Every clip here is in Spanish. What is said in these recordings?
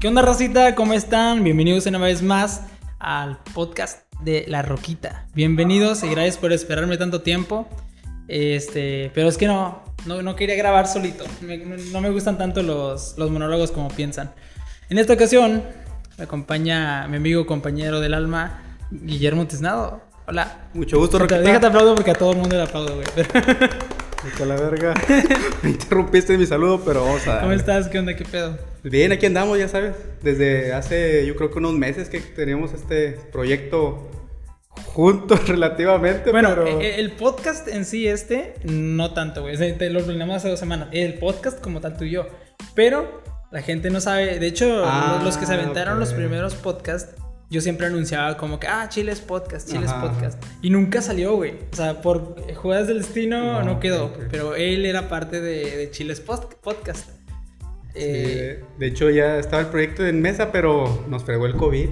¿Qué onda, racita? ¿Cómo están? Bienvenidos una vez más al podcast de La Roquita. Bienvenidos y gracias por esperarme tanto tiempo. Este, pero es que no, no, no quería grabar solito. Me- no me gustan tanto los, los monólogos como piensan. En esta ocasión me acompaña mi amigo, compañero del alma, Guillermo Tiznado. Hola. Mucho gusto, Roquita. déjate aplaudo porque a todo el mundo le aplaudo, güey. Vete a la verga. Me interrumpiste mi saludo, pero vamos a... ¿Cómo estás? ¿Qué onda? ¿Qué pedo? Bien, aquí andamos, ya sabes. Desde hace, yo creo que unos meses que teníamos este proyecto juntos relativamente, Bueno, pero... e- el podcast en sí, este, no tanto, güey. Te lo planeamos hace dos semanas. El podcast como tal tú y yo. Pero la gente no sabe. De hecho, Ah, los- que se aventaron los primeros podcasts, yo siempre anunciaba como que, ah, Chiles Podcast, Chiles Ajá, Podcast. Y nunca salió, güey. O sea, por jugadas del destino No, no, quedó. Pero él era parte de, de Chiles Podcast. Eh, Sí, de hecho, ya estaba el proyecto en mesa, pero nos fregó el COVID.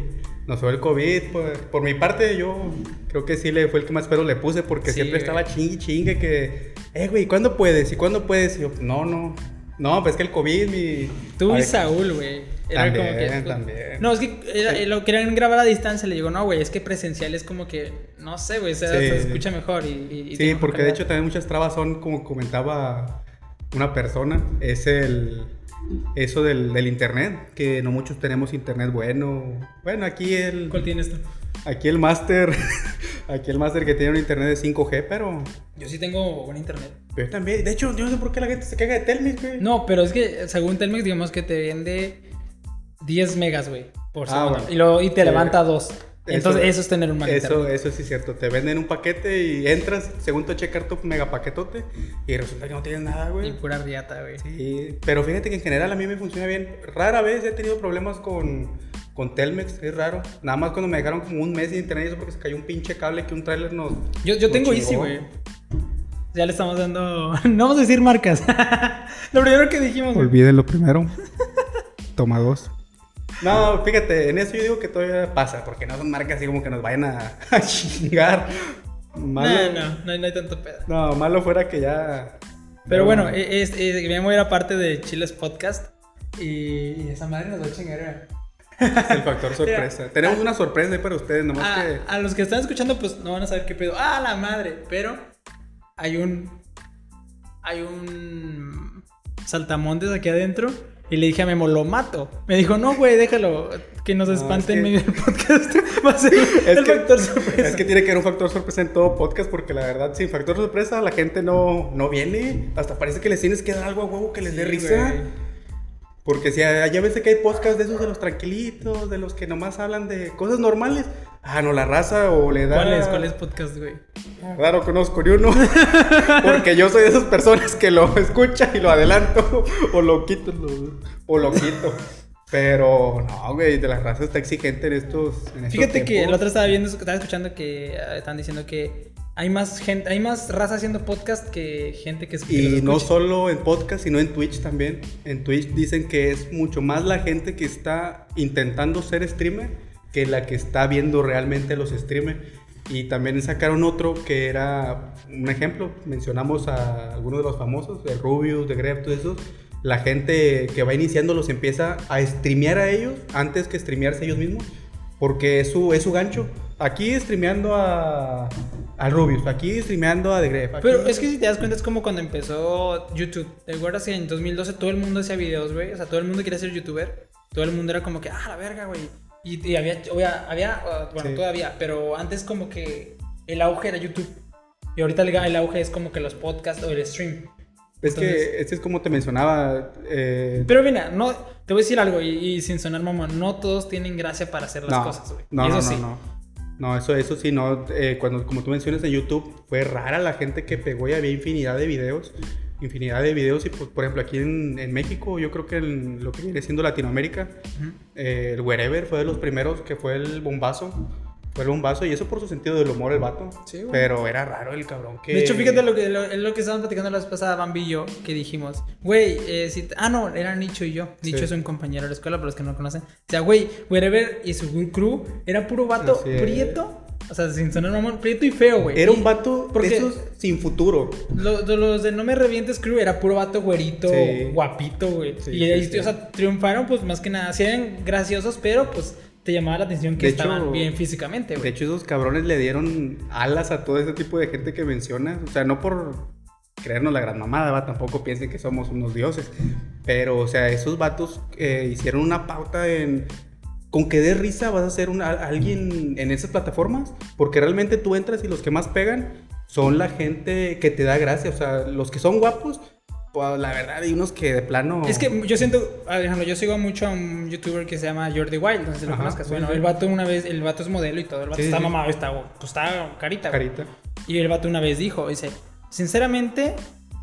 Nos fregó el COVID. Por, por mi parte, yo creo que sí le fue el que más pero le puse porque Sí, siempre güey. estaba chingue chingue que, eh, güey, ¿cuándo puedes? ¿Y cuándo puedes? Y yo, no, no. No, pues que el COVID, mi. Tú y Saúl, güey. Era También, como que. también. No, es que era- lo querían grabar a distancia. Le digo, no, güey, es que presencial es como que. No sé, güey, se, Sí. se escucha mejor. Y, y- Sí, porque de hecho también muchas trabas son, como comentaba una persona, es el eso del, del internet, que no muchos tenemos internet bueno. Bueno, aquí el ¿Cuál tienes tú? Aquí el máster, aquí el máster que tiene un internet de 5G, pero Yo sí tengo buen internet. yo también, de hecho, yo no sé por qué la gente se caga de Telmex, güey. No, pero es que según Telmex, digamos que te vende 10 megas, güey, por Ah, bueno. Y, y te Sí. levanta 2. Entonces, eso, es tener un mal Eso, internet. eso sí es cierto. Te venden un paquete y entras, según tú checar tu megapaquetote, y resulta que no tienes nada, güey. Y pura riata, güey. Sí, pero fíjate que en general a mí me funciona bien. Rara vez he tenido problemas con, con Telmex, es raro. Nada más cuando me dejaron como un mes sin internet, eso porque se cayó un pinche cable que un trailer nos. Yo, yo nos tengo chingó. Easy, güey. Ya le estamos dando. No vamos a decir marcas. Lo primero que dijimos. güey. Olvídenlo primero. Toma dos. No, fíjate, en eso yo digo que todavía pasa, porque no son marcas así como que nos vayan a, a chingar. Malo, No, no, no hay, no hay tanto pedo. no, malo fuera que ya. Pero No. bueno, e- es, es, Memo era parte de Chiles Podcast. Y, y esa madre nos va a chingar. el factor sorpresa. Tenemos una sorpresa ahí para ustedes, nomás A, que. a los que están escuchando, pues no van a saber qué pedo. ¡Ah, la madre! Pero hay un. Hay un. Saltamontes aquí adentro. Y le dije a Memo, lo mato. Me dijo, no, güey, déjalo. Que nos No, espante es en que- medio del podcast. Va a ser Es el que- factor sorpresa. Es que tiene que haber un factor sorpresa en todo podcast porque la verdad, sin factor sorpresa, la gente no, no viene. Hasta parece que les tienes que dar algo a huevo que les dé Sí, risa. güey. Porque si hay veces que hay podcasts de esos de los tranquilitos, de los que nomás hablan de cosas normales. Ah, no, la raza o le da. ¿Cuál es? ¿Cuál es podcast, güey? Claro, conozco ni uno. Porque yo soy de esas personas que lo escucha y lo adelanto. O lo quito. lo- o lo quito. Pero no, güey, de la raza está exigente en estos. en estos Fíjate que el otro estaba viendo, estaba escuchando que eh, están diciendo que hay más gente, hay más raza haciendo podcast que gente que, que Y no solo en podcast, sino en Twitch también. En Twitch dicen que es mucho más la gente que está intentando ser streamer que la que está viendo realmente los streamers. Y también sacaron otro que era un ejemplo. Mencionamos a algunos de los famosos, de Rubius, de Gref, todos esos. La gente que va iniciando los empieza a streamear a ellos antes que streamearse ellos mismos. Porque es su, es su gancho. Aquí streameando a, a Rubius, aquí streameando a The Gref. aquí- Pero es que si te das cuenta es como cuando empezó YouTube. ¿Te acuerdas que en 2012 todo el mundo hacía videos, güey? O sea, todo el mundo quería ser youtuber. Todo el mundo era como que, ah, la verga, güey. Y, y había, había, había, bueno, Sí. todavía, pero antes como que el auge era YouTube. Y ahorita el, el auge es como que los podcasts o el stream. Es Entonces- que este es como te mencionaba. eh, Pero mira, no, te voy a decir algo y, y sin sonar mamón, no todos tienen gracia para hacer las no, cosas, güey. No, eso no, sí. no. No, eso, eso sí, no. eh, cuando, como tú mencionas en YouTube, fue rara la gente que pegó y había infinidad de videos. Infinidad de videos. Y pues, por ejemplo, aquí en, en México, yo creo que en lo que viene siendo Latinoamérica, eh, el Wherever fue de los primeros que fue el bombazo. Fue el bombazo. Y eso por su sentido del humor, el vato. Sí, güey. Pero era raro el cabrón que. De hecho, fíjate lo que, lo, lo que estábamos platicando la vez pasada, Bambi y yo, que dijimos, güey, eh, si ah, no, era Nicho y yo. Nicho Sí. es un compañero de la escuela, para los que no lo conocen. O sea, güey, Wherever y su crew era puro vato Así es. prieto, O sea, sin sonar mamón, prieto y feo, güey. Era un vato porque de esos sin futuro. Los, de No Me Revientes Crew era puro vato güerito, Sí. guapito, güey. Y ahí, o sea, triunfaron, pues más que nada. Sí eran graciosos, pero pues te llamaba la atención que De hecho- estaban bien físicamente, De hecho, esos cabrones le dieron alas a todo ese tipo de gente que mencionas. O sea, no por creernos la gran mamada, ¿va? tampoco piensen que somos unos dioses. Pero, o sea, esos vatos eh, hicieron una pauta en... Con que dé risa vas a ser un, a- alguien en esas plataformas. Porque realmente tú entras y los que más pegan son la gente que te da gracia. O sea, los que son guapos, pues la verdad hay unos que de plano... Es que yo siento, Alejandro, yo sigo mucho a un youtuber que se llama Jordi Wild, no sé si lo conozcas. Bueno, el vato una vez, el vato es modelo y todo, el vato Sí, está sí. mamado, está, pues está carita, güey. Carita. Y el vato una vez dijo, dice, sinceramente,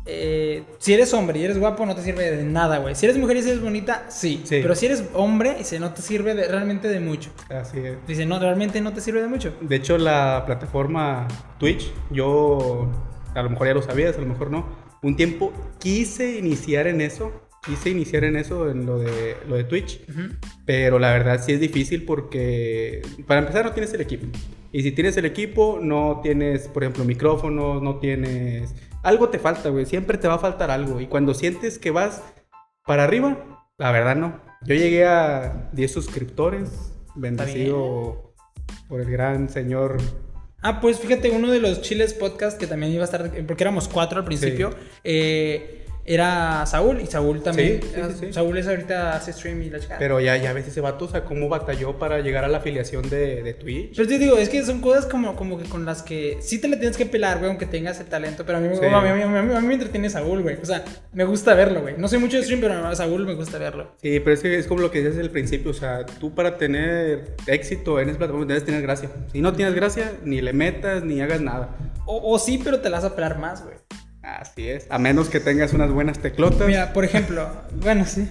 eh, si eres hombre y eres guapo no te sirve de nada, güey. Si eres mujer y eres bonita, sí. Sí. Pero si eres hombre, dice, no te sirve de- realmente de mucho. Así es. Dice, no, realmente no te sirve de mucho. De hecho, la plataforma Twitch, yo a lo mejor ya lo sabías, a lo mejor no. Un tiempo quise iniciar en eso, quise iniciar en eso, en lo de, lo de Twitch, Ujú. pero la verdad sí es difícil porque, para empezar, no tienes el equipo. Y si tienes el equipo, no tienes, por ejemplo, micrófonos, no tienes... Algo te falta, güey, siempre te va a faltar algo. Y cuando sientes que vas para arriba, la verdad no. Yo llegué a 10 suscriptores, bendecido por el gran señor Ah, pues fíjate, uno de los chiles podcast que también iba a estar, porque éramos cuatro al principio, eh, era Saúl, y Saúl también. Sí, sí, sí. Saúl es ahorita hace stream y la chica. Pero ya, ya ves ese vato, o sea, cómo batalló para llegar a la afiliación de, de Twitch. Pero te digo, es que son cosas como, como que con las que sí te le tienes que pelar, güey, aunque tengas el talento. Pero a mí, a mí, a mí- a mí- me entretiene Saúl, güey. O sea, me gusta verlo, güey. No soy mucho de stream, pero a Saúl me gusta verlo. Sí, pero es que es como lo que decías al principio, o sea, tú para tener éxito en esa plataforma debes tener gracia. Si no tienes gracia, ni le metas, ni hagas nada. O, o sí, pero te la vas a pelar más, güey. Así es. A menos que tengas unas buenas teclotas. Mira, por ejemplo, bueno, sí.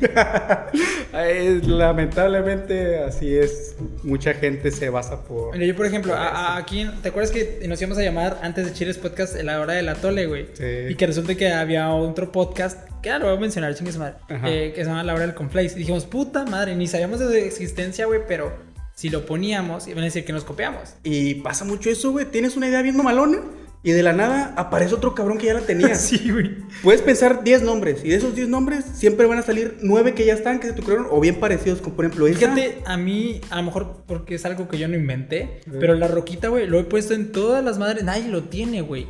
Lamentablemente así es. Mucha gente se basa por... Mira, yo, por ejemplo, a- a- aquí, ¿te acuerdas que nos íbamos a llamar antes de Chiles Podcast la hora de la tole, güey? Sí. Y que resulta que había otro podcast, que lo voy a mencionar, chingue su madre, eh, que se llama La hora del Conflace. Y dijimos, puta madre, ni sabíamos de su existencia, güey, pero si lo poníamos, iban a decir que nos copiamos. Y pasa mucho eso, güey. Tienes una idea bien mamalona y de la nada aparece otro cabrón que ya la tenía. Sí, güey. Puedes pensar 10 nombres y de esos 10 nombres siempre van a salir 9 que ya están, que se te ocurrieron o bien parecidos, como por ejemplo esa. Fíjate, a mí, a lo mejor porque es algo que yo no inventé, pero la roquita, güey, lo he puesto en todas las madres. Nadie lo tiene, güey.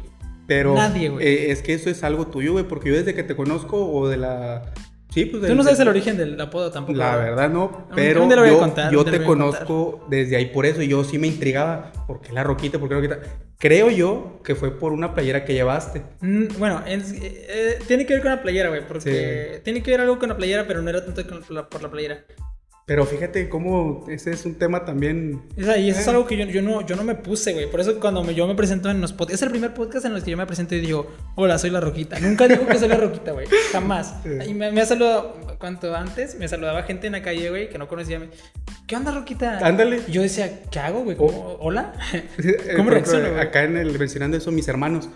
Pero Nadie, güey. eh, es que eso es algo tuyo, güey, porque yo desde que te conozco o de la... Sí, pues... Tú no sabes el origen del apodo tampoco. La ¿verdad? no, pero un día lo voy a yo, contar, te lo voy a conozco desde ahí por eso y yo sí me intrigaba. ¿Por qué la roquita? ¿Por qué la roquita? Creo yo que fue por una playera que llevaste. Mm, Bueno, es- eh, eh, tiene que ver con la playera, güey, porque tiene que ver algo con la playera, pero no era tanto por la playera. Pero fíjate cómo ese es un tema también... Sea, y eso es Eh. algo que yo, yo, no, yo no me puse, güey. Por eso cuando me- yo me presento en los podcasts, es el primer podcast en el que yo me presento y digo, hola, soy la Roquita. Nunca digo que soy la Roquita, güey. Jamás. Sí. Y me, me ha saludado, cuanto antes, me saludaba gente en la calle, güey, que no conocía. me- ¿Qué onda, Roquita? Ándale. Y yo decía, ¿qué hago, güey? ¿Cómo- ¿Hola? Eh, ¿Cómo ejemplo, reacciono? Acá en el, mencionando eso, mis hermanos.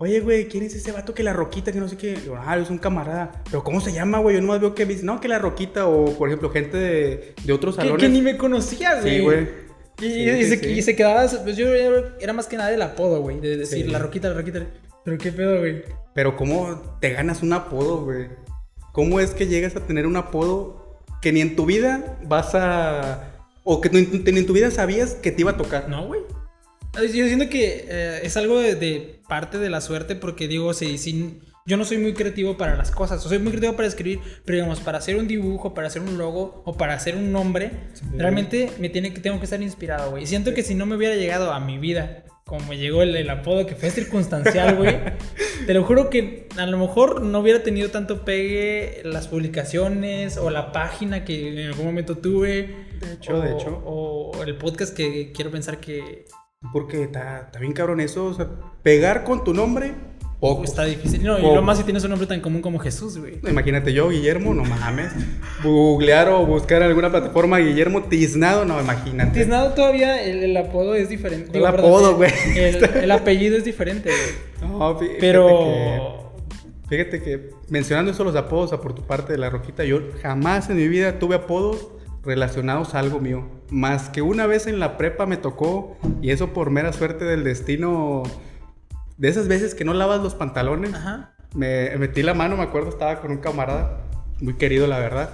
Oye, güey, ¿quién es ese vato que la roquita, que no sé qué? Ah, es un camarada. Pero ¿cómo se llama, güey? Yo nomás veo que me dicen, no, que la roquita. O, por ejemplo, gente de, de otros salones. que ni me conocía, güey. Sí, güey. Y, Sí, y sí, se, sí. y se quedaba, pues yo era más que nada el apodo, güey, de decir la roquita, la roquita. Pero qué pedo, güey. Pero ¿cómo te ganas un apodo, güey? ¿Cómo es que llegas a tener un apodo que ni en tu vida vas a... O que ni en tu vida sabías que te iba a tocar? No, güey. Ay, Yo siento que eh, es algo de, de parte de la suerte porque digo, si, si- yo no soy muy creativo para las cosas. O soy muy creativo para escribir, pero digamos, para hacer un dibujo, para hacer un logo o para hacer un nombre, realmente me tiene que, tengo que estar inspirado, güey. Y siento que si no me hubiera llegado a mi vida, como me llegó el, el apodo que fue circunstancial, güey, te lo juro que a lo mejor no hubiera tenido tanto pegue las publicaciones o la página que en algún momento tuve. De hecho, o, de hecho. O el podcast que quiero pensar que Porque está, está bien cabrón eso. O sea, pegar con tu nombre, poco. está difícil. No, y Poco. lo más si tienes un nombre tan común como Jesús, güey. Imagínate yo, Guillermo, no mames. Googlear o buscar alguna plataforma Guillermo Tiznado, no, imagínate. Tiznado todavía el, el apodo es diferente. El apodo, güey. El, el apellido es diferente, güey. No, Pero. Fíjate que mencionando eso los apodos por tu parte de la roquita, yo jamás en mi vida tuve apodos relacionados a algo mío. Más que una vez en la prepa me tocó, y eso por mera suerte del destino, de esas veces que no lavas los pantalones, Ajá. me metí la mano, me acuerdo, estaba con un camarada, muy querido la verdad.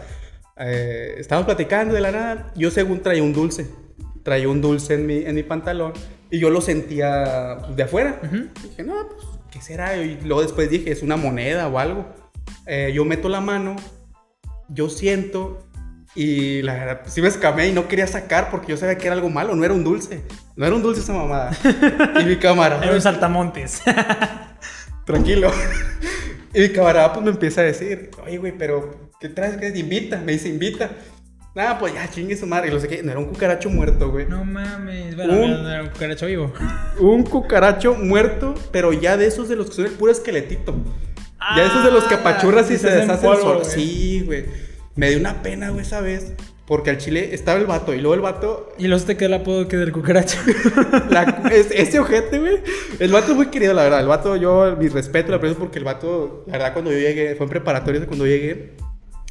Eh, estábamos platicando de la nada, yo según traía un dulce, traía un dulce en mi, en mi pantalón y yo lo sentía de afuera. Dije, no, pues, ¿qué será? Y luego después dije, es una moneda o algo. Eh, yo meto la mano, yo siento y la verdad, sí me escamé y no quería sacar porque yo sabía que era algo malo, no era un dulce. No era un dulce esa mamada. y mi camarada, Era un saltamontes. tranquilo. y mi camarada pues me empieza a decir, oye, güey, pero ¿qué traes? ¿Qué invita? Me dice, invita. Nada, pues ya, chingue su madre. Y lo sé que no era un cucaracho muerto, güey. no mames. Bueno, Un- no era un cucaracho vivo. Un cucaracho muerto, pero ya de esos de los que son el puro esqueletito. ya de esos de los que apachurras y Ah, se hacen deshace el polvo, sol. güey. Sí, güey. Me dio una pena, güey, esa vez. Porque al chile estaba el vato y luego el vato. Y luego te quedó el apodo que del cucaracho. la- es- ese ojete, güey. El vato es muy querido, la verdad. El vato, yo, mi respeto, lo aprecio porque el vato, la verdad, cuando yo llegué, fue en preparatorio cuando llegué.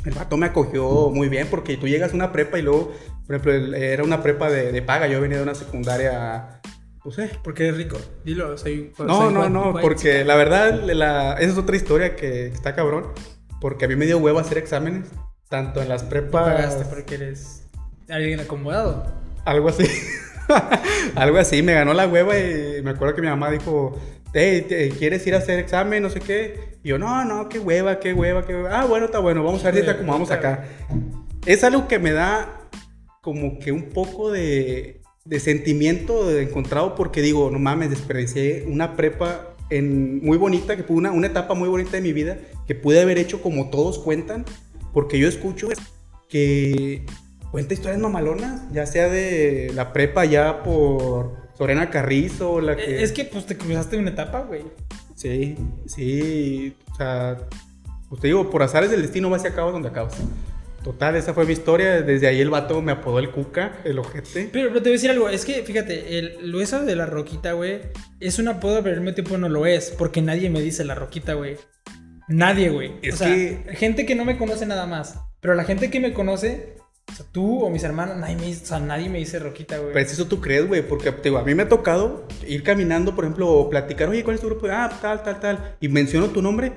El vato me acogió muy bien porque tú llegas a una prepa y luego, por ejemplo, era una prepa de, de paga. Yo venía de una secundaria, pues, eh, Porque eres rico. Dilo, soy. No, soy no, no, porque chica. la verdad, la, esa es otra historia que está cabrón. Porque a mí me dio huevo hacer exámenes, tanto en las prepas. Pagaste porque eres alguien acomodado. Algo así. algo así, me ganó la hueva y me acuerdo que mi mamá dijo, hey, ¿te- ¿quieres ir a hacer examen? No sé qué. Y yo, no, no, qué hueva, qué hueva, qué hueva. Ah, bueno, está bueno, vamos a ver si te acomodamos acá. Es algo que me da como que un poco de, de sentimiento de encontrado porque digo, no mames, desperdicié una prepa en, muy bonita, que fue una, una etapa muy bonita de mi vida, que pude haber hecho como todos cuentan, porque yo escucho que cuenta historias mamalonas, ya sea de la prepa ya por Sorena Carrizo, la que... Eh, Es que pues te cruzaste una etapa, güey. Sí, sí, o sea, pues te digo, por azares del destino vas y acabas donde acabas. Total, esa fue mi historia. Desde ahí el vato me apodó el cuca, el ojete. Pero, pero te voy a decir algo, es que fíjate, el, lo eso de la roquita, güey, es un apodo, pero al mismo tiempo no lo es, porque nadie me dice la roquita, güey. Nadie, güey. Es o sea, que- gente que no me conoce nada más. Pero la gente que me conoce, o sea, tú o mis hermanos, nadie me, o sea, nadie me dice roquita, güey. Pero es eso tú crees, güey, porque te digo, a mí me ha tocado ir caminando, por ejemplo, o platicar, oye, ¿cuál es tu grupo? Ah, tal, tal, tal. Y menciono tu nombre.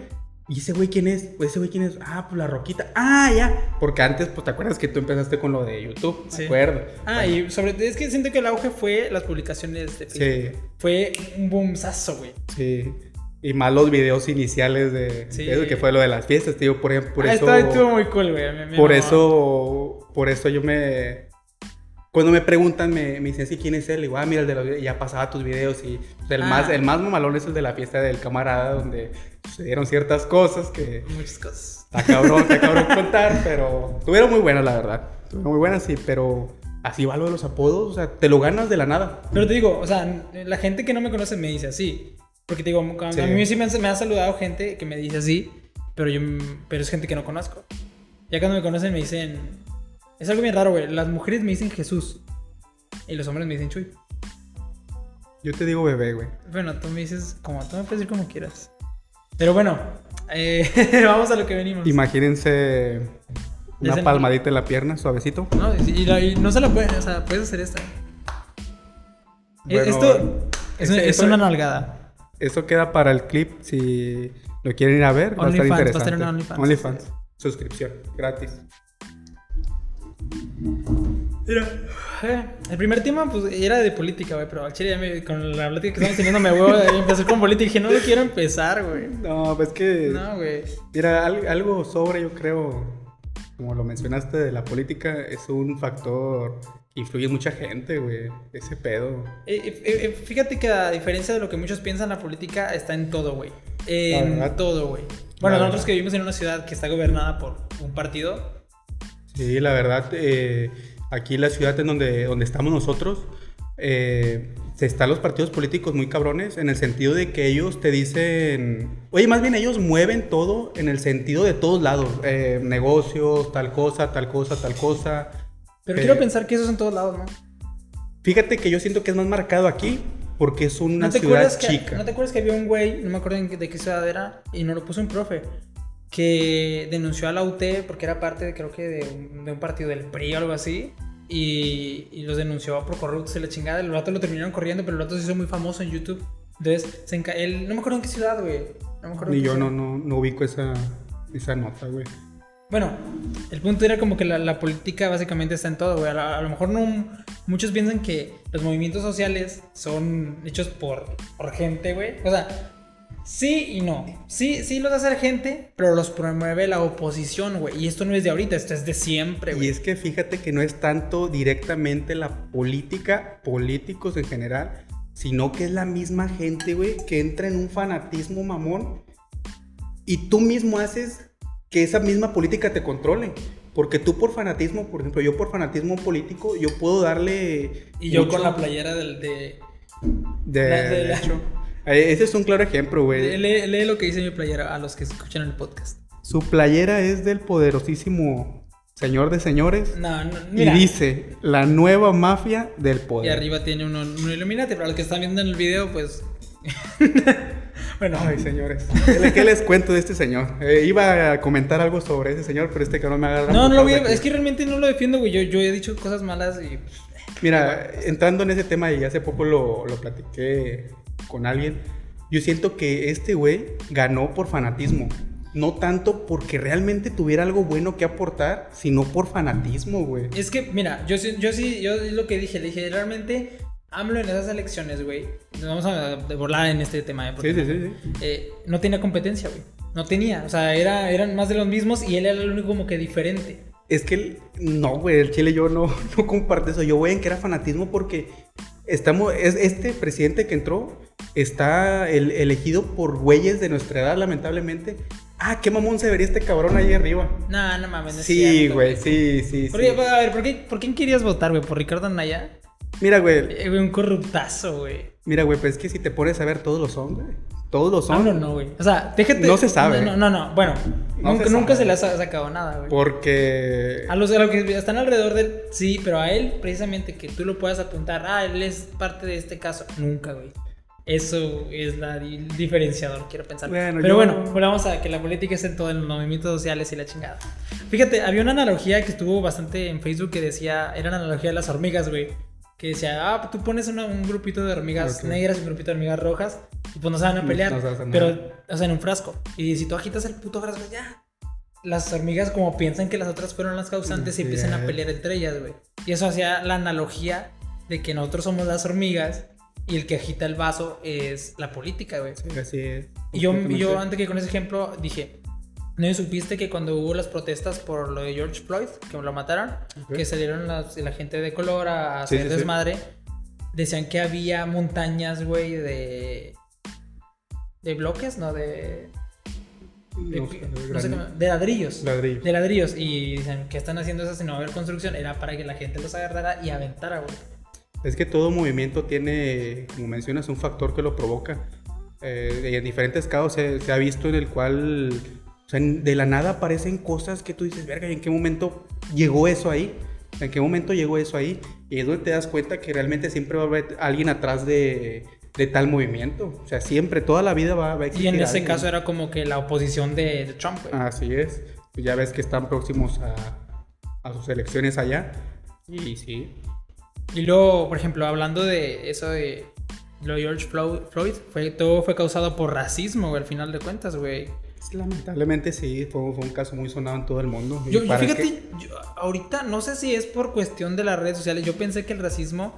¿Y ese güey quién es? Pues ese güey quién es? Ah, pues la roquita. Ah, ya. Porque antes, pues te acuerdas que tú empezaste con lo de YouTube. Sí. Me acuerdo. Ah, y sobre es que siento que el auge fue las publicaciones de Facebook. Sí, Fue un boomzazo, güey. sí. Y más los videos iniciales de, Sí. de eso, que fue lo de las fiestas, digo, por por ah, eso. estaba- estuvo muy cool, güey. Por eso, por eso yo me... Cuando me preguntan, me, me dicen, sí, ¿quién es él? Y digo, ah, mira, el de los videos", y ya pasaba tus videos y pues, el, Ah. más, el más mamalón es el de la fiesta del camarada, donde sucedieron ciertas cosas que Muchas cosas. está cabrón, está cabrón contar, pero estuvieron muy buenas, la verdad. Estuvieron muy buenas, sí, pero así va lo de los apodos, o sea, te lo ganas de la nada. Pero te digo, o sea, la gente que no me conoce me dice así. Porque te digo, Sí. a mí sí me, han- me ha saludado gente que me dice así, pero yo pero es gente que no conozco. Ya cuando me conocen me dicen. Es algo bien raro, güey. Las mujeres me dicen Jesús. Y los hombres me dicen Chuy. Yo te digo bebé, güey. Bueno, tú me dices como, tú me puedes decir como quieras. Pero bueno, eh, vamos a lo que venimos. Imagínense una palmadita en la pierna, suavecito. No, y, la- y no se la puede, o sea, puedes hacer esta. Eh, Bueno, Esto es, ese- es una nalgada. Eso queda para el clip si lo quieren ir a ver. Va a estar va a interesante. estar en OnlyFans. OnlyFans. Suscripción, gratis. Mira, eh, el primer tema pues era de política, güey, pero al chile ya me- con la plática que estamos teniendo me huevo de empezar con política y dije, no lo quiero empezar, güey. No, pues que. No, güey. Mira, al- algo sobre, yo creo, como lo mencionaste de la política, es un factor influye mucha gente, güey. Ese pedo. Eh, eh, eh, fíjate que a diferencia de lo que muchos piensan, la política está en todo, güey. En todo, güey. Bueno, La nosotros verdad. que vivimos en una ciudad que está gobernada por un partido, Sí, la verdad, eh, aquí en la ciudad en donde, donde estamos nosotros, eh, se están los partidos políticos muy cabrones en el sentido de que ellos te dicen, oye, más bien ellos mueven todo en el sentido de todos lados, eh, negocios, tal cosa, tal cosa, tal cosa. Pero Eh, quiero pensar que eso es en todos lados, ¿no? Fíjate que yo siento que es más marcado aquí porque es una ¿No te, ciudad que, chica. ¿No te acuerdas que había un güey, no me acuerdo de qué ciudad era, y nos lo puso un profe? que denunció a la UT porque era parte, de, creo que, de un, de un partido del PRI o algo así. Y, y los denunció por corruptos y la chingada. El rato lo terminaron corriendo, pero el rato se hizo muy famoso en YouTube. Entonces, se él, no me acuerdo en qué ciudad, güey. No me acuerdo Ni yo ciudad. no, no, no ubico esa, esa nota, güey. Bueno, el punto era como que la, la política básicamente está en todo, güey. A, lo mejor no. Muchos piensan que los movimientos sociales son hechos por, por gente, güey. O sea, sí y no. Sí, sí los hace la gente, pero los promueve la oposición, güey. Y esto no es de ahorita, esto es de siempre, Y güey. es que fíjate que no es tanto directamente la política, políticos en general, sino que es la misma gente, güey, que entra en un fanatismo mamón y tú mismo haces que esa misma política te controle. Porque tú por fanatismo, por ejemplo, yo por fanatismo político, yo puedo darle... Y yo mucho con la playera del, de, De, la- de de la- hecho. Ese es un claro ejemplo, güey. Lee, lee lo que dice mi playera a los que escuchan el podcast. Su playera es del poderosísimo señor de señores. No, no, mira. Y dice, la nueva mafia del Y poder. arriba tiene uno, un Illuminati. Para los que están viendo en el video, pues. bueno, Ay, señores. ¿Qué le- ¿Qué les cuento de este señor? Eh, iba a comentar algo sobre ese señor, pero este que no me agarra. no, no lo voy a-. Es que realmente no lo defiendo, güey. Yo, yo he dicho cosas malas y. Mira, entrando en ese tema, y hace poco lo, lo platiqué con alguien, yo siento que este güey ganó por fanatismo. No tanto porque realmente tuviera algo bueno que aportar, sino por fanatismo, güey. Es que, mira, yo, yo sí, yo es lo que dije. Le dije, realmente, AMLO en esas elecciones, güey. Nos vamos a volar en este tema, ¿eh? Porque Sí, sí, sí. eh, no tenía competencia, güey. No tenía. O sea, era, eran más de los mismos y él era el único como que diferente. Es que el- no, güey, el Chile yo no, no comparto eso. Yo voy en que era fanatismo porque estamos, es, este presidente que entró está el- elegido por güeyes de nuestra edad, lamentablemente. Ah, qué mamón se vería este cabrón ahí arriba. No, no mames. no Sí, güey, sí, sí, ¿Por sí. qué- a ver, ¿por, qué, ¿por quién querías votar, güey? ¿Por Ricardo Anaya? Mira, güey, Eh, güey, un corruptazo, güey. mira, güey, pues es que si te pones a ver, todos lo son, güey. Todos lo son. AMLO no, güey. O sea, déjate. No se sabe. No, no, no. Bueno, No nunca, se nunca se le ha sa- sacado nada, güey. Porque... A los, a los que están alrededor de él, sí, pero a él, precisamente, que tú lo puedas apuntar, ah, él es parte de este caso. Nunca, güey. Eso es la di- diferenciador, quiero pensar. Bueno, pero yo- bueno, volvamos a que la política es en todo, en los movimientos sociales y la chingada. Fíjate, había una analogía que estuvo bastante en Facebook que decía, era la analogía de las hormigas, güey. Que decía, ah, tú pones una- un grupito de hormigas Ok. negras y un grupito de hormigas rojas y pues no se van a pelear. no pero, o sea, en un frasco. Y si tú agitas el puto frasco, ya. Las hormigas, como piensan que las otras fueron las causantes, Así y empiezan a pelear entre ellas, güey. Y eso hacía la analogía de que nosotros somos las hormigas y el que agita el vaso es la política, güey. Sí, así es. Y yo, yo antes que con ese ejemplo dije, ¿no supiste que cuando hubo las protestas por lo de George Floyd, que lo mataron, que salieron las- la gente de color a hacer sí, sí. desmadre, decían que había montañas, güey, de... De bloques, ¿no? De... De, No sé, no sé gran- cómo- de ladrillos. Ladrillo. De ladrillos. Y dicen que están haciendo eso si no haber construcción. Era para que la gente los agarrara y aventara, güey. Es que todo movimiento tiene, como mencionas, un factor que lo provoca. Eh, y en diferentes casos se, se ha visto en el cual o sea, de la nada aparecen cosas que tú dices, verga, ¿y ¿en qué momento llegó eso ahí? ¿En qué momento llegó eso ahí? Y es donde te das cuenta que realmente siempre va a haber alguien atrás de, de tal movimiento. O sea, siempre, toda la vida va, va a Y existir. en ese alguien. caso era como que la oposición de, de Trump, güey. Así es. Pues ya ves que están próximos a, a sus elecciones allá. Y sí. Y luego, por ejemplo, hablando de eso de lo George Flo- Floyd, fue, todo fue causado por racismo, güey, al final de cuentas, güey. Lamentablemente sí, fue, fue un caso muy sonado en todo el mundo. Y Yo, fíjate, que- yo ahorita no sé si es por cuestión de las redes sociales, yo pensé que el racismo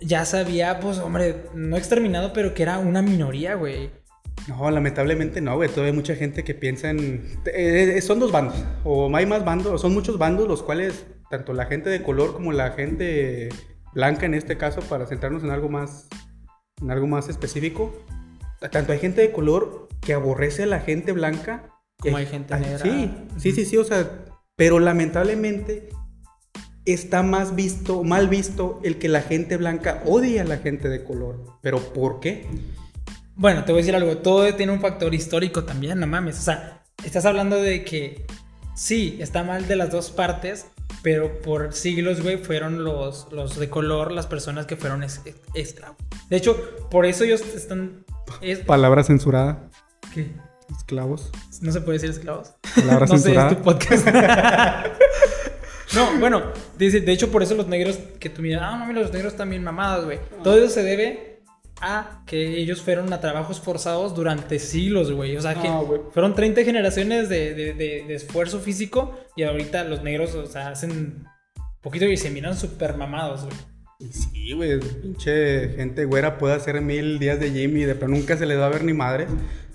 ya se había, pues, hombre, no exterminado, pero que era una minoría, güey. No, lamentablemente no, güey. Todavía hay mucha gente que piensa en... eh, eh, son dos bandos, o hay más bandos, son muchos bandos los cuales, tanto la gente de color como la gente blanca en este caso, para centrarnos en algo más, en algo más específico, tanto hay gente de color que aborrece a la gente blanca. Como y hay gente negra. Sí, sí, sí, sí, o sea, pero lamentablemente está más visto, mal visto el que la gente blanca odia a la gente de color. ¿Pero por qué? Bueno, te voy a decir algo, todo tiene un factor histórico también, no mames. O sea, estás hablando de que sí, está mal de las dos partes, pero por siglos, güey, fueron los, los de color las personas que fueron es- es- esclavos. De hecho, por eso ellos están... Es, Palabra censurada. ¿Qué? Esclavos. No se puede decir esclavos. Palabra no sé, es censurada. tu podcast. no, bueno, dice, de hecho por eso los negros que tú miras, ah, mami, los negros están bien mamados, güey. Todo eso se debe a que ellos fueron a trabajos forzados durante siglos, güey. O sea, que güey. fueron 30 generaciones de, de- de- de esfuerzo físico y ahorita los negros, o sea, hacen poquito y se miran súper mamados, güey. Sí, güey, pinche gente güera puede hacer mil días de gym y de pero nunca se les va a ver ni madre.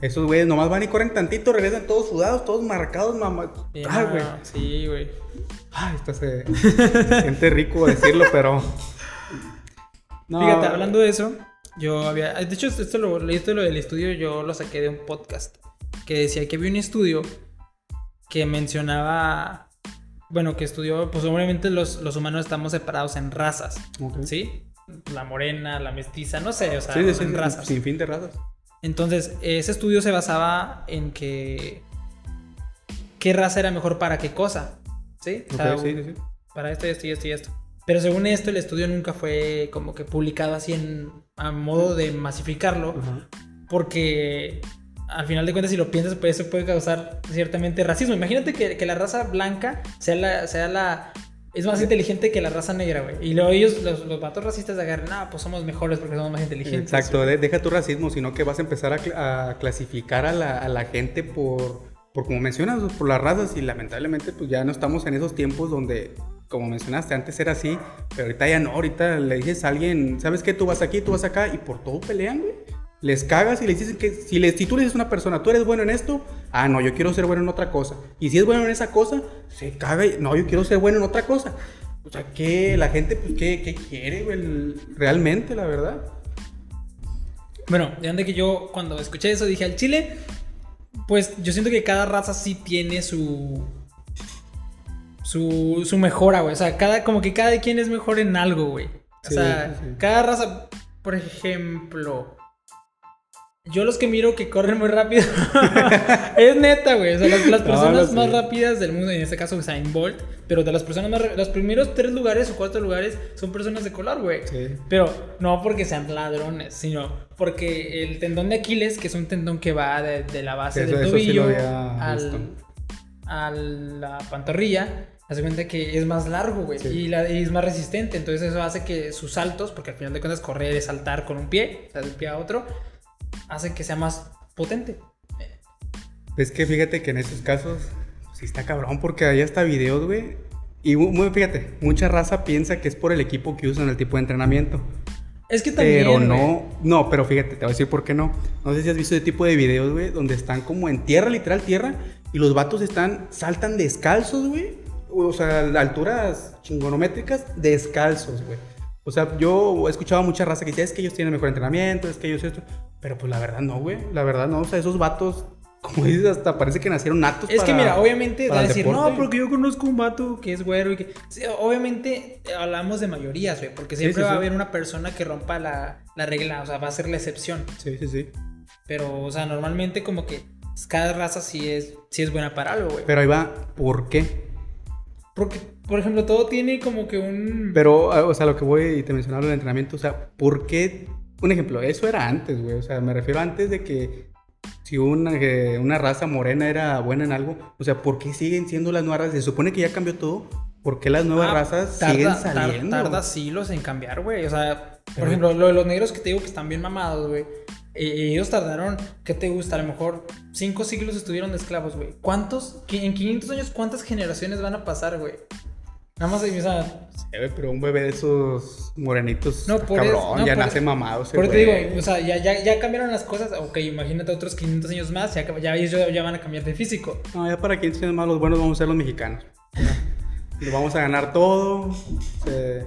Esos güeyes nomás van y corren tantito, regresan todos sudados, todos marcados, mamá. Bien, Ay, güey. ah, Sí, güey. Ay, esto se, se siente rico decirlo, pero. No, Fíjate, hablando de eso, yo había. De hecho, esto lo, esto lo del estudio yo lo saqué de un podcast. Que decía que había un estudio que mencionaba. Bueno, que estudió. Pues obviamente los, los humanos estamos separados en razas. Ok. ¿Sí? La morena, la mestiza, no sé, o sea, Sí, sí, sí, razas. sin fin de razas. Entonces, ese estudio se basaba en que. ¿Qué raza era mejor para qué cosa? ¿Sí? O sea, Ok, sí, sí, sí. para esto esto y esto y esto. Pero según esto, el estudio nunca fue como que publicado así en a modo de masificarlo, porque al final de cuentas, si lo piensas, pues eso puede causar ciertamente racismo. Imagínate que, que la raza blanca sea la, sea la. Es más inteligente que la raza negra, güey. Y luego ellos, los, los vatos racistas, agarran, ah, pues somos mejores porque somos más inteligentes. Exacto, de- deja tu racismo, sino que vas a empezar a, cl- a clasificar a la, a la gente por, por, como mencionas, por las razas y lamentablemente pues ya no estamos en esos tiempos donde, como mencionaste, antes era así, pero ahorita ya no, ahorita le dices a alguien, ¿sabes qué? Tú vas aquí, tú vas acá y por todo pelean, güey. Les cagas y les dices que si, le, si tú le dices a una persona, tú eres bueno en esto, ah, no, yo quiero ser bueno en otra cosa. Y si es bueno en esa cosa, se caga y, no, yo quiero ser bueno en otra cosa. O sea, que la gente, pues, ¿qué, qué quiere, güey? Realmente, la verdad. Bueno, de donde que yo cuando escuché eso dije al chile, pues yo siento que cada raza sí tiene su su, su mejora, güey. O sea, cada, como que cada quien es mejor en algo, güey. O Sí, sea, sí. cada raza, por ejemplo, yo los que miro que corren muy rápido, es neta, güey. O sea, las, las personas no, más sí. rápidas del mundo, en este caso Usain Bolt, pero de las personas más, los primeros tres lugares o cuatro lugares son personas de color, güey. Sí. Pero no porque sean ladrones, sino porque el tendón de Aquiles, que es un tendón que va de, de la base Sí, eso- del sí tobillo visto. al, a la pantorrilla, hace cuenta que es más largo, güey, Sí. y, la- y es más resistente. Entonces eso hace que sus saltos, porque al final de cuentas correr es saltar con un pie, o sea, de un pie a otro, hace que sea más potente. Es que fíjate que en esos casos, sí está cabrón, porque hay hasta videos, güey. Y mu- mu- fíjate, mucha raza piensa que es por el equipo que usan, el tipo de entrenamiento. Es que también. Pero no, no, pero fíjate, te voy a decir por qué no. No sé si has visto ese tipo de videos, güey, donde están como en tierra, literal tierra, y los vatos están, saltan descalzos, güey. O sea, alturas chingonométricas, descalzos, güey. O sea, yo he escuchado a mucha raza que dice, es que ellos tienen mejor entrenamiento, es que ellos esto. Pero pues la verdad no, güey. La verdad no. O sea, esos vatos, como dices, hasta parece que nacieron natos Es que mira, obviamente va a decir, deporte". no, porque yo conozco un vato que es güero y que... Sí, obviamente hablamos de mayorías, güey, porque siempre sí, va a haber una persona que rompa la, la regla, o sea, va a ser la excepción. Sí, sí, sí. Pero, o sea, normalmente como que cada raza sí es, sí es buena para algo, güey. Pero ahí va, ¿por qué? Porque, por ejemplo, todo tiene como que un... Pero, ah, o sea, lo que voy y te mencionaba el entrenamiento, o sea, ¿por qué? Un ejemplo, eso era antes, güey. O sea, me refiero antes de que si una, que una raza morena era buena en algo, o sea, ¿por qué siguen siendo las nuevas razas? Se supone que ya cambió todo. ¿Por qué las nuevas Ah, razas tarda- siguen saliendo? Tarda siglos en cambiar, güey. O sea, por Pero- ejemplo, lo de los negros que te digo que están bien mamados, güey. Ellos tardaron, ¿qué te gusta? A lo mejor cinco siglos estuvieron de esclavos, güey. ¿Cuántos? En 500 años, ¿cuántas generaciones van a pasar, güey? Nada más, o sea, Sí, pero un bebé de esos morenitos, No, por eso- cabrón, no, ya por- nace mamado. ese por eso te digo, o sea, ya, ya, ya cambiaron las cosas. Ok, imagínate otros 500 años más, ya, ya ellos ya, ya van a cambiar de físico. No, ya para 15 años más los buenos vamos a ser los mexicanos. Nos vamos a ganar todo. se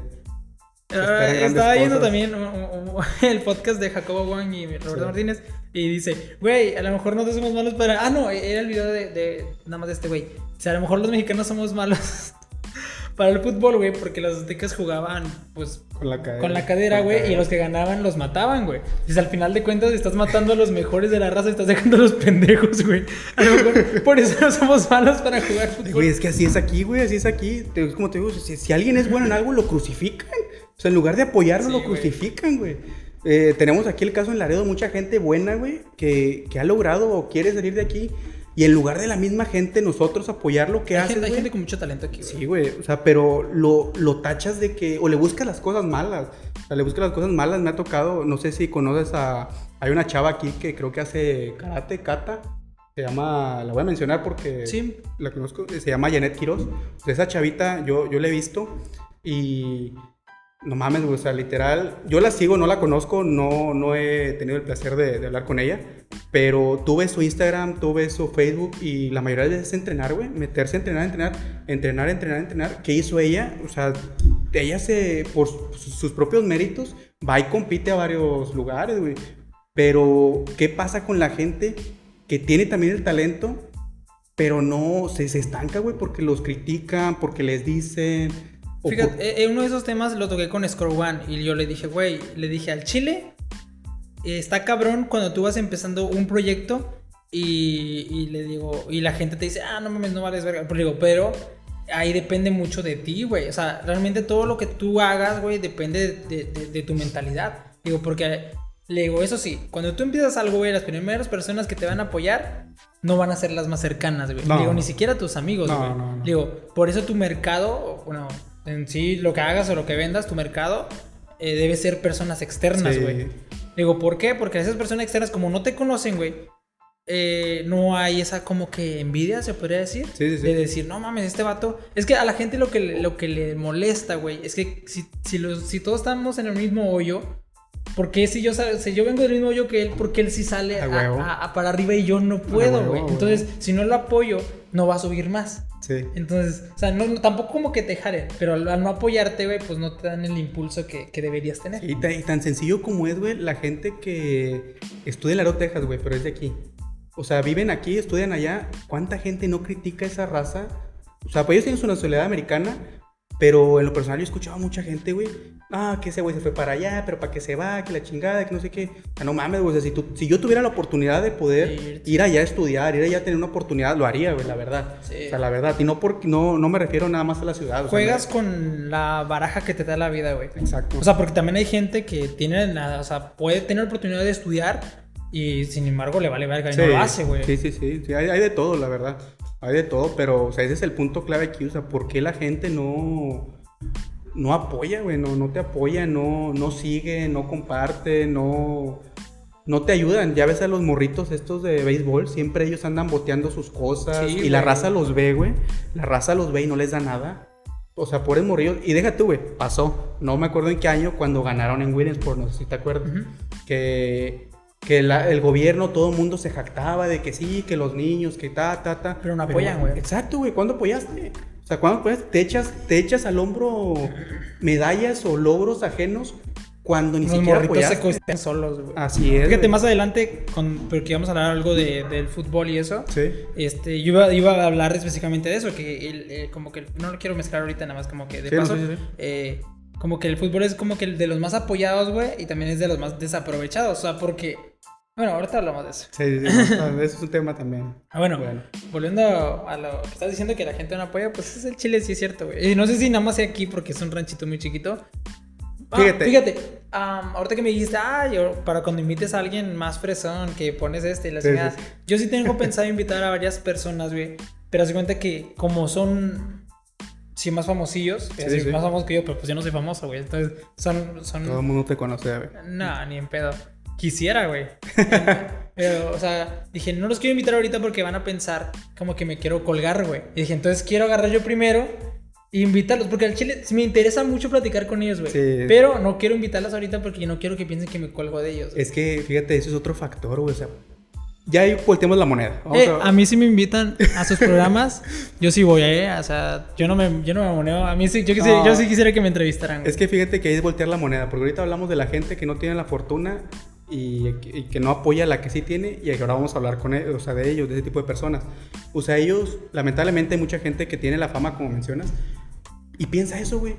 Ah, estaba viendo también el podcast de Jacobo Wang y Roberto Sí. Martínez y dice, güey, a lo mejor nosotros somos malos para... Ah, no, era el video de, de- nada más de este güey. O sea, a lo mejor los mexicanos somos malos para el fútbol, güey, porque los aztecas jugaban, pues, Con la cadera. con la cadera, Con la güey, y los que ganaban los mataban, güey. Entonces, al final de cuentas, estás matando a los mejores de la raza estás dejando a los pendejos, güey. A lo mejor por eso no somos malos para jugar fútbol. Güey, es que así es aquí, güey, así es aquí. Como te digo, si, si alguien es bueno en algo, lo crucifican. O sea, en lugar de apoyarlo, Sí, lo crucifican, güey. Eh, tenemos aquí el caso en Laredo, mucha gente buena, güey, que, que ha logrado o quiere salir de aquí. Y en lugar de la misma gente, nosotros apoyar lo que hace. hay gente con mucho talento aquí, güey. Sí, güey. O sea, pero lo, lo tachas de que. O le buscas las cosas malas. O sea, le buscas las cosas malas. Me ha tocado. No sé si conoces a. Hay una chava aquí que creo que hace karate, kata. Se llama. La voy a mencionar porque. Sí. La conozco. Se llama Janet Quiroz. O sea, esa chavita, yo, yo la he visto. Y. No mames, güey. O sea, literal. Yo la sigo, no la conozco. No, no he tenido el placer de, hablar con ella. Pero tuve su Instagram, tuve su Facebook y la mayoría de veces es entrenar, güey. Meterse a entrenar, entrenar, entrenar, entrenar, entrenar. ¿Qué hizo ella? O sea, ella se, por sus sus propios méritos, va y compite a varios lugares, güey. Pero, ¿qué pasa con la gente que tiene también el talento, pero no se, se estanca, güey? Porque los critican, porque les dicen. Fíjate, eh, eh, uno de esos temas lo toqué con Score One y yo le dije, güey, le dije al Chile, está cabrón cuando tú vas empezando un proyecto y, y le digo, y la gente te dice, ah, no mames, no vales verga. Pero digo, pero ahí depende mucho de ti, güey. O sea, realmente todo lo que tú hagas, güey, depende de, de- de tu mentalidad. Digo, porque le digo, eso sí, cuando tú empiezas algo, güey, las primeras personas que te van a apoyar no van a ser las más cercanas, güey. No. Digo, ni siquiera tus amigos, No, güey. no. Digo, por eso tu mercado, bueno, en sí, lo que hagas o lo que vendas, tu mercado, eh, debe ser personas externas, Sí. güey. Digo, ¿por qué? Porque esas personas externas, como no te conocen, güey, eh, no hay esa como que envidia, se podría decir. Sí, sí, sí. De decir, no mames, este vato. Es que a la gente lo que, le- lo que le molesta, güey, es que si, si, los- si todos estamos en el mismo hoyo, ¿por qué si yo, si yo vengo del mismo hoyo que él, por qué él sí sale A para arriba y yo no puedo, güey? Entonces, si no lo apoyo, no va a subir más. Sí. Entonces, o sea, no, no- tampoco como que te jaren, pero al, al no apoyarte, güey, pues no te dan el impulso que, que deberías tener. Y tan, y tan sencillo como es, güey, la gente que estudia en Laredo, Texas, güey, pero es de aquí. O sea, viven aquí, estudian allá. ¿Cuánta gente no critica esa raza? O sea, pues ellos tienen su nacionalidad americana, pero en lo personal yo escuchaba a mucha gente, güey. Ah, que ese güey se fue para allá, pero para qué se va, que la chingada, que no sé qué. Sea, no mames, güey. O sea, si, tú- si yo tuviera la oportunidad de poder Irte. ir allá a estudiar, ir allá a tener una oportunidad, lo haría, güey, la verdad. Sí. O sea, la verdad. Y no, porque, no, no me refiero nada más a la ciudad. o sea, Juegas me- con la baraja que te da la vida, güey. Exacto. O sea, porque también hay gente que tiene, la, o sea, puede tener la oportunidad de estudiar y sin embargo le vale verga y no lo hace, güey. Sí, sí, sí. sí, hay, hay de todo, la verdad. Hay de todo, pero o sea, ese es el punto clave aquí. O sea, ¿por qué la gente no, no apoya, güey? No, no te apoya, no, no sigue, no comparte, no, no te ayudan. Ya ves a los morritos estos de béisbol, siempre ellos andan boteando sus cosas Sí, y la raza los ve, güey. La raza los ve y no les da nada. O sea, pobres morrillos. Y deja tú, güey, pasó. No me acuerdo en qué año cuando ganaron en Williamsport, no sé si te acuerdas. Que, que la- el gobierno, todo el mundo se jactaba de que sí, que los niños, que ta, ta, ta. Pero no apoyan, güey. Exacto, güey. ¿Cuándo apoyaste? O sea, ¿cuándo apoyaste? Te echas, te echas al hombro medallas o logros ajenos cuando ni Los siquiera se apoyaste. cuestan solos, güey. Así es. Fíjate, más adelante, con, porque íbamos a hablar algo de, del fútbol y eso. Sí. Este, yo iba, iba a hablar específicamente de eso, que el, eh, como que no lo quiero mezclar ahorita, nada más como que de Sí, paso, sí, sí, sí. eh, como que el fútbol es como que el de los más apoyados, güey, y también es de los más desaprovechados, o sea, porque, bueno, ahorita hablamos de eso. Sí, sí, sí. no, eso es un tema también. Ah, bueno, Bueno. volviendo a lo que estás diciendo que la gente no apoya, pues es el Chile, sí es cierto, güey. Y no sé si nada más sea aquí porque es un ranchito muy chiquito. Ah, Fíjate. fíjate, am, ahorita que me dijiste, ah, yo, para cuando invites a alguien más fresón, que pones este y la Sí, chingada. sí, sí. Yo sí tengo pensado invitar a varias personas, güey. Pero se cuenta que como son, sí, más famosillos, Sí, así, sí. más famosos que yo, pero pues yo no soy famoso, güey. Entonces, son, son Todo el mundo te conoce, güey. no, ni en pedo. Quisiera, güey. Pero, o sea, dije, no los quiero invitar ahorita porque van a pensar como que me quiero colgar, güey. Y dije, entonces quiero agarrar yo primero e invitarlos. Porque al chile me interesa mucho platicar con ellos, güey. Sí. Pero no quiero invitarlos ahorita porque no quiero que piensen que me cuelgo de ellos. Es que, fíjate, eso es otro factor, güey. O sea, ya ahí volteamos la moneda. Eh, a- a mí sí me invitan a sus programas, yo sí voy, ¿eh? O sea, yo no me, yo no me moneo. A mí sí, yo, quisiera- No. yo sí quisiera que me entrevistaran. güey. Es que fíjate que ahí es voltear la moneda, porque ahorita hablamos de la gente que no tiene la fortuna y, y que no apoya a la que sí tiene, y ahora vamos a hablar con ellos, o sea, de ellos, de ese tipo de personas. O sea, ellos, lamentablemente hay mucha gente que tiene la fama, como mencionas, y piensa eso, güey.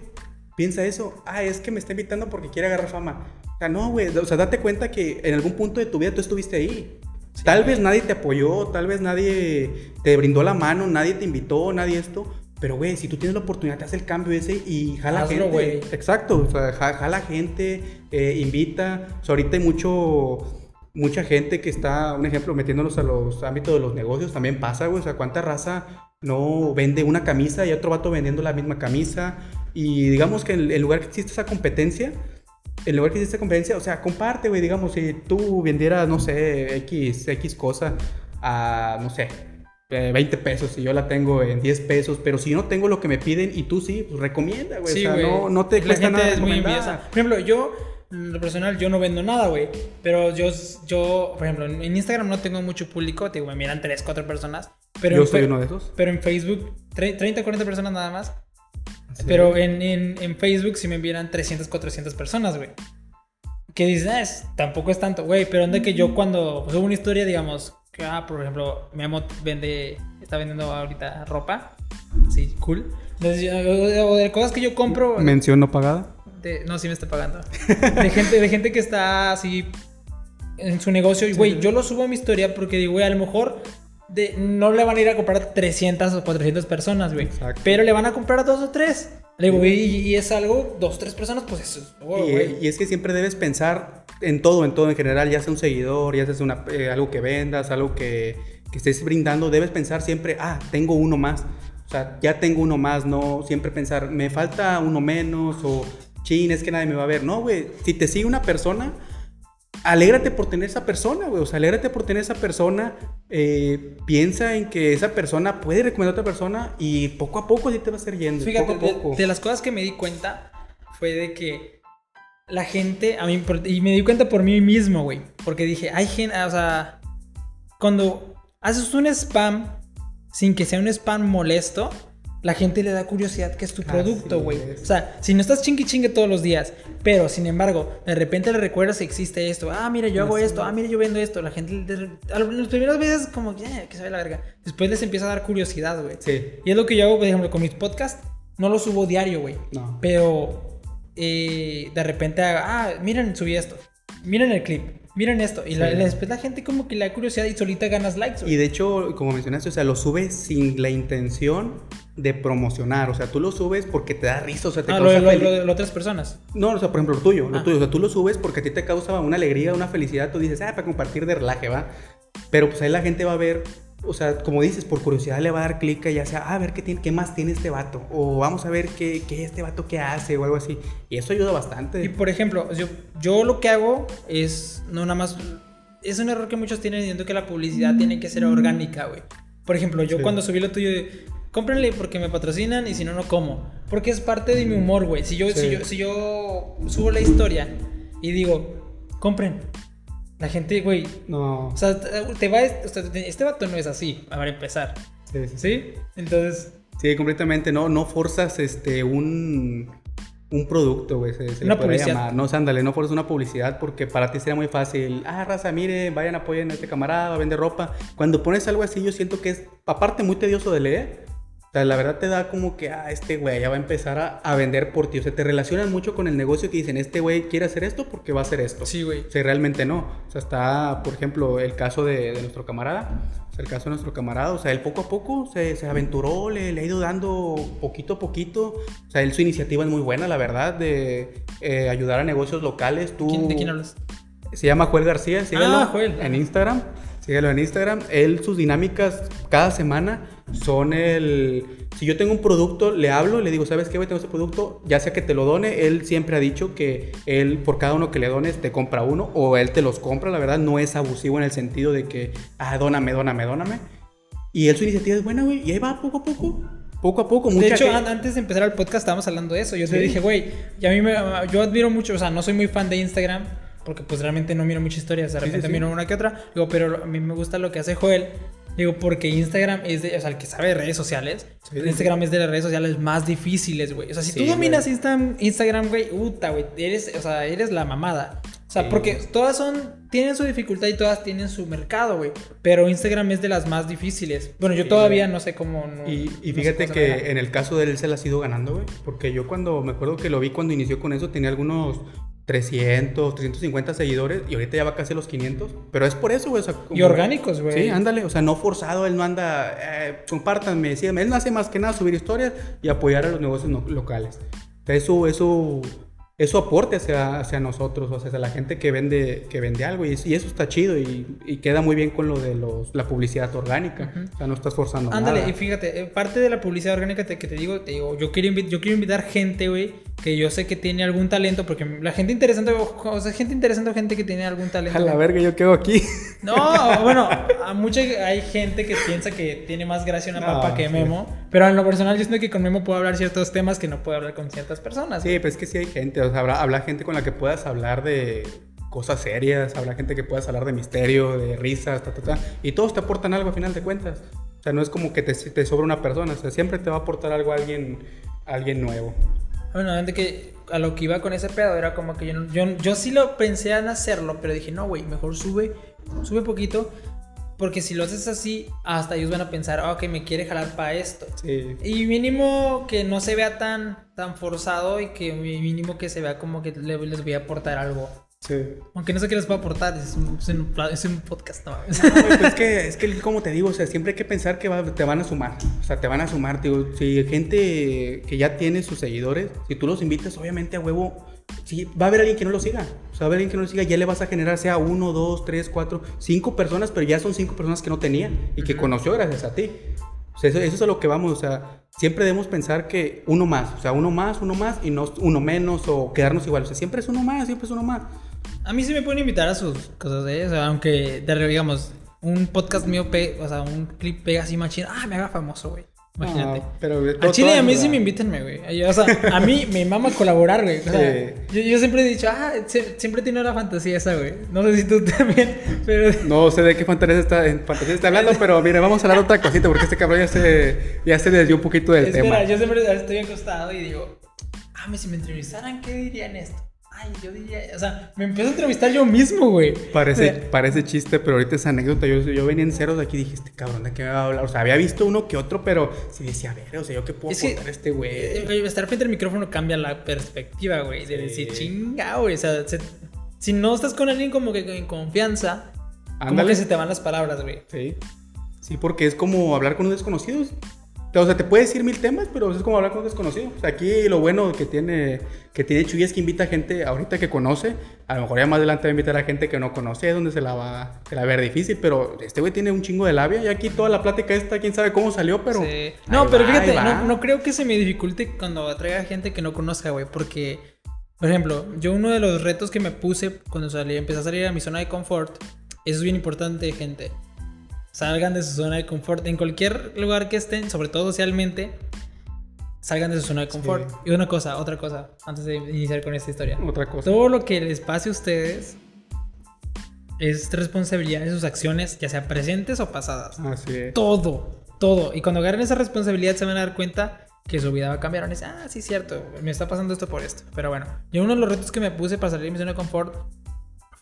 Piensa eso. Ah, es que me está invitando porque quiere agarrar fama. O sea, no, güey. O sea, date cuenta que en algún punto de tu vida tú estuviste ahí. tal vez nadie te apoyó, tal vez nadie te brindó la mano, nadie te invitó, nadie esto. Pero, güey, si tú tienes la oportunidad, te haces el cambio ese y jala Hazlo, gente. güey. Exacto, o sea, ja- jala gente, eh, invita. O sea, ahorita hay mucho, mucha gente que está, un ejemplo, metiéndolos a los ámbitos de los negocios, también pasa, güey. O sea, cuánta raza no vende una camisa y otro vato vendiendo la misma camisa. Y digamos que en el lugar que existe esa competencia, en lugar que existe esa competencia, o sea, comparte, güey, digamos, si tú vendieras, no sé, X, X cosa a, no sé, eh, 20 pesos y yo la tengo en 10 pesos, pero si yo no tengo lo que me piden y tú sí, pues recomienda, güey. Sí, o sea, güey. no, no te La cuesta gente nada es muy. Por ejemplo, yo, lo personal, yo no vendo nada, güey. Pero yo, yo, por ejemplo, en Instagram no tengo mucho público. Te digo, me miran 3, 4 personas. Pero Yo soy uno de esos. Pero en Facebook, tre- 30, 40 personas nada más. Pero en, en, en Facebook sí me envían 300, 400 personas, güey. Que dices, ah, es- tampoco es tanto, güey. Pero onda que yo cuando subo una historia, digamos, que, ah, por ejemplo, mi amo vende, está vendiendo ahorita ropa. Sí, cool. Entonces, yo- o, de cosas que yo compro. Mención no pagada. de- no, sí me está pagando. De gente, de gente que está así en su negocio. Y, güey, yo lo subo a mi historia porque digo, güey, a lo mejor de, no le van a ir a comprar 300 o 400 personas, güey. Pero le van a comprar dos o tres. Le digo, y, y es algo, dos, tres personas, pues eso es, oh, y, y es que siempre debes pensar en todo, en todo en general, ya sea un seguidor, ya sea una, eh, algo que vendas, algo que, que estés brindando, debes pensar siempre, ah, tengo uno más. O sea, ya tengo uno más, no siempre pensar, me falta uno menos o chin, es que nadie me va a ver. No, güey, si te sigue una persona, alégrate por tener esa persona, güey. O sea, alégrate por tener esa persona. eh, piensa en que esa persona puede recomendar a otra persona y poco a poco sí te va a ir yendo. Fíjate, poco a poco. de, de las cosas que me di cuenta fue de que la gente, a mí, y me di cuenta por mí mismo, güey. Porque dije, hay gente, o sea, cuando haces un spam sin que sea un spam molesto, la gente le da curiosidad que es tu Así producto, güey. O sea, si no estás chingui chingue todos los días, pero sin embargo, de repente le recuerdas que existe esto. Ah, mira, yo hago esto. Ah, mira, yo vendo esto. La gente, las primeras veces, como, "Eh, que se ve la verga. Después les empieza a dar curiosidad, güey. Sí. Y es lo que yo hago, por ejemplo, con mis podcasts. No los subo diario, güey. No. Pero eh, de repente, ah, miren, subí esto. Miren el clip. Miren esto. Y la- Sí. después la gente como que le da curiosidad y solita ganas likes, Y de hecho, como mencionaste, o sea, lo subes sin la intención de promocionar. O sea, tú lo subes porque te da risa, o sea, te Ah, causa lo- lo otras personas. No, o sea, por ejemplo, lo tuyo, lo Ah. tuyo. O sea, tú lo subes porque a ti te causa una alegría, una felicidad. Tú dices, ah, para compartir de relaje, va. Pero pues ahí la gente va a ver, o sea, como dices, por curiosidad le va a dar clic y ya sea, ah, a ver qué, tiene, qué más tiene este vato. O vamos a ver qué, qué este vato qué hace o algo así. Y eso ayuda bastante. Y por ejemplo, yo, yo lo que hago es no nada más. Es un error que muchos tienen diciendo que la publicidad tiene que ser orgánica, güey. Por ejemplo, yo Sí. cuando subí lo tuyo, cómprenle porque me patrocinan y si no, no como. Porque es parte de mi humor, güey. Si yo, si, Sí. yo, si yo subo la historia y digo, compren. La gente, güey. No. O sea, te va. O sea, este vato no es así, para empezar. Sí, sí, sí. Entonces. Sí, completamente. No, no forzas este un, un producto, güey. Se, se Una le publicidad. llamar. No, ándale, no forzas una publicidad porque para ti sería muy fácil. Ah, raza, mire, vayan, apoyen a este camarada, vende ropa. Cuando pones algo así, yo siento que es, aparte, muy tedioso de leer. Sea, la verdad te da como que, ah, este güey ya va a empezar a, a vender por ti. O sea, te relacionan mucho con el negocio que dicen, este güey quiere hacer esto porque va a hacer esto. Sí, güey. O sea, realmente no. O sea, está, por ejemplo, el caso de, de nuestro camarada. O sea, el caso de nuestro camarada. O sea, él poco a poco se, se aventuró, le, le ha ido dando poquito a poquito. O sea, él su iniciativa es muy buena, la verdad, de eh, ayudar a negocios locales. Tú, ¿Quién- ¿De quién hablas? Se llama Joel García, síguelo Ah, Joel. en Instagram. Síguelo en Instagram. Él, sus dinámicas cada semana son el... Si yo tengo un producto, le hablo, le digo, ¿sabes qué, güey? Tengo este producto, ya sea que te lo done, él siempre ha dicho que él, por cada uno que le dones, te compra uno, o él te los compra, la verdad, no es abusivo en el sentido de que, ah, dóname, dóname, dóname. Y él, su iniciativa es buena, güey, y ahí va poco a poco, poco a poco. De mucha hecho, gente- an- antes de empezar el podcast estábamos hablando de eso. Yo te Sí. dije, güey, y a mí me, yo admiro mucho, o sea, no soy muy fan de Instagram, porque pues realmente no miro muchas historias, de Sí, sí, repente sí. miro una que otra. Digo, pero a mí me gusta lo que hace Joel. Digo, porque Instagram es de, o sea, el que sabe de redes sociales, Instagram es de las redes sociales más difíciles, güey. O sea, si tú dominas Instagram, güey, puta, güey, eres, o sea, eres la mamada. O sea, porque todas son, tienen su dificultad y todas tienen su mercado, güey. Pero Instagram es de las más difíciles. Bueno, yo todavía no sé cómo. no- Y, fíjate que en el caso de él se la ha ido ganando, güey. Porque yo cuando me acuerdo que lo vi cuando inició con eso, tenía algunos 300, 350 seguidores y ahorita ya va casi a los 500. Pero es por eso, güey. O sea, como- Y orgánicos, güey. Sí, ándale. O sea, no forzado. Él no anda, eh, compártanme, síganme. Él no hace más que nada subir historias y apoyar a los negocios no- locales. Eso, eso, eso aporte hacia, hacia nosotros, o sea, hacia la gente que vende, que vende algo. Y, y eso está chido y, y queda muy bien con lo de los, la publicidad orgánica. O sea, no estás forzando Ándale, nada. y fíjate, eh, parte de la publicidad orgánica te- que te digo, te digo, yo quiero, yo quiero invitar gente, güey, que yo sé que tiene algún talento, porque la gente interesante, o sea, gente interesante o gente que tiene algún talento. A la verga, yo quedo aquí. No, bueno, a mucha hay gente que piensa que tiene más gracia una No, papa que sí. Memo, pero en lo personal yo siento que con Memo puedo hablar ciertos temas que no puedo hablar con ciertas personas. Sí, pues es que sí hay gente. O sea, habrá, habrá gente con la que puedas hablar de cosas serias, habrá gente que puedas hablar de misterio, de risas, ta, ta, ta. Y todos te aportan algo a final de cuentas. O sea, no es como que te, te sobra una persona. O sea, siempre te va a aportar algo alguien, alguien nuevo. Bueno, antes que a lo que iba con ese pedo era como que yo, yo, yo sí lo pensé en hacerlo, pero dije, no, güey, mejor sube, sube poquito, porque si lo haces así, hasta ellos van a pensar, ah, ok, me quiere jalar para esto. Sí. Y mínimo que no se vea tan, tan forzado y que mínimo que se vea como que le- les voy a aportar algo. Sí. Aunque no sé qué les puedo aportar, es un, es un, es un podcast, no pues es que, es que, como te digo, o sea, siempre hay que pensar que va- te van a sumar. O sea, te van a sumar, digo, si hay gente que ya tiene sus seguidores, si tú los invitas, obviamente a huevo, sí, va a haber alguien que no lo siga. O sea, va a haber alguien que no lo siga, ya le vas a generar, sea uno, dos, tres, cuatro, cinco personas, pero ya son cinco personas que no tenía y que conoció gracias a ti. O sea, eso, eso es a lo que vamos, o sea, siempre debemos pensar que uno más, o sea, uno más, uno más y no uno menos o quedarnos igual. O sea, siempre es uno más, siempre es uno más. A mí sí me pueden invitar a sus cosas, ¿eh? O sea, aunque, digamos, un podcast mío, pe- o sea, un clip pega así machín, ah, me haga famoso, güey. Imagínate. Pero a Chile a mí sí me invítenme, güey. O sea, a mí me mama colaborar, güey. O sea, Sí. yo, yo siempre he dicho, ah, se- siempre tenido la fantasía esa, güey. No sé si tú también, pero... No sé de qué fantasía está, en fantasía está hablando, pero mire, vamos a hablar otra cosita porque este cabrón ya se, ya se desvió un poquito del Espera, tema. yo siempre estoy acostado y digo, ah, si me entrevistaran, ¿qué dirían esto? Ay, yo diría, o sea, me empiezo a entrevistar yo mismo, güey. Parece, O sea, parece chiste, pero ahorita es anécdota. Yo, yo venía en ceros de aquí y dije, este cabrón, ¿de qué me va a hablar? O sea, había visto uno que otro, pero sí decía, a ver, o sea, ¿yo qué puedo Es que- a este güey? Eh, Estar frente al micrófono cambia la perspectiva, güey. De decir, chinga, güey. O sea, se- si no estás con alguien como que en confianza, como Ándale. que se te van las palabras, güey. Sí. Sí, porque es como hablar con un desconocido. O sea, te puede decir mil temas, pero es como hablar con un desconocido. O sea, aquí lo bueno que tiene, que tiene Chuy es que invita a gente ahorita que conoce. A lo mejor ya más adelante va a invitar a gente que no conoce, donde se la va, se la va a ver difícil. Pero este güey tiene un chingo de labia. Y aquí toda la plática esta, quién sabe cómo salió, pero. Sí. No, pero va, fíjate, no, no creo que se me dificulte cuando traiga gente que no conozca, güey. Porque, por ejemplo, yo uno de los retos que me puse cuando salí, empecé a salir a mi zona de confort, eso es bien importante, gente. Salgan de su zona de confort. En cualquier lugar que estén, sobre todo socialmente, salgan de su zona de confort. Sí. Y una cosa, otra cosa, antes de iniciar con esta historia. Otra cosa. Todo lo que les pase a ustedes es responsabilidad de sus acciones, ya sea presentes o pasadas. Así es. Todo, todo. Y cuando agarren esa responsabilidad se van a dar cuenta que su vida va a cambiar. Van a decir, ah, sí, cierto, me está pasando esto por esto. Pero bueno, yo uno de los retos que me puse para salir de mi zona de confort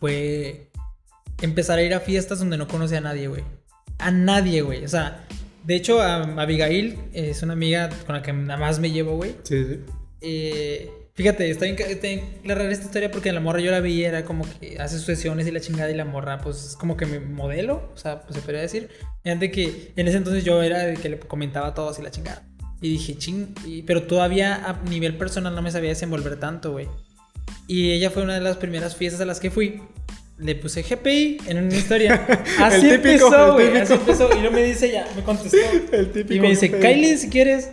fue empezar a ir a fiestas donde no conoce a nadie, güey. A nadie, güey. O sea, de hecho, a Abigail es una amiga con la que nada más me llevo, güey. Sí, sí. Eh, fíjate, está bien, está bien rara esta historia porque la morra yo la vi, era como que hace sus sesiones y la chingada y la morra, pues es como que mi modelo, o sea, pues se podría decir. Y antes que en ese entonces yo era el que le comentaba a todos y la chingada. Y dije, ching, y- pero todavía a nivel personal no me sabía desenvolver tanto, güey. Y ella fue una de las primeras fiestas a las que fui. Le puse GPI en una historia. Así El típico, empezó, güey. Así empezó. Y luego me dice ella, me contestó. El típico Y me dice, GPI. Kylie, si quieres.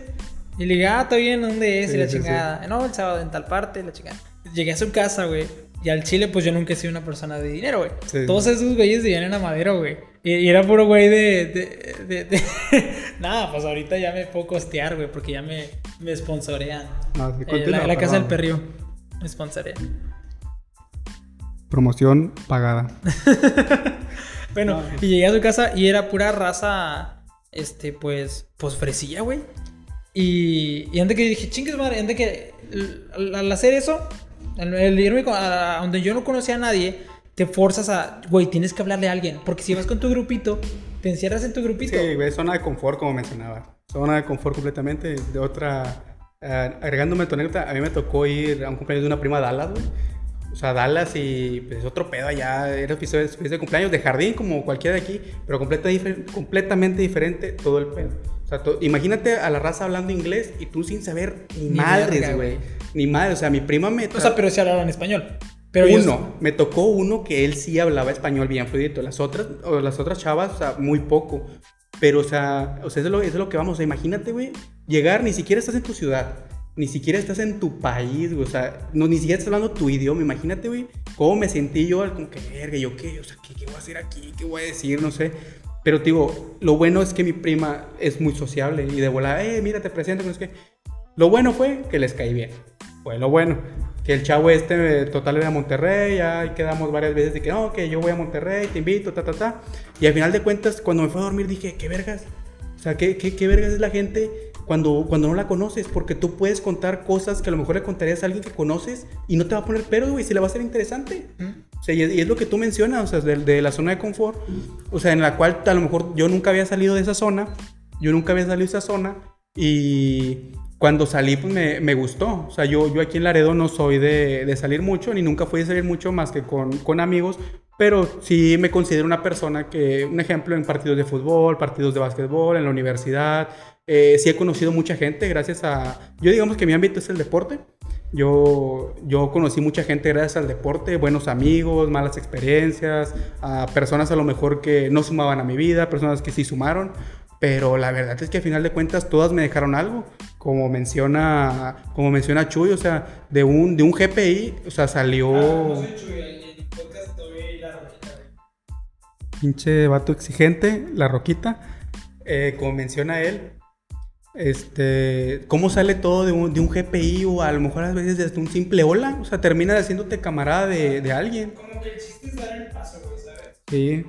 Y le dije, ah, está bien, ¿dónde es? Sí, y la sí, chingada. No, el sábado en tal parte, la chingada. Llegué a su casa, güey. Y al chile, pues yo nunca he sido una persona de dinero, güey. Sí. Todos esos güeyes vivían en Amadero, güey. Y, y era puro güey de. de, de- de- Nada, pues ahorita ya me puedo costear, güey, porque ya me, me sponsorean. No, sí, Eh, la, la casa del perrío. Me sponsorean. Promoción pagada. Bueno, y llegué a su casa y era pura raza, este, pues, pues fresilla, güey. Y, y antes que dije, chingues madre, antes que al, al hacer eso, el, el irme con- a, a donde yo no conocía a nadie, te forzas a, güey, tienes que hablarle a alguien. Porque si vas con tu grupito, te encierras en tu grupito. Sí, güey, zona de confort, como mencionaba. Zona de confort completamente. De otra, eh, agregándome tu anécdota, a mí me tocó ir a un cumpleaños de una prima de Dallas, güey. O sea, Dallas y pues es otro pedo allá. Era fiesta de cumpleaños de jardín como cualquiera de aquí, pero completa difer- completamente diferente todo el pedo. O sea, to- imagínate a la raza hablando inglés y tú sin saber ni, Ni madres, güey. Ni madres. O sea, mi prima me... O sea, pero sí hablaban español. Pero ellos- uno, me tocó uno que él sí hablaba español bien fluidito. Las otras, o las otras chavas, o sea, muy poco. Pero, o sea, o sea eso, es lo, eso es lo que vamos. O sea, imagínate, güey, llegar, ni siquiera estás en tu ciudad, ni siquiera estás en tu país, güey. O sea, no, ni siquiera estás hablando tu idioma. Imagínate, güey, cómo me sentí yo, al como que, verga, yo qué, o sea, ¿qué, qué voy a hacer aquí? ¿Qué voy a decir? No sé. Pero, te digo, lo bueno es que mi prima es muy sociable y de volada, eh, mira, te presento, no sé qué. Lo bueno fue que les caí bien. Fue lo bueno. Que el chavo este, total, era Monterrey. Ya quedamos varias veces de que, no, que yo voy a Monterrey, te invito, ta, ta, ta. Y al final de cuentas, cuando me fui a dormir, dije, ¿qué vergas? O sea, ¿qué, qué, qué vergas es la gente cuando, cuando no la conoces? Porque tú puedes contar cosas que a lo mejor le contarías a alguien que conoces y no te va a poner pero, güey, si le va a ser interesante. ¿Mm? O sea, y es, y es lo que tú mencionas, o sea, de, de la zona de confort, o sea, en la cual a lo mejor yo nunca había salido de esa zona, yo nunca había salido de esa zona y cuando salí pues me, me gustó, o sea, yo, yo aquí en Laredo no soy de, de salir mucho, ni nunca fui a salir mucho más que con, con amigos, pero sí me considero una persona que, un ejemplo en partidos de fútbol, partidos de básquetbol, en la universidad, eh, sí he conocido mucha gente gracias a, yo digamos que mi ámbito es el deporte, yo, yo conocí mucha gente gracias al deporte, buenos amigos, malas experiencias, a personas a lo mejor que no sumaban a mi vida, personas que sí sumaron, pero la verdad es que al final de cuentas todas me dejaron algo, como menciona, como menciona Chuy, o sea, de un, de un GPI, o sea, salió Ah, pinche vato exigente, la roquita, eh, como menciona él, este, cómo sale todo de un, de un GPI o a lo mejor a veces desde un simple hola, o sea, termina haciéndote camarada de, de alguien. Como que el chiste es dar el paso, güey, ¿sabes? Sí,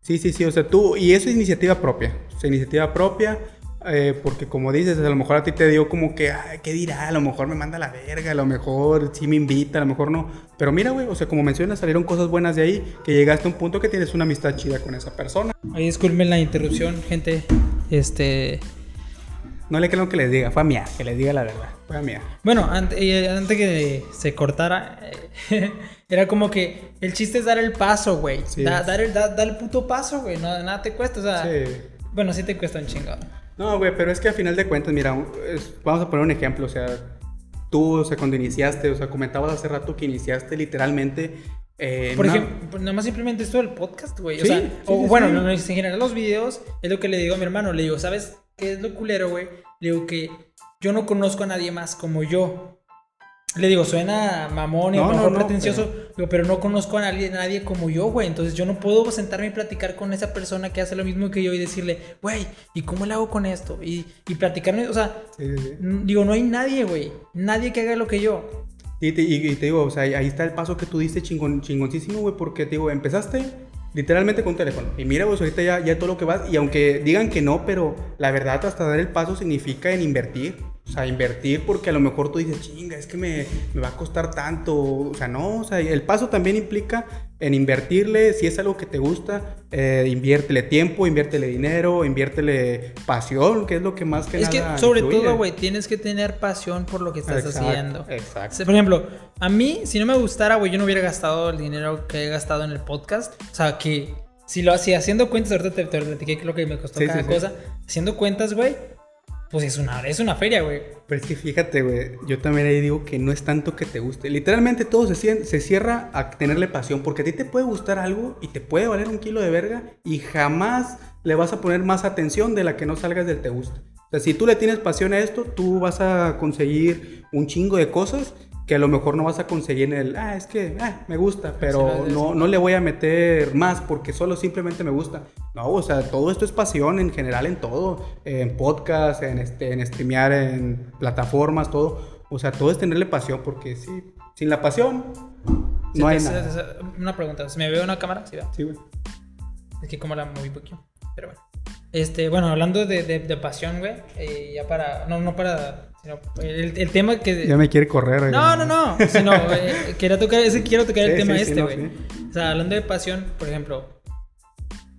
sí, sí, sí, o sea, tú, y eso es iniciativa propia, o sea, iniciativa propia, eh, porque como dices, a lo mejor a ti te dio como que, ay, ¿qué dirá? A lo mejor me manda a la verga, a lo mejor sí me invita, a lo mejor no, pero mira, güey, o sea, como mencionas, salieron cosas buenas de ahí, que llegaste a un punto que tienes una amistad chida con esa persona. Ahí disculpen la interrupción, gente. Este. No le creo que les diga, fue a mía, que les diga la verdad, fue a mía. Bueno, ante- eh, antes que se cortara, eh, era como que el chiste es dar el paso, güey. Sí. Da- dar, el, da, da el puto paso, güey. No, nada te cuesta, o sea. Sí. Bueno, sí te cuesta un chingo. No, güey, pero es que a final de cuentas, mira, es- vamos a poner un ejemplo, o sea, tú, o sea, cuando iniciaste, o sea, comentabas hace rato que iniciaste literalmente... eh, Por una- ejemplo, nada más simplemente esto del podcast, güey. O sea, sí, o sí, bueno, no, no, en general los videos es lo que le digo a mi hermano. Le digo, ¿sabes qué es lo culero, güey? Le digo que yo no conozco a nadie más como yo. Le digo, suena mamón y a No, lo no, mejor no, pretencioso, digo, pero no conozco a nadie, nadie como yo, güey. Entonces yo no puedo sentarme y platicar con esa persona que hace lo mismo que yo y decirle, güey, ¿y cómo le hago con esto? Y, y platicarme, o sea, Sí, sí, sí. n- digo, no hay nadie, güey. Nadie que haga lo que yo. Y te, y te digo, o sea, ahí está el paso que tú diste chingón, chingoncísimo, güey, porque te digo, empezaste literalmente con un teléfono. Y mira, pues ahorita ya, ya todo lo que vas, y aunque digan que no, pero la verdad hasta dar el paso significa en invertir. O sea, invertir porque a lo mejor tú dices, chinga, es que me, me va a costar tanto. O sea, no, o sea, el paso también implica en invertirle, si es algo que te gusta, eh, inviértele tiempo, inviértele dinero, inviértele pasión, que es lo que más que es que nada sobre influye. todo, güey, tienes que tener pasión por lo que estás Exacto, haciendo. exacto. Por ejemplo, a mí, si no me gustara, güey, yo no hubiera gastado el dinero que he gastado en el podcast. O sea, que si lo hacía haciendo cuentas, ahorita te, te platiqué lo que me costó Sí, cada sí, sí. cosa. Haciendo cuentas, güey, pues es una, es una feria, güey. Pero es que fíjate, güey, yo también ahí digo que no es tanto que te guste. Literalmente todo se, se cierra a tenerle pasión, porque a ti te puede gustar algo y te puede valer un kilo de verga y jamás le vas a poner más atención de la que no salgas del te gusta. O sea, si tú le tienes pasión a esto, tú vas a conseguir un chingo de cosas que a lo mejor no vas a conseguir en el, ah, es que ah, me gusta, pero no, no le voy a meter más porque solo simplemente me gusta. No, o sea, todo esto es pasión en general en todo, en podcast, en, este, en streamear, en plataformas, todo. O sea, todo es tenerle pasión porque sí, sin la pasión no hay nada. se- Una pregunta, ¿se me ve una cámara? Sí, va. Sí, güey. Es que como la moví poquito. Pero bueno. Este, bueno, hablando de, de, de pasión, güey, eh, ya para. No, no para. Sino el, el tema que. Ya me quiere correr. No, no, no. Sino, eh, quería tocar, ese, quiero tocar el Sí, tema sí, este, no, güey. sí. O sea, hablando de pasión, por ejemplo,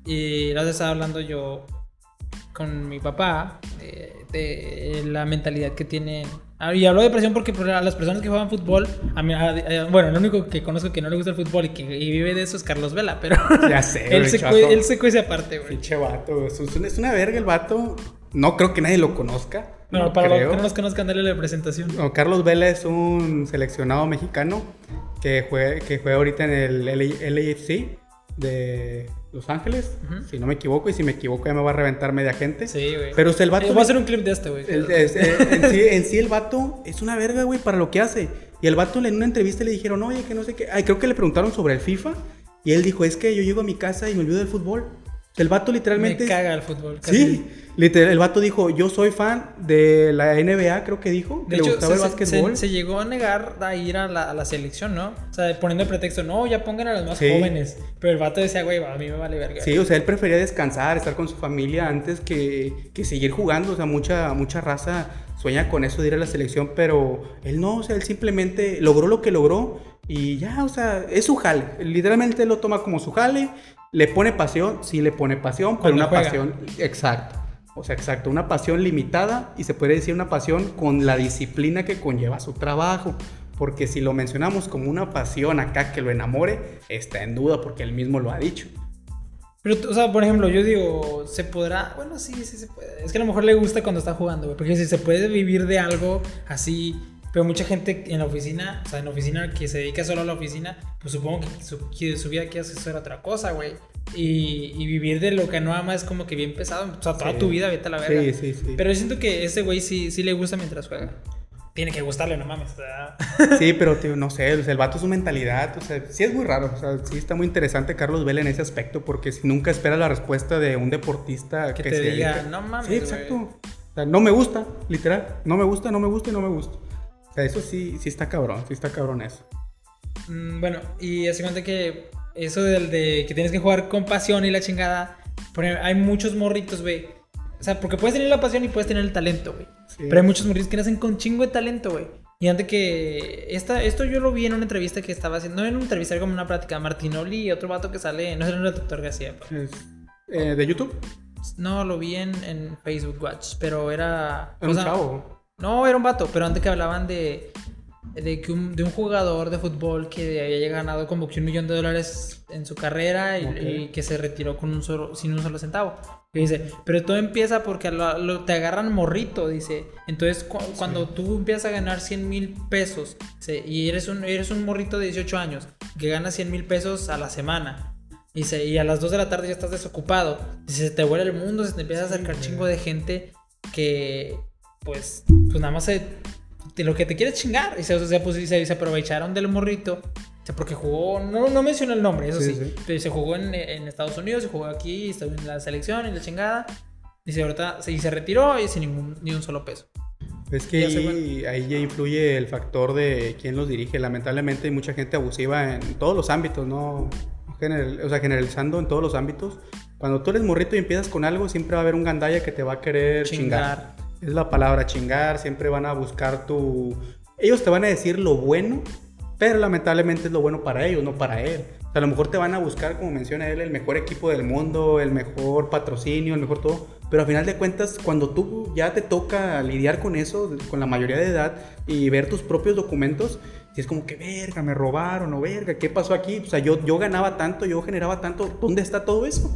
y la vez estaba hablando yo con mi papá de, de la mentalidad que tienen Ah, y hablo de presión porque a las personas que juegan fútbol, a mí, a- a- bueno, el único que conozco que no le gusta el fútbol y que y vive de eso es Carlos Vela, pero Ya sé, él, se él se cuece aparte, güey. Pinche vato, es una verga el vato. No creo que nadie lo conozca. No para los creo. que no nos conozcan, dale la presentación. No, Carlos Vela es un seleccionado mexicano que juega, que juega ahorita en el LA LAFC de Los Ángeles, si no me equivoco, y si me equivoco ya me va a reventar media gente. Sí, güey. Pero el vato... Eh, voy a hacer un clip de este, güey. Es- eh, en, sí, en sí el vato es una verga, güey, para lo que hace. Y el vato en una entrevista le dijeron, oye, que no sé qué. Ay, creo que le preguntaron sobre el FIFA. Y él dijo, es que yo llego a mi casa y me olvido del fútbol. El vato Me literalmente... caga el fútbol. casi. Sí, literal, el vato dijo, yo soy fan de la NBA, creo que dijo, que De le hecho, gustaba se, el se- básquetbol. se- se llegó a negar a ir a la, a la selección, ¿no? O sea, poniendo el pretexto, no, ya pongan a los más Sí. jóvenes. Pero el vato decía, güey, a mí me vale verga. Sí, o sea, él prefería descansar, estar con su familia antes que, que seguir jugando. O sea, mucha, mucha raza sueña con eso de ir a la selección, pero él no, o sea, él simplemente logró lo que logró y ya, o sea, es su jale. Literalmente él lo toma como su jale, le pone pasión, sí le pone pasión, pero una juega. pasión, exacto. O sea, exacto, una pasión limitada y se puede decir una pasión con la disciplina que conlleva su trabajo. Porque si lo mencionamos como una pasión acá que lo enamore, está en duda porque él mismo lo ha dicho. Pero, o sea, por ejemplo, yo digo, ¿se podrá? Bueno, sí, sí se puede. Es que a lo mejor le gusta cuando está jugando, güey. Porque si se puede vivir de algo así. Pero mucha gente en la oficina, o sea, en la oficina que se dedica solo a la oficina, pues supongo que su, que su vida quiere hacer otra cosa, güey. Y, y vivir de lo que no ama es como que bien pesado. O sea, toda Sí. tu vida, vete a la verga. Sí, sí, sí. Pero yo siento que ese güey sí, sí le gusta mientras juega. Tiene que gustarle, no mames. Sí, pero tío, no sé, el vato su mentalidad, o sea, sí es muy raro, o sea, sí está muy interesante Carlos Vela en ese aspecto, porque nunca espera la respuesta de un deportista Que que, te se diga, dedica- "No mames, Sí, exacto. güey". O sea, no me gusta, literal, no me gusta, no me gusta y no me gusta. O sea, eso sí, sí está cabrón, sí está cabrón eso. Mm, bueno, y hace cuenta que eso del de que tienes que jugar con pasión y la chingada. Por ejemplo, hay muchos morritos, güey. O sea, porque puedes tener la pasión y puedes tener el talento, güey. Sí. Pero hay muchos morritos que nacen con chingo de talento, güey. Y antes que. Esta, esto yo lo vi en una entrevista que estaba haciendo. No en una entrevista, era como una plática. Martinoli y otro vato que sale. No sé, no era el doctor García. pero- Es, eh, ¿De YouTube? No, lo vi en, en Facebook Watch. Pero era. Era o un sea, chavo. No, era un vato, pero antes que hablaban de, de, que un, de un jugador de fútbol que había ganado como que un millón de dólares en su carrera y, que se retiró con un solo, sin un solo centavo. Y dice, pero todo empieza porque a lo- lo- te agarran morrito, dice. Entonces, cu- cuando tú empiezas a ganar 100 mil pesos dice, y eres un, eres un morrito de 18 años que gana 100 mil pesos a la semana. Dice, y a las 2 de la tarde ya estás desocupado. Dice, se te vuela el mundo, se te empieza a acercar chingo de gente que, pues, pues nada más se, de lo que te quieres chingar. Y se, o sea, pues, y se, se aprovecharon del morrito. O sea, porque jugó, no, no mencionó el nombre, eso sí. Sí, sí. Pero se jugó en, en Estados Unidos, se jugó aquí, estuvo en la selección, en la chingada. Ahorita, se- y se retiró y sin ningún, ni un solo peso. Es que ahí, ahí ya influye el factor de quién los dirige. Lamentablemente hay mucha gente abusiva en todos los ámbitos, ¿no? General- o sea, generalizando en todos los ámbitos. Cuando tú eres morrito y empiezas con algo, siempre va a haber un gandalla que te va a querer chingar. Chingar. Es la palabra chingar, siempre van a buscar tu... Ellos te van a decir lo bueno, pero lamentablemente es lo bueno para ellos, no para él. O sea, a lo mejor te van a buscar, como menciona él, el mejor equipo del mundo, el mejor patrocinio, el mejor todo. Pero a final de cuentas, cuando tú ya te toca lidiar con eso, con la mayoría de edad, y ver tus propios documentos, si es como que, verga, me robaron, o verga, ¿qué pasó aquí? O sea, yo, yo ganaba tanto, yo generaba tanto, ¿dónde está todo eso?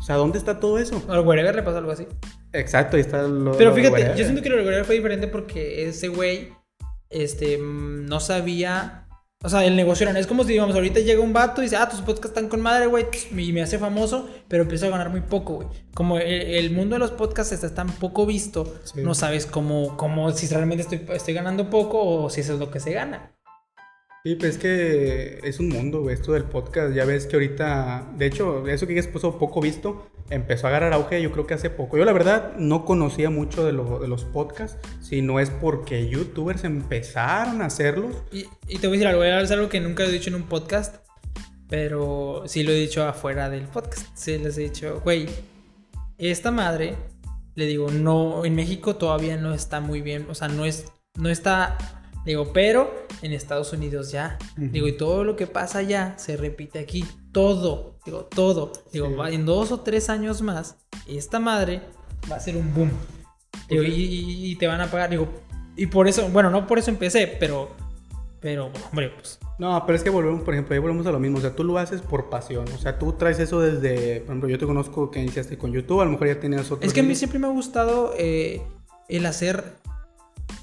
O sea, ¿dónde está todo eso? Al Wherever le pasó algo así. Exacto, ahí está lo Pero lo fíjate, yo siento que lo Wherever fue diferente porque ese güey, este, mm, no sabía. O sea, el negocio era. Es como si, digamos, ahorita llega un vato y dice, ah, tus podcasts están con madre, güey, y me hace famoso, pero empiezo a ganar muy poco, güey. Como el, el mundo de los podcasts está tan poco visto, Sí. no sabes cómo, cómo, si realmente estoy, estoy ganando poco o si eso es lo que se gana. Sí, pues es que es un mundo, güey, esto del podcast. Ya ves que ahorita, de hecho, eso que es puso poco visto, empezó a agarrar auge yo creo que hace poco. Yo la verdad no conocía mucho de, lo- de los podcasts, si no es porque youtubers empezaron a hacerlos. Y, y te voy a decir algo, es algo que nunca he dicho en un podcast, pero sí lo he dicho afuera del podcast. Sí les he dicho, güey, esta madre, le digo, no, en México todavía no está muy bien, o sea, no es, no está, digo, pero en Estados Unidos ya. Ujú. Digo, y todo lo que pasa allá se repite aquí, todo, digo, todo. Digo, Sí. en dos o tres años más, esta madre va a ser un boom. Digo, y, y- y te van a pagar, digo, Y por eso, bueno, no por eso empecé, pero, pero, hombre, pues. No, pero es que volvemos, por ejemplo, ahí volvemos a lo mismo. O sea, tú lo haces por pasión. O sea, tú traes eso desde, por ejemplo, yo te conozco que iniciaste con YouTube, a lo mejor ya tenías otro. Es que a mí siempre me ha gustado eh, el hacer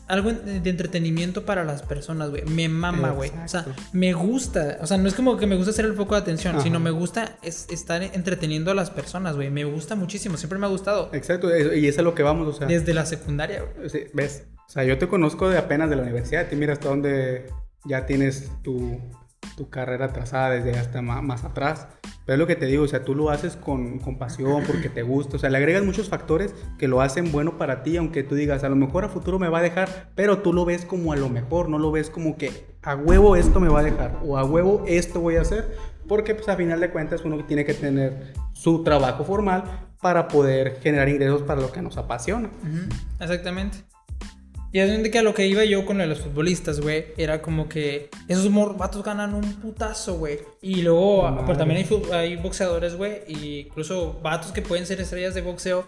algo de entretenimiento para las personas, güey. Me mama, güey. O sea, me gusta. O sea, no es como que me gusta ser el foco de atención, sino me gusta es estar entreteniendo a las personas, güey. Me gusta muchísimo. Siempre me ha gustado. Exacto. Y es a lo que vamos, o sea. Desde la secundaria, güey. Sí, ¿Ves? O sea, yo te conozco de apenas de la universidad. Y mira hasta dónde ya tienes tu, tu carrera trazada desde hasta más, atrás. Pero es lo que te digo, o sea, tú lo haces con, con, pasión, porque te gusta, o sea, le agregas muchos factores que lo hacen bueno para ti, aunque tú digas, a lo mejor a futuro me va a dejar, pero tú lo ves como a lo mejor, no lo ves como que a huevo esto me va a dejar, o a huevo esto voy a hacer, porque pues a final de cuentas uno tiene que tener su trabajo formal para poder generar ingresos para lo que nos apasiona. Exactamente. Y es donde que a lo que iba yo con los futbolistas, güey, era como que esos vatos ganan un putazo, güey. Y luego, pues también hay, hay boxeadores, güey, y incluso vatos que pueden ser estrellas de boxeo.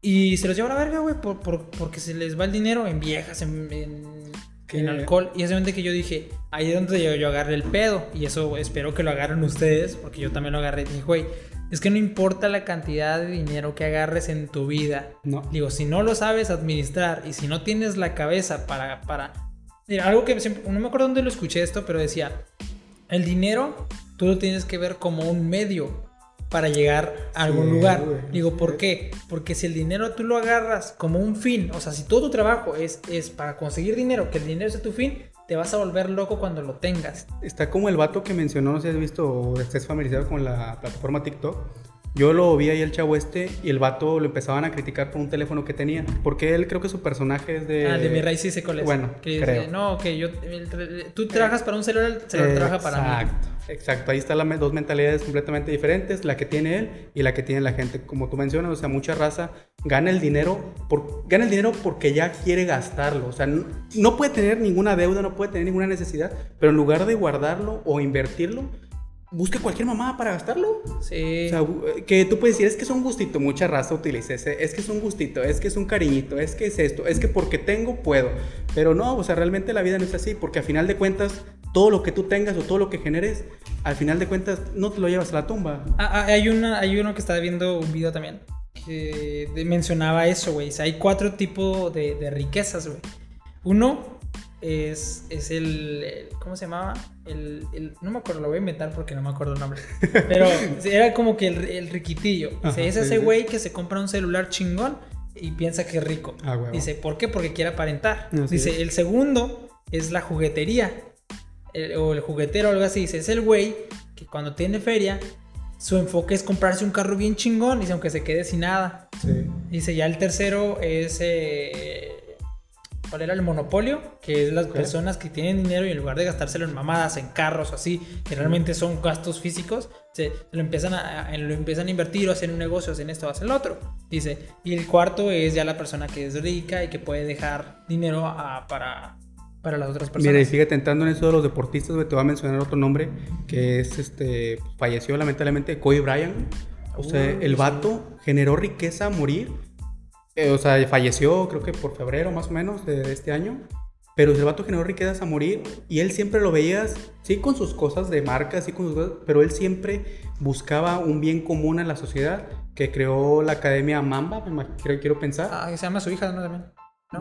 Y se los lleva a la verga, güey, por, porque se les va el dinero en viejas, en, en, alcohol. Y es donde que yo dije, ahí es donde yo, yo agarré el pedo. Y eso espero que lo agarren ustedes, porque yo también lo agarré. Y dije, güey, es que no importa la cantidad de dinero que agarres en tu vida. No. Digo, si no lo sabes administrar y si no tienes la cabeza para... para... Mira, algo que siempre... No me acuerdo dónde lo escuché esto, pero decía, el dinero tú lo tienes que ver como un medio para llegar a algún lugar. Digo, ¿por qué? Porque si el dinero tú lo agarras como un fin, o sea, si todo tu trabajo es, es para conseguir dinero, que el dinero sea tu fin, te vas a volver loco cuando lo tengas. Está como el vato que mencionó, no sé si has visto o estés familiarizado con la plataforma TikTok. Yo lo vi ahí el chavo este y el vato lo empezaban a criticar por un teléfono que tenía. Porque él creo que su personaje es de. Ah, de mi raíz sí sé cuál es. Bueno, creo. no, que yo. tú trabajas para un celular, el celular trabaja para mí. Exacto. Exacto, ahí están las dos mentalidades completamente diferentes, la que tiene él y la que tiene la gente. Como tú mencionas, o sea, mucha raza gana el dinero, por, gana el dinero porque ya quiere gastarlo. O sea, no, puede tener ninguna deuda, no puede tener ninguna necesidad, pero en lugar de guardarlo o invertirlo, busca cualquier mamá para gastarlo. Sí. O sea, que tú puedes decir, es que es un gustito, mucha raza utiliza ese, es que es un gustito, es que es un cariñito, es que es esto, es que porque tengo puedo. Pero no, o sea, realmente la vida no es así, porque a final de cuentas todo lo que tú tengas o todo lo que generes, al final de cuentas no te lo llevas a la tumba. Ah, ah, hay, una, hay uno que estaba viendo un video también que mencionaba eso, güey. O sea, hay cuatro tipos de, riquezas, güey. Uno es, es el, ¿Cómo se llamaba? El, no me acuerdo, lo voy a inventar porque no me acuerdo el nombre. Pero era como que el, riquitillo. es ese güey que se compra un celular chingón y piensa que es rico. Ah, Dice, ¿por qué? Porque quiere aparentar. Dice, el segundo es la juguetería o el juguetero o algo así, dice, es el güey que cuando tiene feria, su enfoque es comprarse un carro bien chingón, dice, aunque se quede sin nada. Dice, ya el tercero es... Eh, ¿Cuál era el monopolio? Que es las personas que tienen dinero y en lugar de gastárselo en mamadas, en carros o así, que realmente son gastos físicos, se, lo, empiezan a, lo empiezan a invertir o hacen un negocio, hacen esto, hacen lo otro. Dice, y el cuarto es ya la persona que es rica y que puede dejar dinero para, para las otras personas. Mira, y sigue tentando en eso de los deportistas, te voy a mencionar otro nombre que es este falleció lamentablemente Kobe Bryant. O sea, el vato generó riqueza a morir. Eh, o sea, falleció creo que por febrero más o menos de, este año. Pero el vato generó riquezas a morir y él siempre lo veías, sí, con sus cosas de marca, sí, con sus cosas, pero él siempre buscaba un bien común en la sociedad que creó la Academia Mamba, quiero, quiero pensar. Ah, se llama su hija, ¿no? También.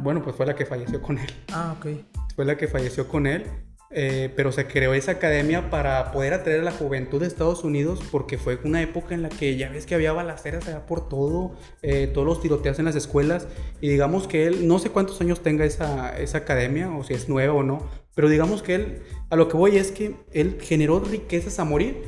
Bueno, pues fue la que falleció con él. Ah, ok fue la que falleció con él. Eh, pero se creó esa academia para poder atraer a la juventud de Estados Unidos porque fue una época en la que ya ves que había balaceras allá por todo, eh, todos los tiroteos en las escuelas y digamos que él, no sé cuántos años tenga esa, esa academia o si es nueva o no, pero digamos que él, a lo que voy es que él generó riquezas a morir,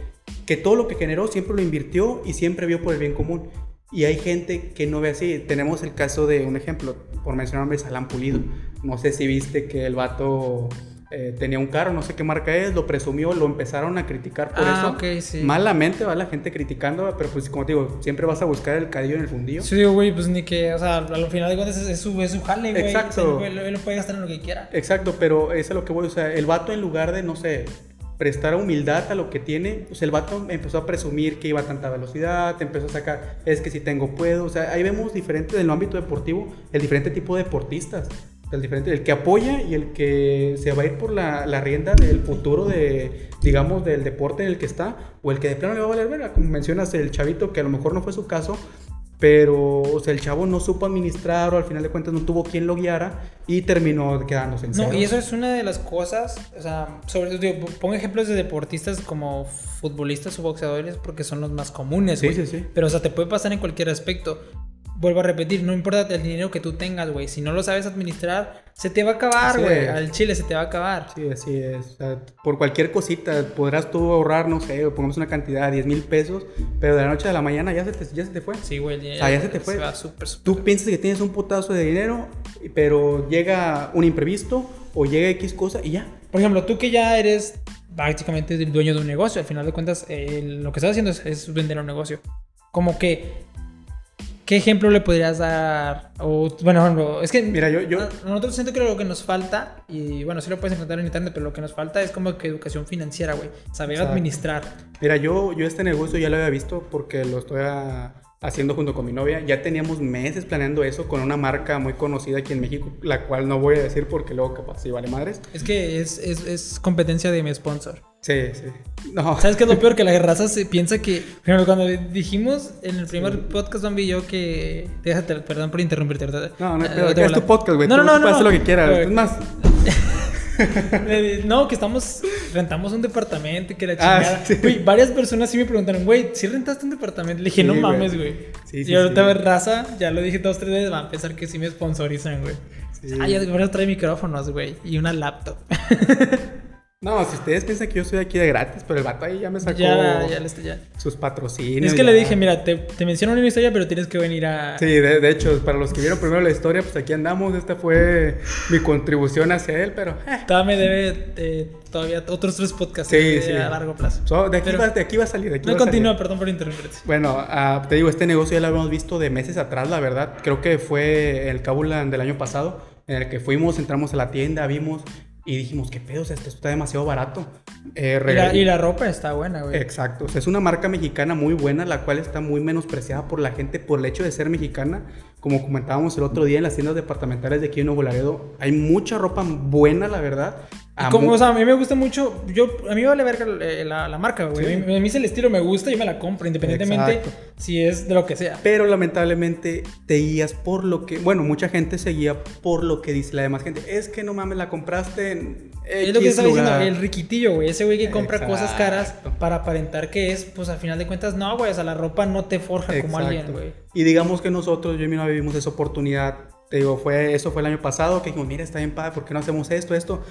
que todo lo que generó siempre lo invirtió y siempre vio por el bien común. Y hay gente que no ve así. Tenemos el caso de un ejemplo, por mencionar nombre, Salán Pulido. No sé si viste que el vato eh, tenía un carro, no sé qué marca es, lo presumió, lo empezaron a criticar por ah, eso. Malamente va la gente criticando, pero pues como te digo, siempre vas a buscar el cadillo en el fundillo. Sí, güey, pues ni que, o sea, al final de cuentas es, su, es su jale, güey. Exacto. él, lo puede gastar en lo que quiera. Exacto, pero eso es lo que voy, o sea, el vato en lugar de, no sé, prestar humildad a lo que tiene, pues el vato empezó a presumir que iba a tanta velocidad, empezó a sacar, es que si tengo puedo, o sea, ahí vemos diferente en el ámbito deportivo, el diferente tipo de deportistas, el diferente, el que apoya y el que se va a ir por la, la rienda del futuro de, digamos, del deporte en el que está, o el que de plano le va a valer verga, como mencionas el chavito, que a lo mejor no fue su caso, pero o sea, el chavo no supo administrar o al final de cuentas no tuvo quien lo guiara y terminó quedándose en No, cero. y eso es una de las cosas, o sea, sobre digo, pongo ejemplos de deportistas como futbolistas o boxeadores porque son los más comunes, Sí, sí, sí. Pero, o sea, te puede pasar en cualquier aspecto. Vuelvo a repetir, no importa el dinero que tú tengas, güey. Si no lo sabes administrar, se te va a acabar, güey. Al chile se te va a acabar. Sí, así es. O sea, por cualquier cosita podrás tú ahorrar, no sé, pongamos una cantidad, 10 mil pesos, pero de la noche a la mañana ya se te, ya se te fue. Sí, güey. O sea, ya se te fue. va súper, súper. Tú piensas que tienes un putazo de dinero, pero llega un imprevisto o llega X cosa y ya. Por ejemplo, tú que ya eres prácticamente el dueño de un negocio, al final de cuentas, eh, lo que estás haciendo es, es vender un negocio. Como que, ¿qué ejemplo le podrías dar? O, bueno, es que Mira, yo- yo- a- nosotros siento que lo que nos falta, y bueno, sí lo puedes encontrar en internet, pero lo que nos falta es como que educación financiera, güey. Saber Exacto. administrar. Mira, yo, yo este negocio ya lo había visto porque lo estoy ah, haciendo junto con mi novia. Ya teníamos meses planeando eso con una marca muy conocida aquí en México, la cual no voy a decir porque luego capaz sí vale madres. Es que es, es, es competencia de mi sponsor. Sí, sí. No. ¿Sabes qué es lo peor? Que la raza se piensa que. Ejemplo, cuando dijimos en el primer podcast, Bambi y yo, que. Déjate, perdón por interrumpirte. ¿verdad? No, no, Eh, pero es tu podcast, güey. No, no, no. no, hacer lo que quieras. Es más, No, que estamos. Rentamos un departamento y que la Ah, chingada. sí. Güey, varias personas sí me preguntaron, güey, ¿sí rentaste un departamento? Le dije, Sí, no mames, güey. Sí, sí, y ahorita sí. raza, ya lo dije dos, tres veces, van a pensar que sí me sponsorizan, güey. Sí. Ah, ya ahora trae micrófonos, güey. Y una laptop. no, si ustedes piensan que yo estoy aquí de gratis, pero el vato ahí ya me sacó ya, ya, le estoy ya. sus patrocinios. Es que le dije, mira, te, te menciono una historia, pero tienes que venir a. Sí, de, de hecho, para los que vieron primero la historia, pues aquí andamos. Esta fue mi contribución hacia él, pero. eh, Todavía me debe eh, todavía otros tres podcasts Sí, eh, sí. a largo plazo. so, de, aquí Pero- va, de aquí va a salir. De aquí No salir. continúa, perdón por interrumpirte. Bueno, ah, te digo, este negocio ya lo habíamos visto de meses atrás, la verdad. Creo que fue el Cabulan del año pasado, en el que fuimos, entramos a la tienda, vimos y dijimos, ¿qué pedo? O sea, esto está demasiado barato. Eh, Y la, y la ropa está buena, güey. Exacto, o sea, es una marca mexicana muy buena, la cual está muy menospreciada por la gente por el hecho de ser mexicana. Como comentábamos el otro día en las tiendas departamentales de aquí en Nuevo Laredo, hay mucha ropa buena, la verdad. A como, o sea, a mí me gusta mucho. Yo, a mí me vale verga eh, la, la marca, güey. Sí. A, mí, a mí el estilo me gusta, yo me la compro, independientemente Exacto. si es de lo que sea. Pero lamentablemente te guías por lo que, bueno, mucha gente se guía por lo que dice la demás gente. Es que no mames, la compraste en es lo que X estaba diciendo, lugar". el riquitillo, güey. Ese güey que compra cosas caras para aparentar que es, pues al final de cuentas, no, güey. O sea, la ropa no te forja como Exacto. alguien, güey. Y digamos que nosotros, yo y mi novia vivimos esa oportunidad. Te digo, fue, eso fue el año pasado, que dijimos, mira, está bien padre, ¿por qué no hacemos esto, esto?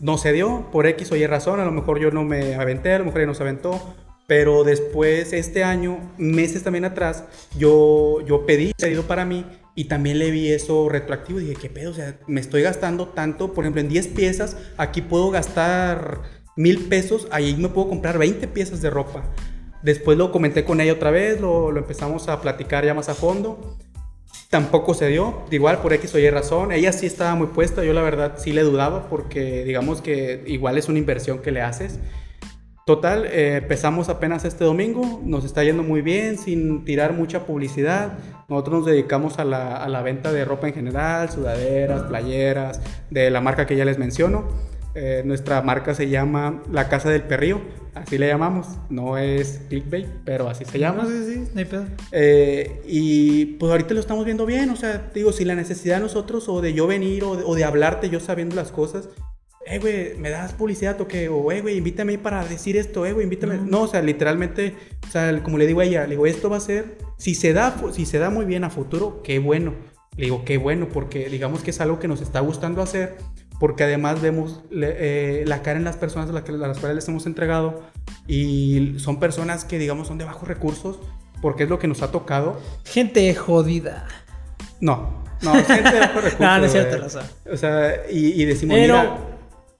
No se dio, por X o Y razón, a lo mejor yo no me aventé, a lo mejor ella no se aventó. Pero después, este año, meses también atrás, yo, yo pedí, pedido para mí, y también le vi eso retroactivo. Dije, ¿qué pedo? O sea, me estoy gastando tanto, por ejemplo, en 10 piezas, aquí puedo gastar mil pesos, ahí me puedo comprar 20 piezas de ropa. Después lo comenté con ella otra vez, lo, lo empezamos a platicar ya más a fondo. Tampoco se dio, igual por X o Y razón. Ella sí estaba muy puesta, yo la verdad sí le dudaba porque digamos que igual es una inversión que le haces. Total, eh, empezamos apenas este domingo, nos está yendo muy bien, sin tirar mucha publicidad. Nosotros nos dedicamos a la, a la venta de ropa en general, sudaderas, playeras, de la marca que ya les menciono. Eh, nuestra marca se llama La Casa del Perrío, así le llamamos. No es clickbait, pero así se llama. No, sí, sí, no hay pedo. Eh, y pues ahorita lo estamos viendo bien, o sea, digo, si la necesidad de nosotros o de yo venir o de, o de hablarte yo sabiendo las cosas, eh, güey, ¿me das publicidad o qué? O, eh, güey, invítame ahí para decir esto, eh, güey, invítame. No. o sea, literalmente, o sea, como le digo a ella, le digo, esto va a ser, si se da, si se da muy bien a futuro, qué bueno. Le digo, qué bueno, porque digamos que es algo que nos está gustando hacer, porque además vemos le- eh, la cara en las personas a las, que- a las cuales les hemos entregado y son personas que, digamos, son de bajos recursos, porque es lo que nos ha tocado. Gente jodida. No, no, gente de bajos recursos. No, no es cierto, raza. O sea, y, y decimos, Pero- mira,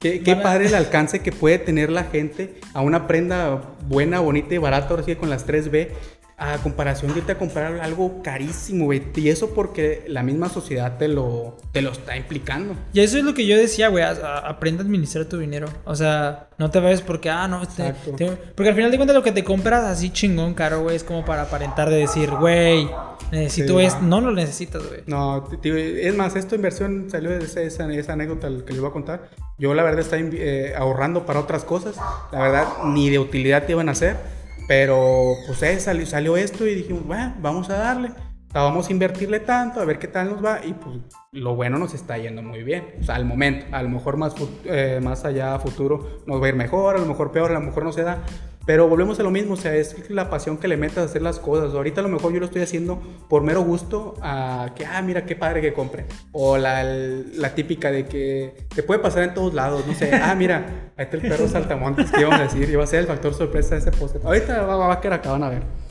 qué, padre el alcance que puede tener la gente a una prenda buena, bonita y barata, ahora sí con las 3B. A comparación de irte a comprar algo carísimo, güey. Y eso porque la misma sociedad te lo, te lo está implicando. Y eso es lo que yo decía, güey. Aprende a administrar tu dinero. O sea, no te vayas porque, ah, no. te- Exacto. te- porque al final de cuentas lo que te compras así chingón, caro, güey, es como para aparentar de decir, güey, necesito Sí. esto. No lo necesitas, güey. No, es más, esta inversión salió de esa, esa, esa anécdota que les voy a contar. Yo, la verdad, estaba eh, ahorrando para otras cosas. La verdad, ni de utilidad te iban a hacer. Pero, pues, eh, salió, esto y dijimos, bueno, vamos a darle. Vamos a invertirle tanto, a ver qué tal nos va. Y, pues, lo bueno nos está yendo muy bien. O sea, al momento. A lo mejor más, eh, más allá a futuro nos va a ir mejor, a lo mejor peor, a lo mejor no se da. Pero volvemos a lo mismo, o sea, es la pasión que le metas a hacer las cosas. Ahorita a lo mejor yo lo estoy haciendo por mero gusto, a que, ah, mira qué padre que compre. O la, la típica de que te puede pasar en todos lados, no sé, ah, mira, ahí está el perro saltamontes, que íbamos a decir? Iba a ser el factor sorpresa de ese podcast. Ahorita va, va a quedar acá, van a ver.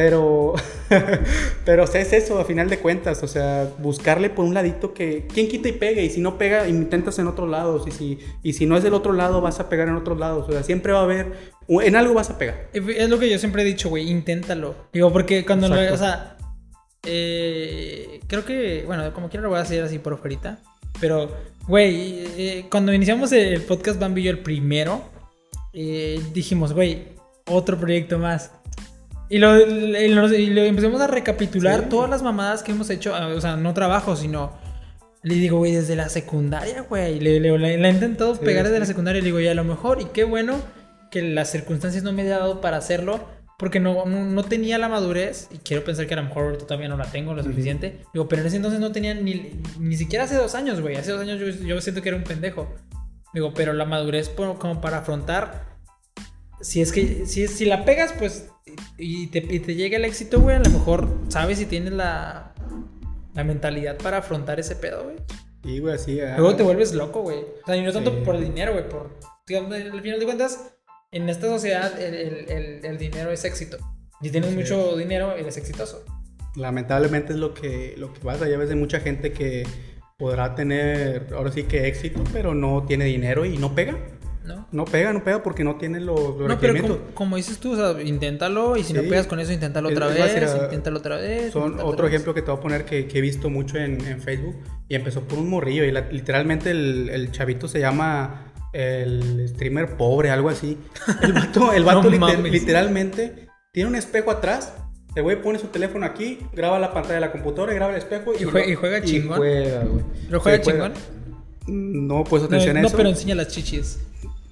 Pero, pero o sea, es eso, a final de cuentas, o sea, buscarle por un ladito que, ¿quién quita y pegue? Y si no pega, intentas en otros lados, y si, y si no es del otro lado, vas a pegar en otros lados, o sea, siempre va a haber, en algo vas a pegar. Es lo que yo siempre he dicho, güey, inténtalo. Digo, porque cuando lo, o sea, eh, creo que, bueno, como quiera lo voy a hacer así por afuera. Pero, güey, eh, cuando iniciamos el podcast Bambi y yo el primero, eh, dijimos, güey, otro proyecto más. Y lo, y lo- y lo empezamos a recapitular Sí. todas las mamadas que hemos hecho, o sea, no trabajo, sino... Le digo, güey, desde la secundaria, güey. Le, le, le- le he intentado Sí, pegar desde sí. la secundaria le digo, y a lo mejor, y qué bueno que las circunstancias no me había dado para hacerlo, porque no, no, no tenía la madurez, y quiero pensar que a lo mejor ahorita todavía no la tengo lo suficiente. Digo, pero en ese entonces no tenía ni, ni siquiera hace dos años, güey. Hace dos años yo, yo siento que era un pendejo. Digo, pero la madurez por- como para afrontar, si es que, si, si la pegas, pues, y te, y te llega el éxito, güey, a lo mejor sabes si tienes la, la mentalidad para afrontar ese pedo, güey. Y, güey, así. ah, Luego te vuelves loco, güey. O sea, y no tanto Sí. por el dinero, güey. Por, digamos, al final de cuentas, en esta sociedad el, el- el- el dinero es éxito. Si tienes Así mucho dinero, eres exitoso. Lamentablemente es lo que, lo que pasa. Ya ves de mucha gente que podrá tener, ahora sí que éxito, pero no tiene dinero y no pega. ¿No? No pega, no pega porque no tiene los, los No, pero como, como dices tú, o sea, inténtalo y si no pegas con eso, inténtalo otra es vez, mira, inténtalo otra vez. Son otro otra vez. ejemplo que te voy a poner que, que he visto mucho en, en Facebook y empezó por un morrillo y la- literalmente el, el chavito se llama el streamer pobre, algo así. El vato, el vato No liter- mames. literalmente tiene un espejo atrás. El güey pone su teléfono aquí, graba la pantalla de la computadora y graba el espejo. Y jue- y juega chingón. juega. ¿Pero juega Sí, chingón? No pues No, atención a no, eso. pero enseña las chichis.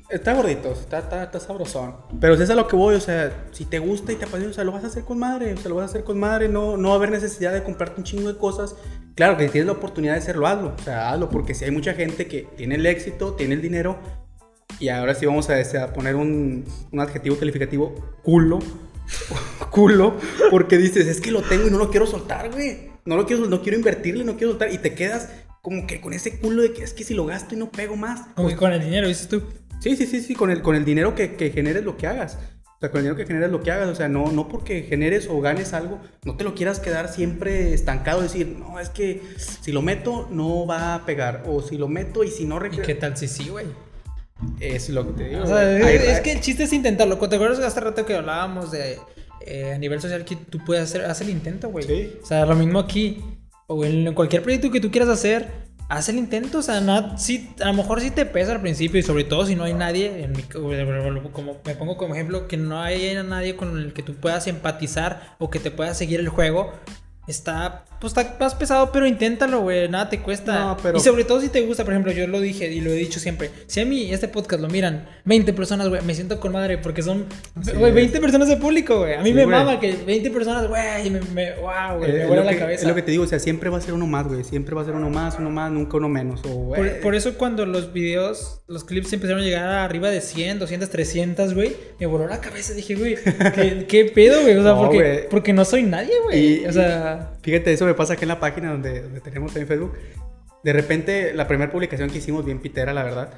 Está gordito, está, está, está sabrosón. Pero es a lo que voy, o sea, si te gusta y te apasiona, o sea, lo vas a hacer con madre, o sea, lo vas a hacer con madre, no, no va a haber necesidad de comprarte un chingo de cosas. Claro que si tienes la oportunidad de hacerlo, hazlo, o sea, hazlo, porque si hay mucha gente que tiene el éxito, tiene el dinero, y ahora sí vamos a, este, a poner un, un adjetivo calificativo, culo, culo, porque dices, es que lo tengo y no lo quiero soltar, güey. No lo quiero, no quiero invertirle, no quiero soltar, y te quedas como que con ese culo de que es que si lo gasto y no pego más. Como que con el dinero, dices tú. Sí, sí, sí, sí, con el, con el dinero que, que generes lo que hagas. O sea, con el dinero que generes lo que hagas. O sea, no, no porque generes o ganes algo, no te lo quieras quedar siempre estancado. Decir, no, es que si lo meto, no va a pegar. O si lo meto y si no ¿Y qué tal si sí, güey? Es lo que te digo. O sea, es, Hay- es que el chiste es intentarlo. ¿Te acuerdas hace rato que hablábamos de eh, a nivel social que tú puedes hacer, haz el intento, güey? Sí. O sea, lo mismo aquí. O en cualquier proyecto que tú quieras hacer, haz el intento. O sea, no, sí, a lo mejor sí te pesa al principio y sobre todo si no hay nadie, en mi, como me pongo como ejemplo, que no hay nadie con el que tú puedas empatizar o que te pueda seguir el juego. Está, pues está más pesado, pero inténtalo, güey. Nada te cuesta. No, pero- Y sobre todo si te gusta, por ejemplo, yo lo dije y lo he dicho siempre. Si a mí este podcast lo miran 20 personas, güey, me siento con madre porque son, Así güey, es. 20 personas de público, güey. A mí Sí, me mama que 20 personas, güey, me, me, wow, güey, me vuela la que- cabeza. Es lo que te digo, o sea, siempre va a ser uno más, güey. Siempre va a ser uno más, uno más, nunca uno menos. O, Por, por eso cuando los videos, los clips empezaron a llegar a arriba de 100, 200, 300, güey, me voló la cabeza. Dije, güey, ¿qué, qué pedo, güey? O sea, No, porque, porque no soy nadie, güey. O sea, Fíjate, eso me pasa aquí en la página donde, donde tenemos en Facebook. De repente, la primera publicación que hicimos, bien pitera, la verdad.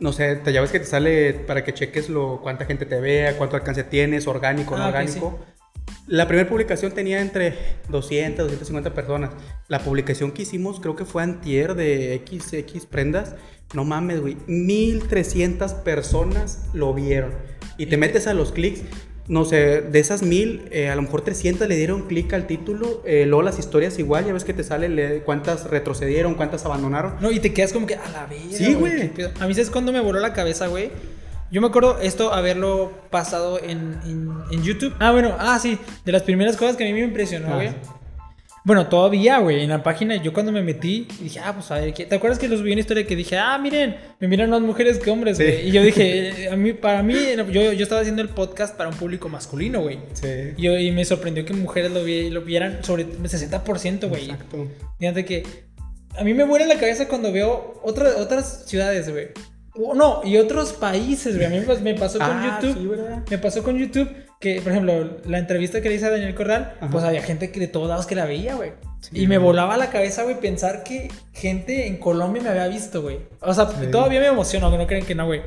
No sé, te, ya ves que te sale para que cheques lo, cuánta gente te vea, cuánto alcance tienes, orgánico, no Ah, ok, orgánico. La primera publicación tenía entre 200, 250 personas. La publicación que hicimos, creo que fue antier de XX prendas. No mames, güey. 1300 personas lo vieron. Y te metes a los clics no sé, de esas mil, eh, a lo mejor 300 le dieron clic al título, eh, luego las historias igual, ya ves que te sale le- cuántas retrocedieron, cuántas abandonaron. No, y te quedas como que a la verga. Sí, güey. A mí, ¿sabes cuándo me voló la cabeza, güey? Yo me acuerdo esto haberlo pasado en, en, en YouTube. Ah, bueno, ah, sí. De las primeras cosas que a mí me impresionó, Ah, güey. Bueno, todavía, güey, en la página, yo cuando me metí, dije, ah, pues a ver, ¿qué? ¿te acuerdas que los vi una historia que dije, ah, miren, me miran más mujeres que hombres, Sí. güey? Y yo dije, a mí, para mí, yo, yo estaba haciendo el podcast para un público masculino, güey. Sí. Y, yo- y me sorprendió que mujeres lo, vi- lo vieran sobre el 60%, güey. Exacto. Fíjate que a mí me vuela la cabeza cuando veo otra- otras ciudades, güey. O No, y otros países, güey. A mí me pas- me pasó con Ah, YouTube. sí, ¿verdad? me pasó con YouTube que, por ejemplo, la entrevista que le hice a Daniel Corral, Ajá. pues había gente que de todos lados que la veía, güey. Sí, y me güey. volaba la cabeza, güey, pensar que gente en Colombia me había visto, güey. O sea, Sí. todavía me emociono, no creen que no, güey.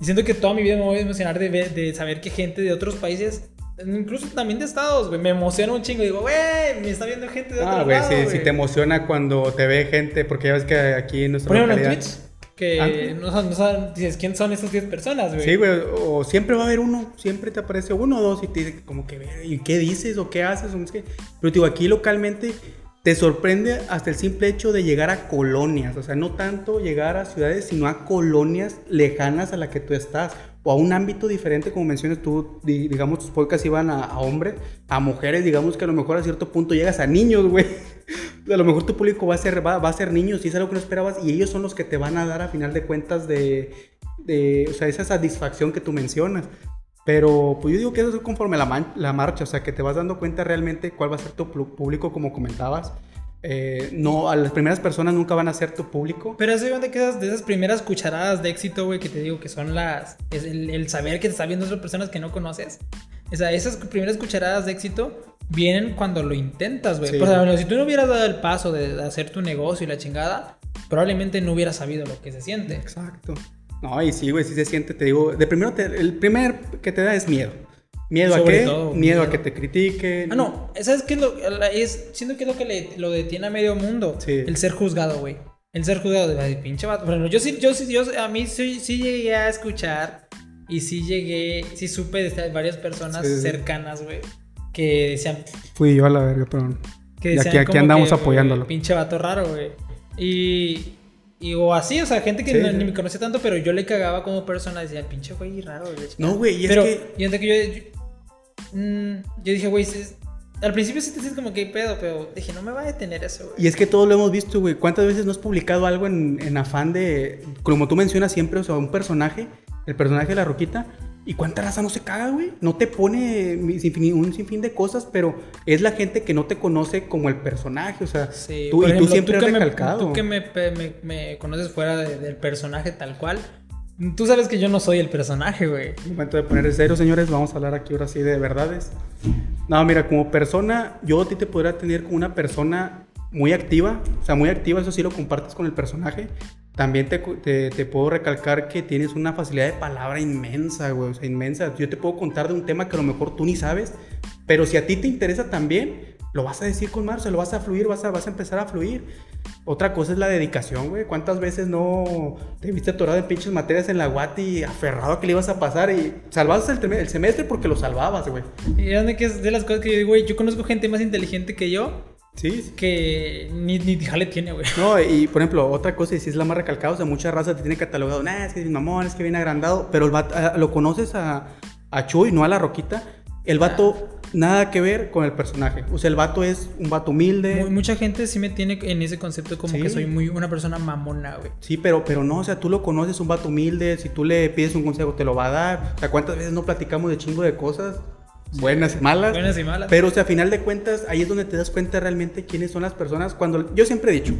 Y siento que toda mi vida me voy a emocionar de, ver- de saber que gente de otros países, incluso también de estados, güey, me emociona un chingo. Digo, güey, me está viendo gente de Ah, otro güey, lado, sí, sí güey. te emociona cuando te ve gente, porque ya ves que aquí en nuestra Por ejemplo, en Twitch, que Ah. no, son- no saben, dices, ¿quién son estas 10 personas, güey? Sí, güey, o siempre va a haber uno, siempre te aparece uno o dos y te dice como que, "Ve, ¿y qué dices o qué haces? O qué. Pero digo, aquí localmente te sorprende hasta el simple hecho de llegar a colonias, o sea, no tanto llegar a ciudades, sino a colonias lejanas a la que tú estás, o a un ámbito diferente, como mencionas tú, di- digamos, tus podcasts iban a, a hombres, a mujeres, digamos que a lo mejor a cierto punto llegas a niños, güey. A lo mejor tu público va a ser, va, va a ser niños y es algo que no esperabas y ellos son los que te van a dar a final de cuentas de, de, o sea, esa satisfacción que tú mencionas. Pero pues yo digo que eso es conforme la, la marcha, o sea, que te vas dando cuenta realmente cuál va a ser tu público, como comentabas. Eh, no, a las primeras personas nunca van a ser tu público. Pero eso de que esas, de esas primeras cucharadas de éxito, güey, que te digo que son las. Es el, el saber que te está viendo otras personas que no conoces. O sea, esas primeras cucharadas de éxito vienen cuando lo intentas, güey. Sí. Ejemplo, si tú no hubieras dado el paso de, de hacer tu negocio y la chingada, probablemente no hubieras sabido lo que se siente. Exacto. No, y sí, güey, sí se siente, te digo, de primero, te- el primer que te da es miedo. ¿Miedo a qué? todo, miedo, miedo. a que te critiquen. Ah, no, ¿sabes qué es lo, es, siento que es lo que le, lo detiene a medio mundo? Sí. El ser juzgado, güey. El ser juzgado de pinche vato. Ejemplo, yo sí, yo sí, yo, a mí sí, sí llegué a escuchar y sí llegué, sí supe de varias personas Sí, cercanas, güey, que decían, Fui yo a la verga, perdón. que Y decían aquí- aquí como andamos que, apoyándolo. güey, Pinche vato raro, güey. Y, y o así, o sea, gente que Sí, no- sí. ni me conocía tanto, pero yo le cagaba como persona, decía, pinche güey raro, güey. No, güey, y es Pero, que- y antes que yo, yo, mm, yo dije, güey, al principio sí te sientes como que pedo, pero dije, no me va a detener eso, güey. Y es que todos lo hemos visto, güey. ¿Cuántas veces no has publicado algo en, en afán de, como tú mencionas siempre, o sea, un personaje, el personaje de la roquita, y cuánta raza no se caga, güey? No te pone un sinfín de cosas, pero es la gente que no te conoce como el personaje, o sea, Sí, tú, por y ejemplo, tú siempre has que me- recalcado. tú que me, me- me conoces fuera de- del personaje tal cual, tú sabes que yo no soy el personaje, güey. Momento de poner serio, señores. Vamos a hablar aquí ahora sí de verdades. No, mira, como persona, yo a ti te podría tener como una persona muy activa. O sea, muy activa, eso sí lo compartes con el personaje. También te, te, te puedo recalcar que tienes una facilidad de palabra inmensa, güey. O sea, inmensa. Yo te puedo contar de un tema que a lo mejor tú ni sabes. Pero si a ti te interesa también, lo vas a decir con más. O sea, lo vas a fluir, vas a, vas a empezar a fluir. Otra cosa es la dedicación, güey. ¿Cuántas veces no te viste atorado en pinches materias en la Guati, aferrado a que le ibas a pasar y salvabas el, semestre porque lo salvabas, güey? Y es de que es de las cosas que yo digo, güey, yo conozco gente más inteligente que yo Sí, sí. que ni, ni jale tiene, güey. No, y por ejemplo, otra cosa, y si es la más recalcada, o sea, mucha raza te tiene catalogado, nah, es que es mamón, es que viene agrandado, pero el lo conoces a, a Chuy, no a la Roquita, el vato nada que ver con el personaje, o sea, el vato es un vato humilde, Mu- Mucha gente sí me tiene en ese concepto como Sí. que soy muy una persona mamona, güey. Sí, pero, pero no, o sea, tú lo conoces, un vato humilde, si tú le pides un consejo te lo va a dar. O sea, ¿cuántas veces no platicamos de chingo de cosas? Buenas y malas. Buenas y malas. Pero, o sea, a final de cuentas, ahí es donde te das cuenta realmente quiénes son las personas. Cuando yo siempre he dicho,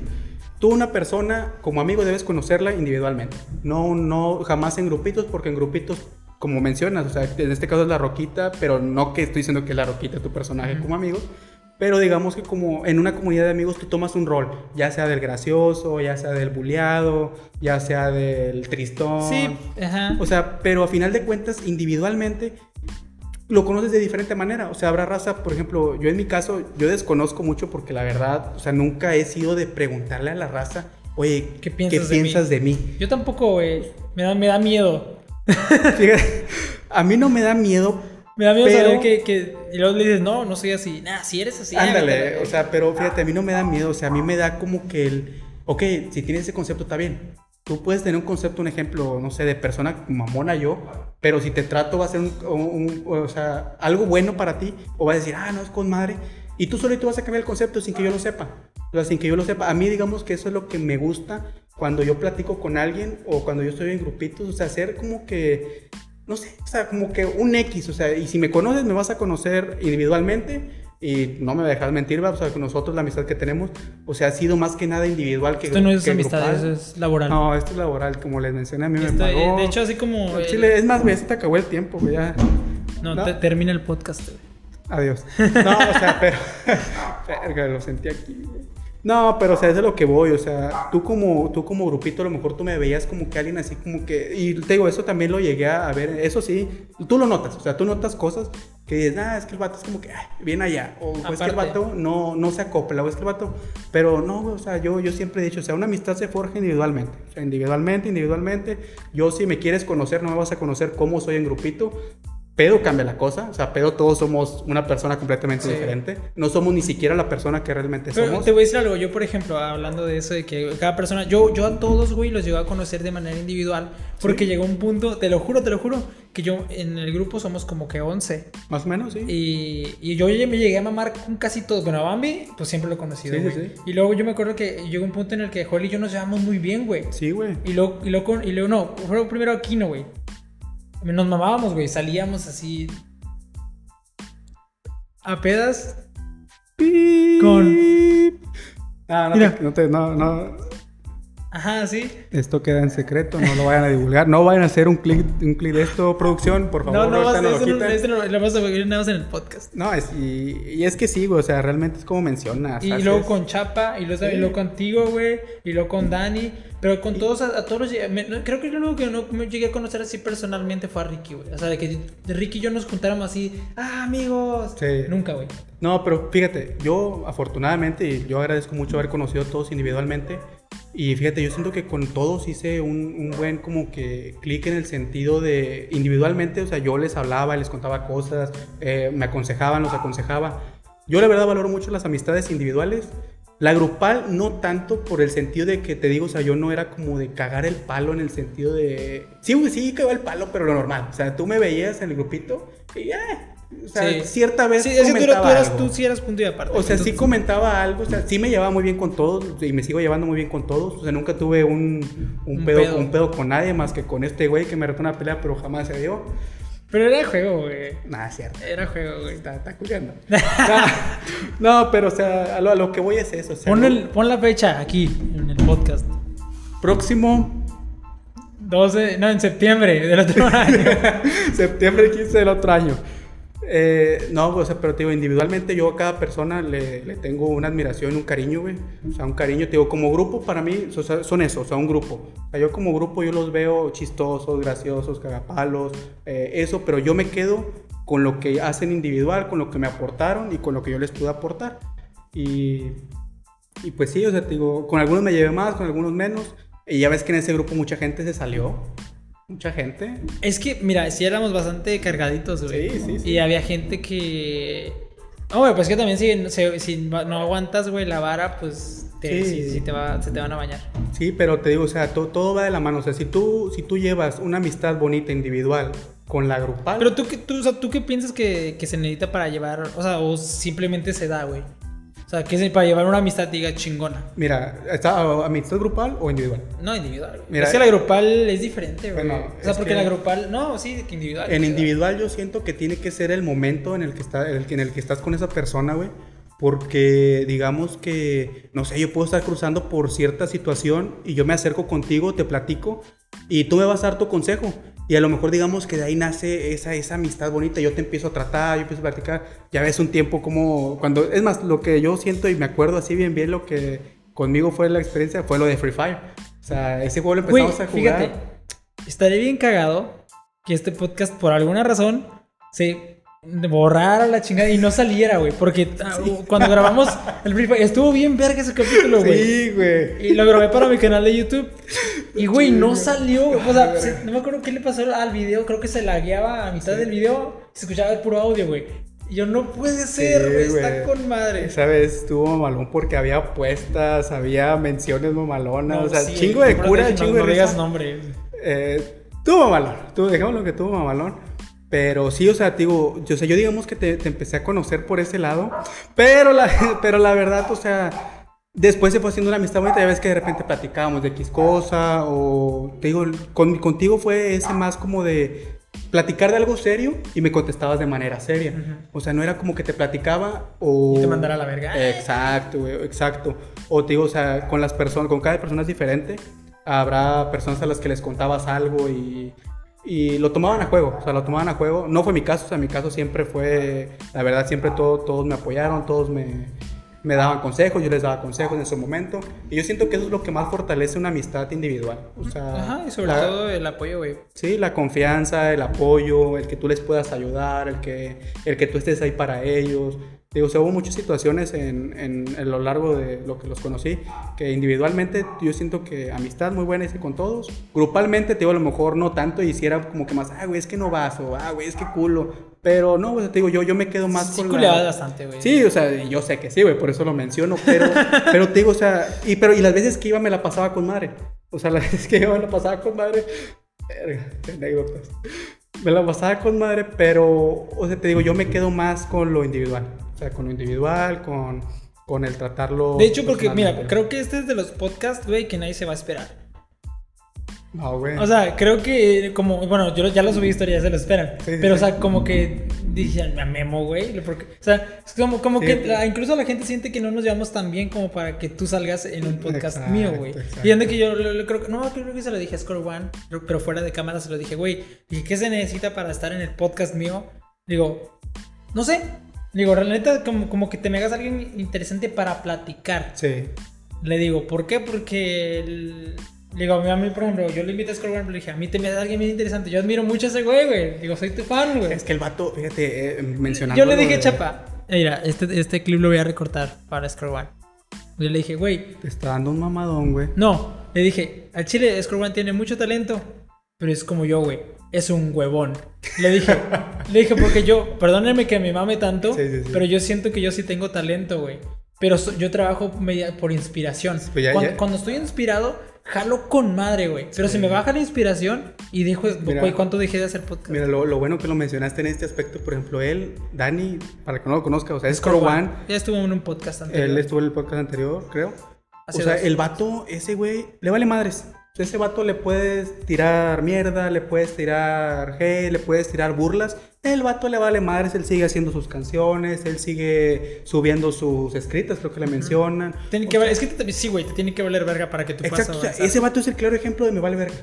tú una persona como amigo debes conocerla individualmente. No, no, jamás en grupitos, porque en grupitos, como mencionas, o sea, en este caso es la roquita, pero no que estoy diciendo que es la roquita tu personaje como amigo. Pero digamos que como en una comunidad de amigos tú tomas un rol, ya sea del gracioso, ya sea del buleado, ya sea del tristón. Sí, ajá. O sea, pero a final de cuentas, individualmente, lo conoces de diferente manera. O sea, habrá raza, por ejemplo, yo en mi caso, yo desconozco mucho porque la verdad, o sea, nunca he sido de preguntarle a la raza, oye, ¿Qué piensas, de, piensas mí? de mí? Yo tampoco, güey. Me da, me da miedo. Fíjate, a mí no me da miedo Me da miedo Pero- saber que, que. Y luego le dices, no, no soy así. Nah, si eres así. Ándale, o sea, pero fíjate, a mí no me da miedo, o sea, a mí me da como que el, ok, si tienes ese concepto está bien. Tú puedes tener un concepto, un ejemplo, no sé, de persona mamona yo, pero si te trato va a ser un, un- un- o sea, algo bueno para ti, o vas a decir, ah, no, es con madre, y tú solito vas a cambiar el concepto sin que yo lo sepa, o sea, sin que yo lo sepa. A mí, digamos que eso es lo que me gusta cuando yo platico con alguien o cuando yo estoy en grupitos, o sea, hacer como que, no sé, o sea, como que un X, o sea, y si me conoces, me vas a conocer individualmente. Y no me dejas mentir, ¿va? o sea, con nosotros la amistad que tenemos, o sea, ha sido más que nada individual que Esto no es que amistad, grupal. eso es laboral. No, esto es laboral, como les mencioné, a mí me Esto, eh, pagó. de hecho, así como. Eh, Chile, es más, ya se te acabó el tiempo, güey, ya. no, no. te- termina el podcast. güey. Adiós. No, o sea, pero. Verga, lo sentí aquí, güey. No, pero o sea, es de lo que voy, o sea, tú como, tú como grupito a lo mejor tú me veías como que alguien así como que, y te digo, eso también lo llegué a ver, eso sí, tú lo notas, o sea, tú notas cosas que dices, ah, es que el vato es como que, ay, viene allá, o es que el vato no, no se acopla, o es que el vato, pero no, o sea, yo, yo siempre he dicho, o sea, una amistad se forja individualmente, o sea, individualmente, individualmente, yo si me quieres conocer, no me vas a conocer cómo soy en grupito, pedo cambia la cosa, o sea, pedo todos somos una persona completamente Sí. diferente, no somos ni siquiera la persona que realmente Pero somos. te voy a decir algo, yo por ejemplo, hablando de eso, de que cada persona, yo, yo a todos, güey, los llego a conocer de manera individual, porque llegó un punto, te lo juro, te lo juro, que yo en el grupo somos como que 11, Más o menos, sí. y, y yo me llegué a mamar con casi todos, bueno, a Bambi, pues siempre lo he conocido, Sí, sí, güey. sí. Y luego yo me acuerdo que llegó un punto en el que Joel y yo nos llevamos muy bien, güey. Sí, güey. Y luego, y luego, y luego no, fue primero Aquino, güey. Nos mamábamos, güey, salíamos así... A pedas Con- Ah, no, Mira. te- no, te- no, no. Ajá, sí. Esto queda en secreto, no lo vayan a divulgar. No vayan a hacer un clic un clic de esto, producción, por favor. No, no, vas, lo eso eso no, lo vamos a ver nada más en el podcast. No, es, y, y es que sí, güey, o sea, realmente es como mencionas. Y haces- luego con Chapa, y luego, y Sí. luego contigo, güey, y luego con Dani. Pero con todos, a, a todos los... me- no, creo que lo único que no me llegué a conocer así personalmente fue a Ricky, güey. O sea, de que Ricky y yo nos juntáramos así, ah, amigos. Sí. Nunca, güey. No, pero fíjate, yo afortunadamente, y yo agradezco mucho haber conocido a todos individualmente. Y fíjate, yo siento que con todos hice un, un buen como que clic en el sentido de individualmente, o sea, yo les hablaba, les contaba cosas, eh, me aconsejaban, los aconsejaba. Yo la verdad valoro mucho las amistades individuales. La grupal no tanto por el sentido de que te digo, o sea, yo no era como de cagar el palo en el sentido de... Sí, sí, cagaba el palo, pero lo normal. O sea, tú me veías en el grupito y ya... o sea, Sí. cierta vez Sí, tú, comentaba tú, eras, algo. tú sí eras punto y aparte. O sea, sí comentaba algo, o sea, sí me llevaba muy bien con todos y me sigo llevando muy bien con todos. O sea, nunca tuve un, un, Un pedo, pedo. un pedo con nadie más que con este güey que me retó una pelea, pero jamás se dio. Pero era juego, güey. Nada, es cierto. Era juego, güey. Está, está culiando. no, no, pero o sea, a lo, a lo que voy es eso. O sea, Pon, el- pon la fecha aquí, en el podcast. Próximo 12, no, en septiembre del otro año. septiembre 15 del otro año. Eh, no, o sea, pero te digo, individualmente yo a cada persona le, le tengo una admiración, un cariño, güey. O sea, un cariño, te digo, como grupo para mí o sea, son eso, o sea, un grupo. O sea, yo como grupo yo los veo chistosos, graciosos, cagapalos, eh, eso, pero yo me quedo con lo que hacen individual, con lo que me aportaron y con lo que yo les pude aportar. Y, y pues sí, o sea, te digo, con algunos me llevé más, con algunos menos. Y ya ves que en ese grupo mucha gente se salió. Mucha gente. es que, mira, sí éramos bastante cargaditos, güey. Sí, sí, sí. Y había gente que. No, güey, pues que también si, si- si no aguantas, güey, la vara, pues te, Sí. te va, se te van a bañar. Sí, pero te digo, o sea, to- todo va de la mano. O sea, si tú, si tú llevas una amistad bonita individual con la grupal. Pero tú, qué- tú, o sea, ¿tú qué piensas que, que se necesita para llevar, o sea, o simplemente se da, güey? O sea, ¿qué es para llevar una amistad, diga, chingona? Mira, ¿está amistad grupal o individual? No, individual. Mira, es que la grupal es diferente, güey. Bueno, o sea, porque que- la grupal, no, sí, que individual. En individual yo siento que tiene que ser el momento en el que, está, que- en el que estás con esa persona, güey. Porque digamos que, no sé, yo puedo estar cruzando por cierta situación y yo me acerco contigo, te platico y tú me vas a dar tu consejo. Y a lo mejor digamos que de ahí nace esa, esa amistad bonita. Yo te empiezo a tratar, yo empiezo a platicar. Ya ves un tiempo como cuando... Es más, lo que yo siento y me acuerdo así bien bien lo que conmigo fue la experiencia fue lo de Free Fire. O sea, ese juego lo empezamos a jugar. fíjate, estaría bien cagado que este podcast, por alguna razón, se borrara la chingada y no saliera, güey. Porque ah, cuando grabamos el Free Fire, estuvo bien verga ese capítulo, güey. Sí, güey. Y lo grabé para mi canal de YouTube. Y, güey, no salió. O sea, se- no me acuerdo qué le pasó al video. Creo que se lagueaba a mitad del video. Se escuchaba el puro audio, güey. Y yo, no puede ser, güey. Está con madre. Esa vez estuvo mamalón porque había apuestas, había menciones mamalonas, No, o sea, sí, chingo de cura, chingo no, de no digas nombre. Eh, tuvo mamalón, tuvo, dejémoslo que tuvo mamalón. Pero sí, o sea, digo, yo, o sea, yo digamos que te, te empecé a conocer por ese lado, pero la, pero la verdad, o sea, después se fue haciendo una amistad bonita, ya ves que de repente platicábamos de X cosa, o te digo, con, contigo fue ese más como de platicar de algo serio y me contestabas de manera seria. O sea, no era como que te platicaba o... Y te mandara a la verga. Exacto, güey, exacto. O te digo, o sea, con las personas, con cada persona es diferente. Habrá personas a las que les contabas algo y, y lo tomaban a juego, o sea, lo tomaban a juego. No fue mi caso, o sea, mi caso siempre fue, la verdad, siempre todo, todos me apoyaron, todos me, me daban consejos, yo les daba consejos en su momento. Y yo siento que eso es lo que más fortalece una amistad individual. O sea, Ajá, y sobre la- todo el apoyo, güey. Sí, la confianza, el apoyo, el que tú les puedas ayudar, el que, el que tú estés ahí para ellos. Digo, o sea, hubo muchas situaciones en, en, en lo largo de lo que los conocí, que individualmente yo siento que amistad muy buena hice con todos. Grupalmente, te digo, a lo mejor no tanto, y hiciera como que más, ah, güey, es que no vas, o ah, güey, es que culo. Pero no, o sea, te digo, yo, yo me quedo más Sí, con la... bastante, güey. Sí, o sea, yo sé que sí, güey, por eso lo menciono, pero, pero te digo, o sea, y, pero, y las veces que iba me la pasaba con madre. O sea, las veces que iba me la pasaba con madre. Verga, anécdotas. Me la pasaba con madre, pero, o sea, te digo, yo me quedo más con lo individual. O sea, con lo individual, con, con el tratarlo. De hecho, porque, mira, creo que este es de los podcasts, güey, que nadie se va a esperar. No, güey. O sea, creo que como, bueno, yo ya lo subí historia, ya se lo esperan. Sí, sí, pero, o sí. sea, como que dicen, a Memo, güey. Porque, o sea, es como, como que la- incluso la gente siente que no nos llevamos tan bien como para que tú salgas en un podcast Exacto, mío, güey. Y ande que yo lo- lo creo que, no, creo que se lo dije a Score One, pero- fuera de cámara se lo dije, güey. Dije, ¿qué se necesita para estar en el podcast mío? Digo, no sé. Digo, realmente como, como que te me hagas alguien interesante para platicar. Sí. Le digo, ¿por qué? Porque el- le digo, a mí, por ejemplo, yo le invité a Score One, pero le dije, a mí te me da alguien bien interesante. Yo admiro mucho a ese güey, güey. Digo, soy tu fan, güey. Es que el vato, fíjate, eh, mencionando. Yo le dije, de- chapa, mira, este, este clip lo voy a recortar para Score One. Yo le dije, güey, Te está dando un mamadón, güey. no. Le dije, al chile, Score One tiene mucho talento, pero es como yo, güey. Es un huevón. Le dije, le dije, porque yo, perdónenme que me mame tanto, Sí, sí, sí. pero yo siento que yo sí tengo talento, güey. Pero so- yo trabajo media- por inspiración. Pues ya- cuando, ya- cuando estoy inspirado, jalo con madre, güey. Pero si me baja la inspiración y dijo, Mira. güey, ¿cuánto dejé de hacer podcast? Mira, lo, lo bueno que lo mencionaste en este aspecto, por ejemplo, él, Dani, para que no lo conozca, o sea, es. One. Ya estuvo en un podcast anterior. Él estuvo en el podcast anterior, creo. Hace o sea, dos. el vato, ese güey, le vale madres. O sea, ese vato le puedes tirar mierda, le puedes tirar hate, le puedes tirar burlas. El vato le vale madres, él sigue haciendo sus canciones, él sigue subiendo sus escritas, creo que le mencionan. Tiene que val- es que te- sí, güey, te tiene que valer verga para que tú puedas Exacto, o sea, ese vato es el claro ejemplo de me vale verga.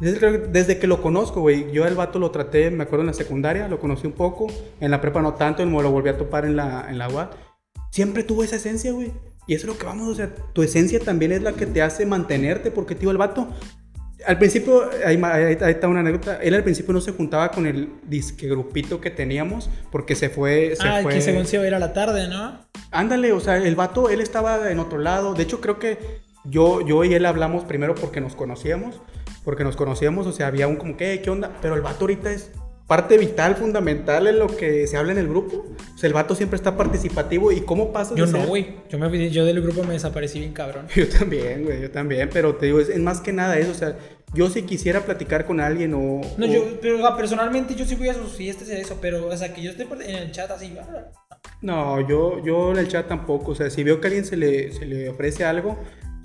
Desde, que- desde que lo conozco, güey. Yo el vato lo traté, me acuerdo en la secundaria, lo conocí un poco. En la prepa no tanto, me lo volví a topar en la, en la UAT. Siempre tuvo esa esencia, güey. Y eso es lo que vamos, o sea, tu esencia también es la que te hace mantenerte, porque, tío, el vato. Al principio, ahí, ma- ahí- ahí está una anécdota. Él al principio no se juntaba con el disque grupito que teníamos, porque se fue. Se ah, fue... que según se iba a ir a la tarde, ¿no? Ándale, o sea, el vato, él estaba en otro lado. De hecho, creo que yo, yo y él hablamos primero porque nos conocíamos. Porque nos conocíamos, o sea, había un como que, "Eh, ¿qué onda? Pero el vato ahorita es parte vital, fundamental en lo que se habla en el grupo. O sea, el vato siempre está participativo. ¿Y cómo pasa Yo no, güey. Yo, me, yo del grupo me desaparecí bien cabrón. Yo también, güey, yo también. Pero te digo, es, es más que nada eso. O sea, yo si quisiera platicar con alguien o... No, o- yo, pero o sea, personalmente yo sí voy a sus fiestas y eso, pero, o sea, que yo esté en el chat así, No, yo, yo en el chat tampoco. O sea, si veo que a alguien se le, se le ofrece algo,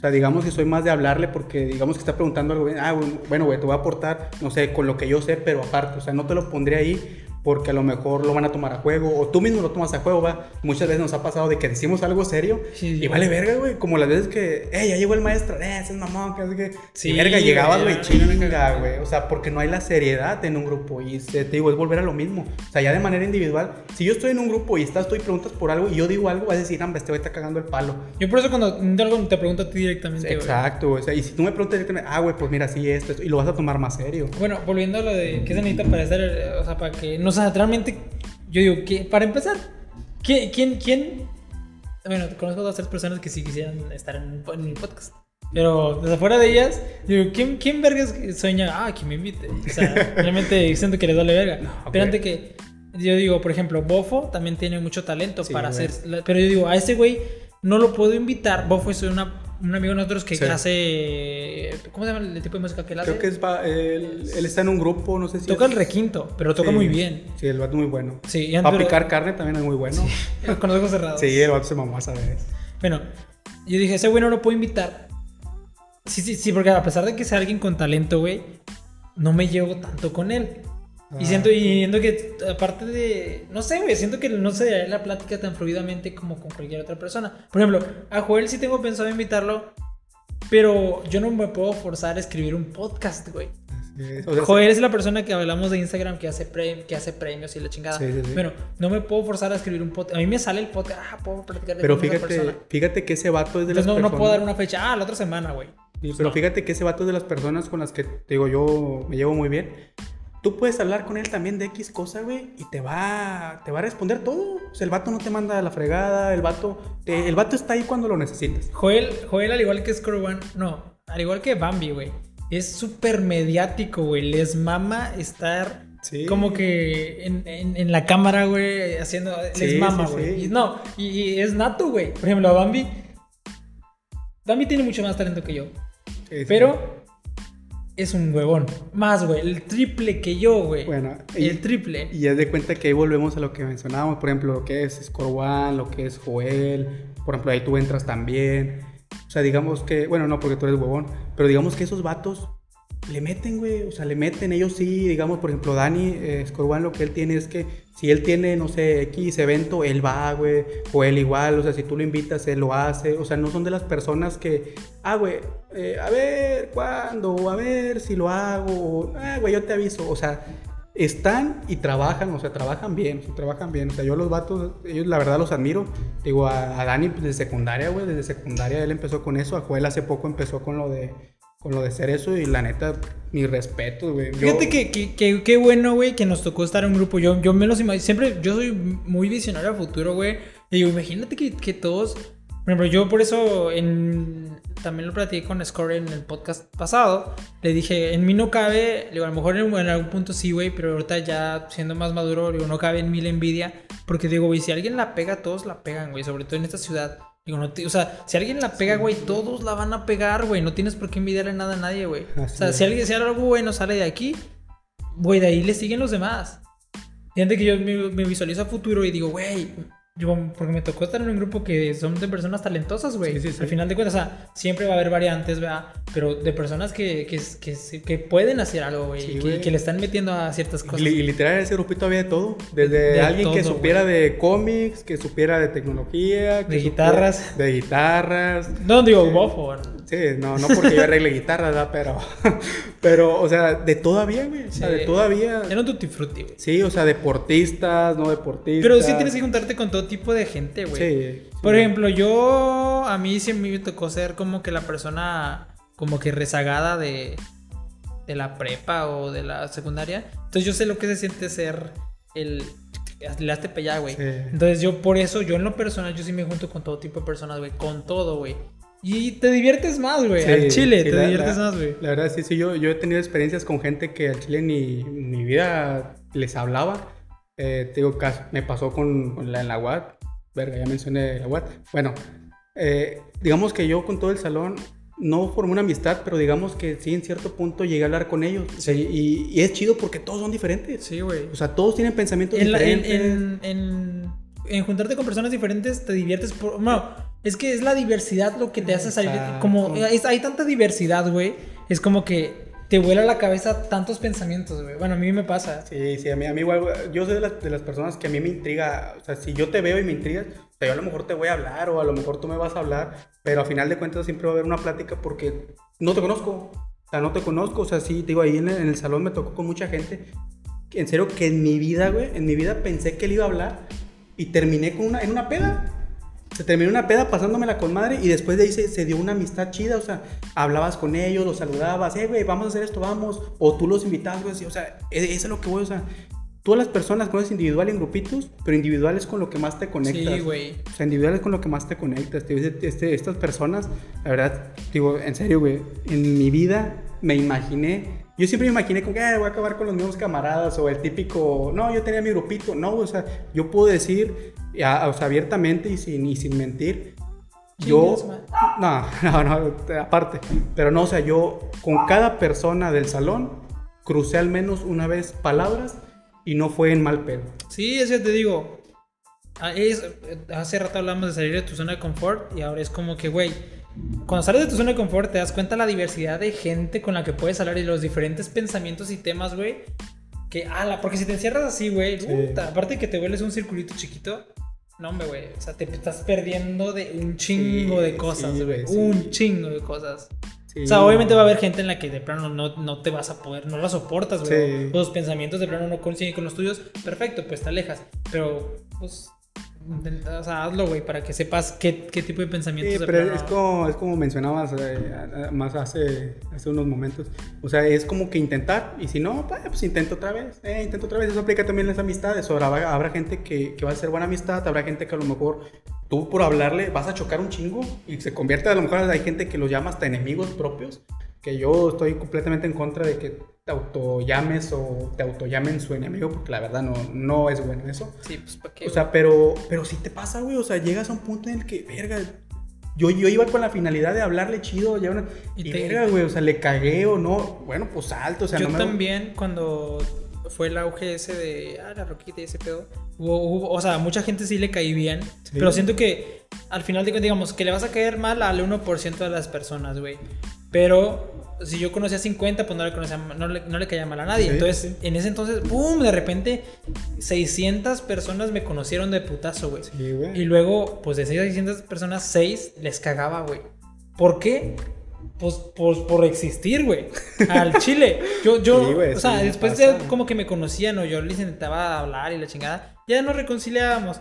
sea, digamos que soy más de hablarle porque digamos que está preguntando algo. Ah, bueno, güey, te voy a aportar, no sé, con lo que yo sé, pero aparte. O sea, no te lo pondré ahí porque a lo mejor lo van a tomar a juego o tú mismo lo tomas a juego, va. Muchas veces nos ha pasado de que decimos algo serio Sí, y vale verga, güey. Como las veces que, eh, ya llegó el maestro, eh, ese es mamón, que así que. Sí, verga, llegabas, güey, chinga, güey. O sea, porque no hay la seriedad en un grupo y se- te digo, es volver a lo mismo. O sea, ya de manera individual, si yo estoy en un grupo y estás tú y preguntas por algo y yo digo algo, vas a decir, hombre, este güey está cagando el palo. Yo por eso cuando te pregunto a ti directamente. Exacto, o sea, y si tú me preguntas directamente, ah, güey, pues mira, sí, esto, esto, y lo vas a tomar más serio. Bueno, volviendo a lo de qué se necesita para estar, eh, o sea, para que, no sé, realmente, yo digo, que para empezar, ¿quién, quién, quién? Bueno, conozco a dos tres personas que sí quisieran estar en, en mi podcast. Pero desde afuera de ellas, digo, ¿quién, quién vergas sueña? Ah, que me invite. O sea, realmente siento que le duele verga. ok. Pero antes que, yo digo, por ejemplo, Bofo también tiene mucho talento Sí, para hacer. Pero yo digo, a ese güey no lo puedo invitar. Bofo es una, un amigo de nosotros que Sí. hace. ¿Cómo se llama el tipo de música que él hace? Creo que es, él, él está en un grupo, no sé si. Toca es- el requinto, pero toca Sí. muy bien. Sí, el vato es muy bueno. Sí, y Para picar carne también es muy bueno. Con los ojos cerrados. Sí, el vato se mamó esa vez. Bueno, yo dije, ese güey no lo puedo invitar. Sí, sí, sí, porque a pesar de que sea alguien con talento, güey, no me llevo tanto con él. Y Ah. siento, y siento que, aparte de. No sé, güey, siento que no se daría la plática tan fluidamente como con cualquier otra persona. Por ejemplo, a Joel sí tengo pensado invitarlo, pero yo no me puedo forzar a escribir un podcast, güey. O sea, Joel es la persona que hablamos de Instagram que hace, pre- que hace premios y la chingada. Sí, sí, sí. Bueno, no me puedo forzar a escribir un podcast. A mí me sale el podcast, ah, puedo platicar de Pero fíjate, fíjate que ese vato es de las Entonces no, no personas. puedo dar una fecha. Ah, la otra semana, güey. Pero fíjate que ese vato es de las personas con las que te digo yo me llevo muy bien. Tú puedes hablar con él también de X cosa, güey, y te va, te va a responder todo. O sea, el vato no te manda a la fregada, el vato, te- el vato está ahí cuando lo necesitas. Joel, Joel, al igual que Scorpion, no, al igual que Bambi, güey. Es súper mediático, güey. Les mama estar Sí. como que en, en- en la cámara, güey, haciendo. Les mama, güey. sí. No, y, y es nato, güey. Por ejemplo, a Bambi. Bambi tiene mucho más talento que yo. Sí, sí. Pero es un huevón. Más, güey. El triple que yo, güey. Bueno, y- el triple. Y haz de cuenta que ahí volvemos a lo que mencionábamos, por ejemplo, lo que es Score One, lo que es Joel, por ejemplo, ahí tú entras también. O sea, digamos que, bueno, no porque tú eres huevón, pero digamos que esos vatos le meten, güey, o sea, le meten, ellos sí, digamos, por ejemplo, Dani, eh, Score One, lo que él tiene es que si él tiene, no sé, X evento, él va, güey, o él igual, o sea, si tú lo invitas, él lo hace, o sea, no son de las personas que, ah, güey, eh, a ver, ¿cuándo? A ver si lo hago, ah, güey, yo te aviso, o sea, están y trabajan, o sea, trabajan bien, o sea, trabajan bien. O sea, yo los vatos, ellos la verdad los admiro. Digo, a, a Dani pues, desde secundaria, güey, desde secundaria él empezó con eso. A Joel hace poco empezó con lo de, con lo de ser eso y la neta, mi respeto, güey. Fíjate que, que, que- qué bueno, güey, que nos tocó estar en un grupo. Yo, yo me los imagino. Siempre, yo soy muy visionario a futuro, güey. Y digo, imagínate que, que todos. Por ejemplo, yo por eso en, también lo platiqué con Score en el podcast pasado. Le dije, en mí no cabe. Digo, a lo mejor en, en algún punto sí, güey, pero ahorita ya siendo más maduro, digo, no cabe en mí la envidia. Porque digo, güey, si alguien la pega, todos la pegan, güey. Sobre todo en esta ciudad. Digo, no te- o sea, si alguien la pega, güey, todos la van a pegar, güey. No tienes por qué envidiarle nada a nadie, güey. O sea, es. si alguien, si algo bueno sale de aquí, güey, de ahí le siguen los demás. Fíjate que yo me, me visualizo a futuro y digo, güey, yo, porque me tocó estar en un grupo que son de personas talentosas, güey. Sí, sí, sí. Al final de cuentas, o sea, siempre va a haber variantes, ¿verdad? Pero de personas que, que, que, que pueden hacer algo, güey. Que, que le están metiendo a ciertas cosas. Y, literal, en ese grupito había de todo. Desde De alguien que supiera de cómics, que supiera de tecnología, que De guitarras. De guitarras. No digo bofo, Sí, no, no porque yo arregle guitarras, ¿verdad? Pero, pero, o sea, de todavía, güey. O sea, de todavía. Era un tutti frutti, güey. Sí, o sea, deportistas, no deportistas. Pero sí tienes que juntarte con todo tipo de gente, güey. Sí. sí. Por ejemplo, yo a mí sí me tocó ser como que la persona como que rezagada de, de la prepa o de la secundaria. Entonces yo sé lo que se siente ser el le hazte güey. Sí. Entonces yo por eso, yo en lo personal, yo sí me junto con todo tipo de personas, güey. Con todo, güey. Y te diviertes más, güey. Sí, al chile, sí, te la- diviertes la- más, güey. La verdad, sí, sí, yo, yo he tenido experiencias con gente que al chile ni, ni vida les hablaba. Eh, te digo, me pasó con, con la en la UAT. Verga, ya mencioné la UAT. Bueno, eh, digamos que yo con todo el salón no formé una amistad, pero digamos que sí, en cierto punto llegué a hablar con ellos. Sea, y, y es chido porque todos son diferentes. Sí, güey. O sea, todos tienen pensamientos En, la- en, diferentes. en, en- en juntarte con personas diferentes te diviertes por... No, es que es la diversidad lo que te hace salir... Como es- hay tanta diversidad, güey. Es como que te vuela la cabeza tantos pensamientos, güey. Bueno, a mí me pasa. Sí, sí, a mí, a mí igual, güey, yo soy de las, de las personas que a mí me intriga, o sea, si yo te veo y me intrigas, o sea, yo a lo mejor te voy a hablar o a lo mejor tú me vas a hablar, pero a final de cuentas siempre va a haber una plática porque no te conozco, o sea, no te conozco, o sea, sí, digo, ahí en el, en el salón me tocó con mucha gente, en serio que en mi vida, güey, en mi vida pensé que él iba a hablar y terminé con una, en una peda. Se terminó una peda pasándomela con madre y después de ahí se, se dio una amistad chida, o sea, hablabas con ellos, los saludabas, eh, güey, vamos a hacer esto, vamos, o tú los invitabas, güey, o sea, e- eso es lo que voy, o sea, tú a las personas conoces individual en grupitos, pero individual es con lo que más te conectas. Sí, güey. O sea, individual es con lo que más te conectas. Tío. Este- estas personas, la verdad, digo, en serio, güey, en mi vida me imaginé, yo siempre me imaginé como que "Ah, voy a acabar con los mismos camaradas o el típico, no, yo tenía mi grupito. No, o sea, yo puedo decir, ya, o sea, abiertamente y sin, y sin mentir, yo, no, no, no, aparte, pero no, o sea, yo con cada persona del salón crucé al menos una vez palabras y no fue en mal pedo. Sí, eso te digo. Ah, es- hace rato hablamos de salir de tu zona de confort y ahora es como que, güey, cuando sales de tu zona de confort te das cuenta la diversidad de gente con la que puedes hablar y los diferentes pensamientos y temas, güey. Que, ala, porque si te encierras así, güey, Sí. aparte de que te vuelves un circulito chiquito, no, hombre, güey, o sea, te estás perdiendo de un chingo Sí, de cosas, güey, sí. un chingo de cosas. O sea, obviamente va a haber gente en la que de plano no, no te vas a poder, no la soportas, güey. Los pensamientos de plano no coinciden con los tuyos. Perfecto, pues te alejas. Pero, pues, o sea, hazlo, güey, para que sepas qué, qué tipo de pensamientos Sí, pero es como, es como mencionabas eh, más hace, hace unos momentos. O sea, es como que intentar, y si no, pues, pues intento otra vez, eh, intento otra vez. Eso aplica también a las amistades. Ahora habrá, habrá gente que, que va a ser buena amistad, habrá gente que a lo mejor tú por hablarle vas a chocar un chingo y se convierte, a lo mejor hay gente que los llama hasta enemigos propios, que yo estoy completamente en contra de que te autollames o te autollamen su enemigo, porque la verdad no, no es bueno eso. Sí, pues, ¿para qué? O sea, pero, pero sí te pasa, güey. O sea, llegas a un punto en el que, verga, yo, yo iba con la finalidad de hablarle chido, ya una- Y y, te- verga, güey, o sea, le cagué o no. Bueno, pues alto, o sea, Yo no me. también, cuando fue el auge ese de, ah, la roquita y ese pedo, hubo, hubo- o sea, mucha gente sí le caí bien, Sí. pero siento que al final de digamos, que le vas a caer mal al 1% de las personas, güey. Pero si yo conocía 50, pues no le, conocía, no le, no le caía mal a nadie. Sí, entonces, sí. en ese entonces, ¡pum! De repente, 600 personas me conocieron de putazo, güey. Sí, güey. Y luego, pues de 600 personas, 6 les cagaba, güey. ¿Por qué? Pues, pues por existir, güey. Al chile. Yo, yo, güey, o sea, después de como que me conocían o yo les intentaba hablar y la chingada, ya nos reconciliábamos.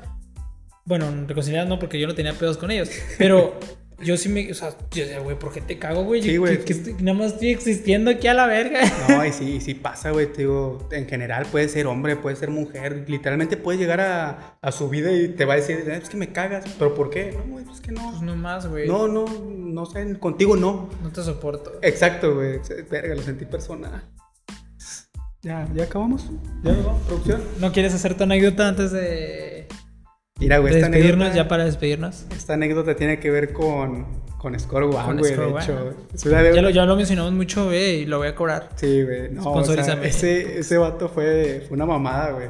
Bueno, reconciliar no, porque yo no tenía pedos con ellos. Pero yo sí me, o sea, yo decía, güey, ¿por qué te cago, güey? Sí, güey. que- nada más estoy existiendo aquí a la verga. No, y sí, sí pasa, güey. Te digo, en general puede ser hombre, puede ser mujer. Literalmente puedes llegar a, a su vida y te va a decir, "Eh, es que me cagas. ¿Pero por qué? No, güey, es que no. Pues no más, güey. No, no, no sé, contigo no. No te soporto. Exacto, güey. Verga, lo sentí personal. Ya, ya acabamos. Ya nos vamos, producción. ¿No quieres hacer tu anécdota antes de, Mira, güey, esta despedirnos? anécdota- Ya para despedirnos. Esta anécdota tiene que ver con, con Score One, güey, de hecho. Ya lo, ya lo mencionamos mucho, güey, y lo voy a cobrar. Sí, güey. No, o sea, ese, ese vato fue, fue una mamada, güey.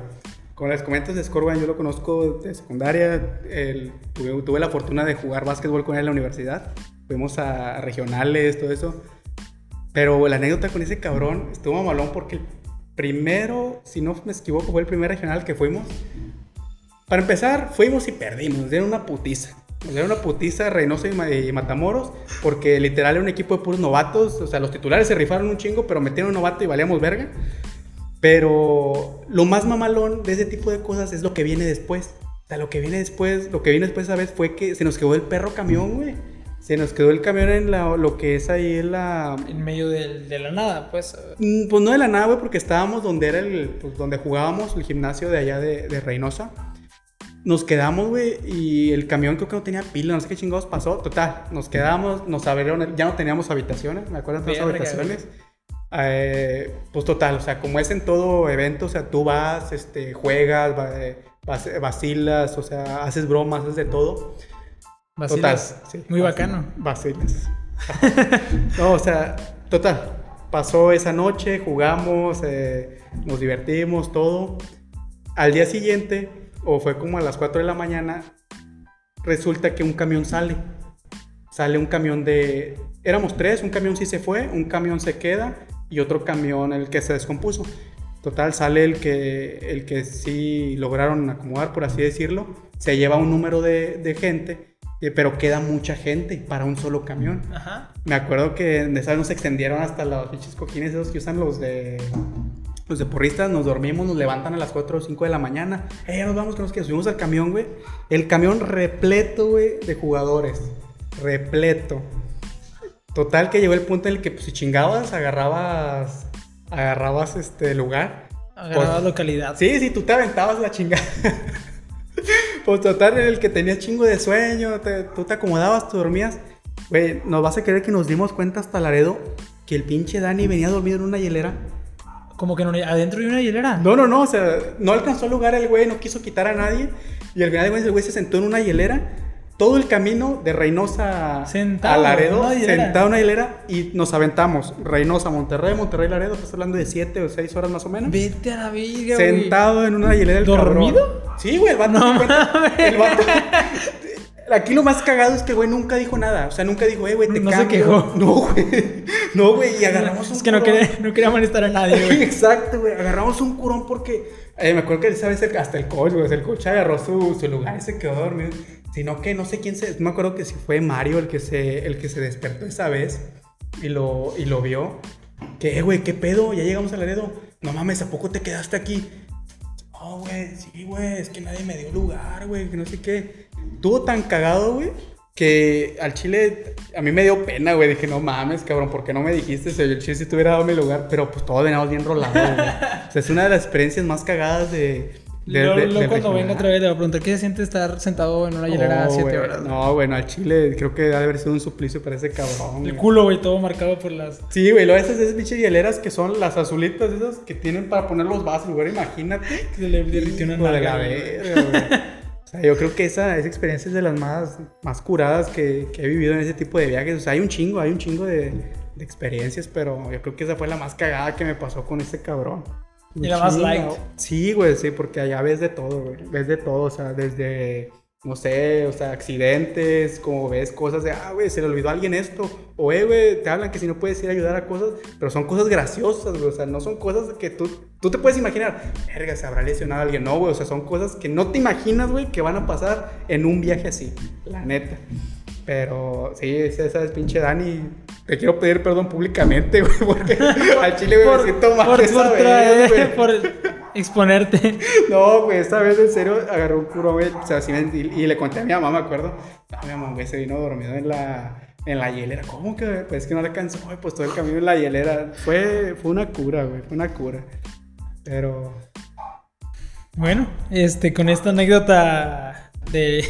Con las comentas de Score One, yo lo conozco de secundaria. El- tuve, tuve la fortuna de jugar básquetbol con él en la universidad. Fuimos a regionales, todo eso. Pero la anécdota con ese cabrón estuvo malón porque el primero, si no me equivoco, fue el primer regional que fuimos. Para empezar, fuimos y perdimos. Nos dieron una putiza. Nos dieron una putiza Reynosa y, Ma- y Matamoros. Porque literal era un equipo de puros novatos. O sea, los titulares se rifaron un chingo, pero metieron un novato y valíamos verga. Pero lo más mamalón de ese tipo de cosas es lo que viene después. O sea, lo que viene después, lo que viene después, ¿sabes? Fue que se nos quedó el perro camión, güey. Se nos quedó el camión en la, lo que es ahí en la... En medio de, la nada, pues. Mm, Pues no de la nada, güey, porque estábamos donde era el, pues, donde jugábamos, el gimnasio de allá de, de Reynosa. Nos quedamos, güey, y el camión creo que no tenía pila, no sé qué chingados pasó. Total, nos quedamos, nos abrieron, ya no teníamos habitaciones, me acuerdo de las habitaciones. Eh, pues total, o sea, como es en todo evento, o sea, tú vas, este, juegas, eh, vas- vacilas, o sea, haces bromas, haces de todo. Vacilas. Total, sí, Muy bacano. Vacilas. no, o sea, total. Pasó esa noche, jugamos, eh, nos divertimos, todo. Al día siguiente, o fue como a las 4 de la mañana, resulta que un camión sale. Sale un camión de... Éramos tres, un camión sí se fue, un camión se queda y otro camión el que se descompuso. Total, sale el que, el que sí lograron acomodar, por así decirlo. Se lleva un número de, de gente, pero queda mucha gente para un solo camión. Ajá. Me acuerdo que de esas nos extendieron hasta los pinches coquines esos que usan los de los de porristas. Nos dormimos, nos levantan a las 4 o 5 de la mañana. Eh, nos vamos, que nos que subimos al camión, güey. El camión repleto, güey, de jugadores. Repleto. Total que llegó el punto en el que pues, si chingabas, agarrabas agarrabas este lugar. Agarraba Pues, localidad. Sí, sí, tú te aventabas la chingada. pues total, en el que tenía chingo de sueño, te- tú te acomodabas, tú dormías. Güey, nos vas a creer que nos dimos cuenta hasta Laredo que el pinche Dani venía dormido en una hielera. Como que no, adentro hay una hielera. No, no, no, o sea, no alcanzó lugar el güey, no quiso quitar a nadie. Y al final de el güey se sentó en una hielera. Todo el camino de Reynosa Sentado a Laredo, sentado en una hielera y nos aventamos. Reynosa, Monterrey, Monterrey, Laredo, estás hablando de 7 o 6 horas más o menos. Vete a la vida, güey. Sentado en una hielera el ¿Dormido? cabrón. Sí, güey, el vato. No el vato- Aquí lo más cagado es que, güey, nunca dijo nada. O sea, nunca dijo, eh, güey, te No se cambio". quejó. No, güey. No, güey, y agarramos un Es que no quería, no quería molestar a nadie, güey. Exacto, güey. Agarramos un curón porque. eh, me acuerdo que esa vez hasta el coach, güey. El coach agarró su, su lugar y se quedó dormido. Sino que no sé quién se. No me acuerdo que si fue Mario el que se, el que se despertó esa vez y lo, y lo vio. Que, eh, güey, ¿qué pedo? Ya llegamos a Laredo. No mames, ¿a poco te quedaste aquí? No, güey, sí, güey, es que nadie me dio lugar, güey, que no sé qué. Tuvo tan cagado, güey, que al chile a mí me dio pena, güey. Dije, no mames, cabrón, ¿por qué no me dijiste si el chile si te hubiera dado mi lugar? Pero pues todos veníamos bien rolados, güey. O sea, es una de las experiencias más cagadas de. De, Luego, de- del cuando venga otra vez le voy a preguntar qué se siente estar sentado en una hielera No, siete güey, horas. No, bueno, al chile creo que debe haber sido un suplicio para ese cabrón. El güey. culo, güey, todo marcado por las. Sí, güey, luego esas, esas pinches hieleras que son las azulitas, esas que tienen para poner los vasos, güey, imagínate. que se le derritió una de nalga, la verga, güey. O sea, yo creo que esa, esa experiencia es de las más, más curadas que, que he vivido en ese tipo de viajes. O sea, hay un chingo, hay un chingo de, de experiencias, pero yo creo que esa fue la más cagada que me pasó con ese cabrón. Y la más light. Sí, güey, sí, porque allá ves de todo, güey. Ves de todo, o sea, desde, no sé, o sea, accidentes, como ves cosas de, ah, güey, se le olvidó a alguien esto. O, eh, güey, te hablan que si no puedes ir a ayudar a cosas, pero son cosas graciosas, güey. O sea, no son cosas que tú, tú te puedes imaginar, verga, se habrá lesionado a alguien. No, güey, o sea, son cosas que no te imaginas, güey, que van a pasar en un viaje así, la neta. Pero sí, esa esa es pinche Dani. Te quiero pedir perdón públicamente, güey, porque al chile, güey, me siento mal por, esa por vez, traer- güey. por exponerte. No, güey, esta vez en serio agarró un curo, güey. O sea, sí y, y le conté a mi mamá, me acuerdo. No, mi mamá, güey, se vino dormido en la, en la hielera. ¿Cómo que? güey? Pues es que no le alcanzó, güey, pues todo el camino en la hielera. Fue, fue una cura, güey, fue una cura. Pero. Bueno, este, con esta anécdota de.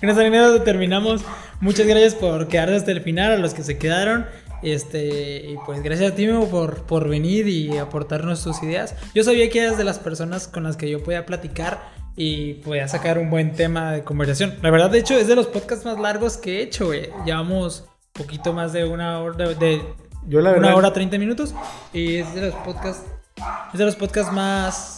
con esta anécdota terminamos. Muchas gracias por quedarse hasta el final, a los que se quedaron. Este, y pues gracias a ti, Memo, por, por venir y aportarnos tus ideas. Yo sabía que eras de las personas con las que yo podía platicar y podía sacar un buen tema de conversación. La verdad, de hecho, es de los podcasts más largos que he hecho, güey. Llevamos poquito más de una hora, de, Yo la una verdad- hora 30 minutos. Y es de los podcasts. Es de los podcasts más.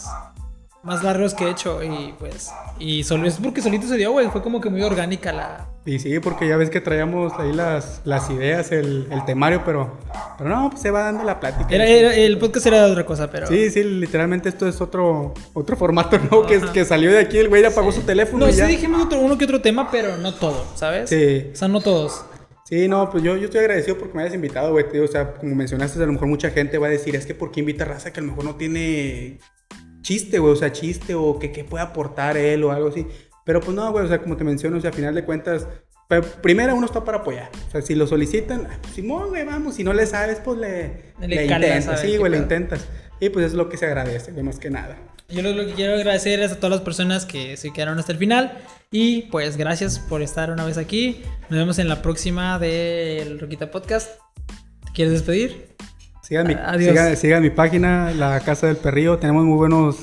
Más largos que he hecho. Y pues. Y solo es porque solito se dio, güey. Fue como que muy orgánica la. Y sí, porque ya ves que traíamos ahí las, las ideas, el, el temario, pero. Pero no, pues se va dando la plática. Era, era- el podcast era otra cosa, pero. Sí, sí, literalmente esto es otro, otro formato, ¿no? Que, que salió de aquí, el güey apagó su teléfono No, y sí ya. dijimos otro, uno que otro tema, pero no todo, ¿sabes? Sí. O sea, no todos. Sí, no, pues yo, yo estoy agradecido porque me hayas invitado, güey. O sea, como mencionaste, a lo mejor mucha gente va a decir, es que ¿por qué invita raza que a lo mejor no tiene chiste, güey? O sea, chiste o que, que puede aportar él o algo así. Pero pues no, güey, o sea, como te menciono, o sea, a final de cuentas, pero primero uno está para apoyar. O sea, si lo solicitan, ah, Simón, güey, vamos. Si no le sabes, pues le, Le le, intentas. ¿sabes Sí, güey, le intentas. Y pues es lo que se agradece, güey, más que nada. Yo lo, lo que quiero agradecer es a todas las personas que se quedaron hasta el final. Y pues gracias por estar una vez aquí. Nos vemos en la próxima del Roquita Podcast. ¿Te quieres despedir? Sigan mi, Adiós. sigan, sigan mi página, La Casa del Perrillo. Tenemos muy buenos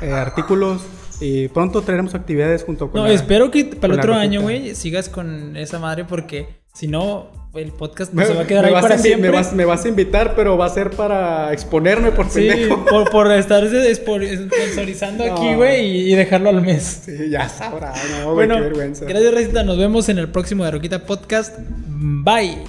eh, artículos y pronto traeremos actividades junto con No, la- espero que para el otro año, güey, sigas con esa madre porque si no, el podcast no Me, se va a quedar ahí para siempre. Me vas, me vas a invitar, pero va a ser para exponerme por Sí, pendejo. por, por estar espor- sponsorizando No. aquí, güey, y, y dejarlo al mes. Sí, ya sabrá, no, güey, bueno, qué vergüenza. gracias, Recita. Nos vemos en el próximo de Roquita Podcast. Bye.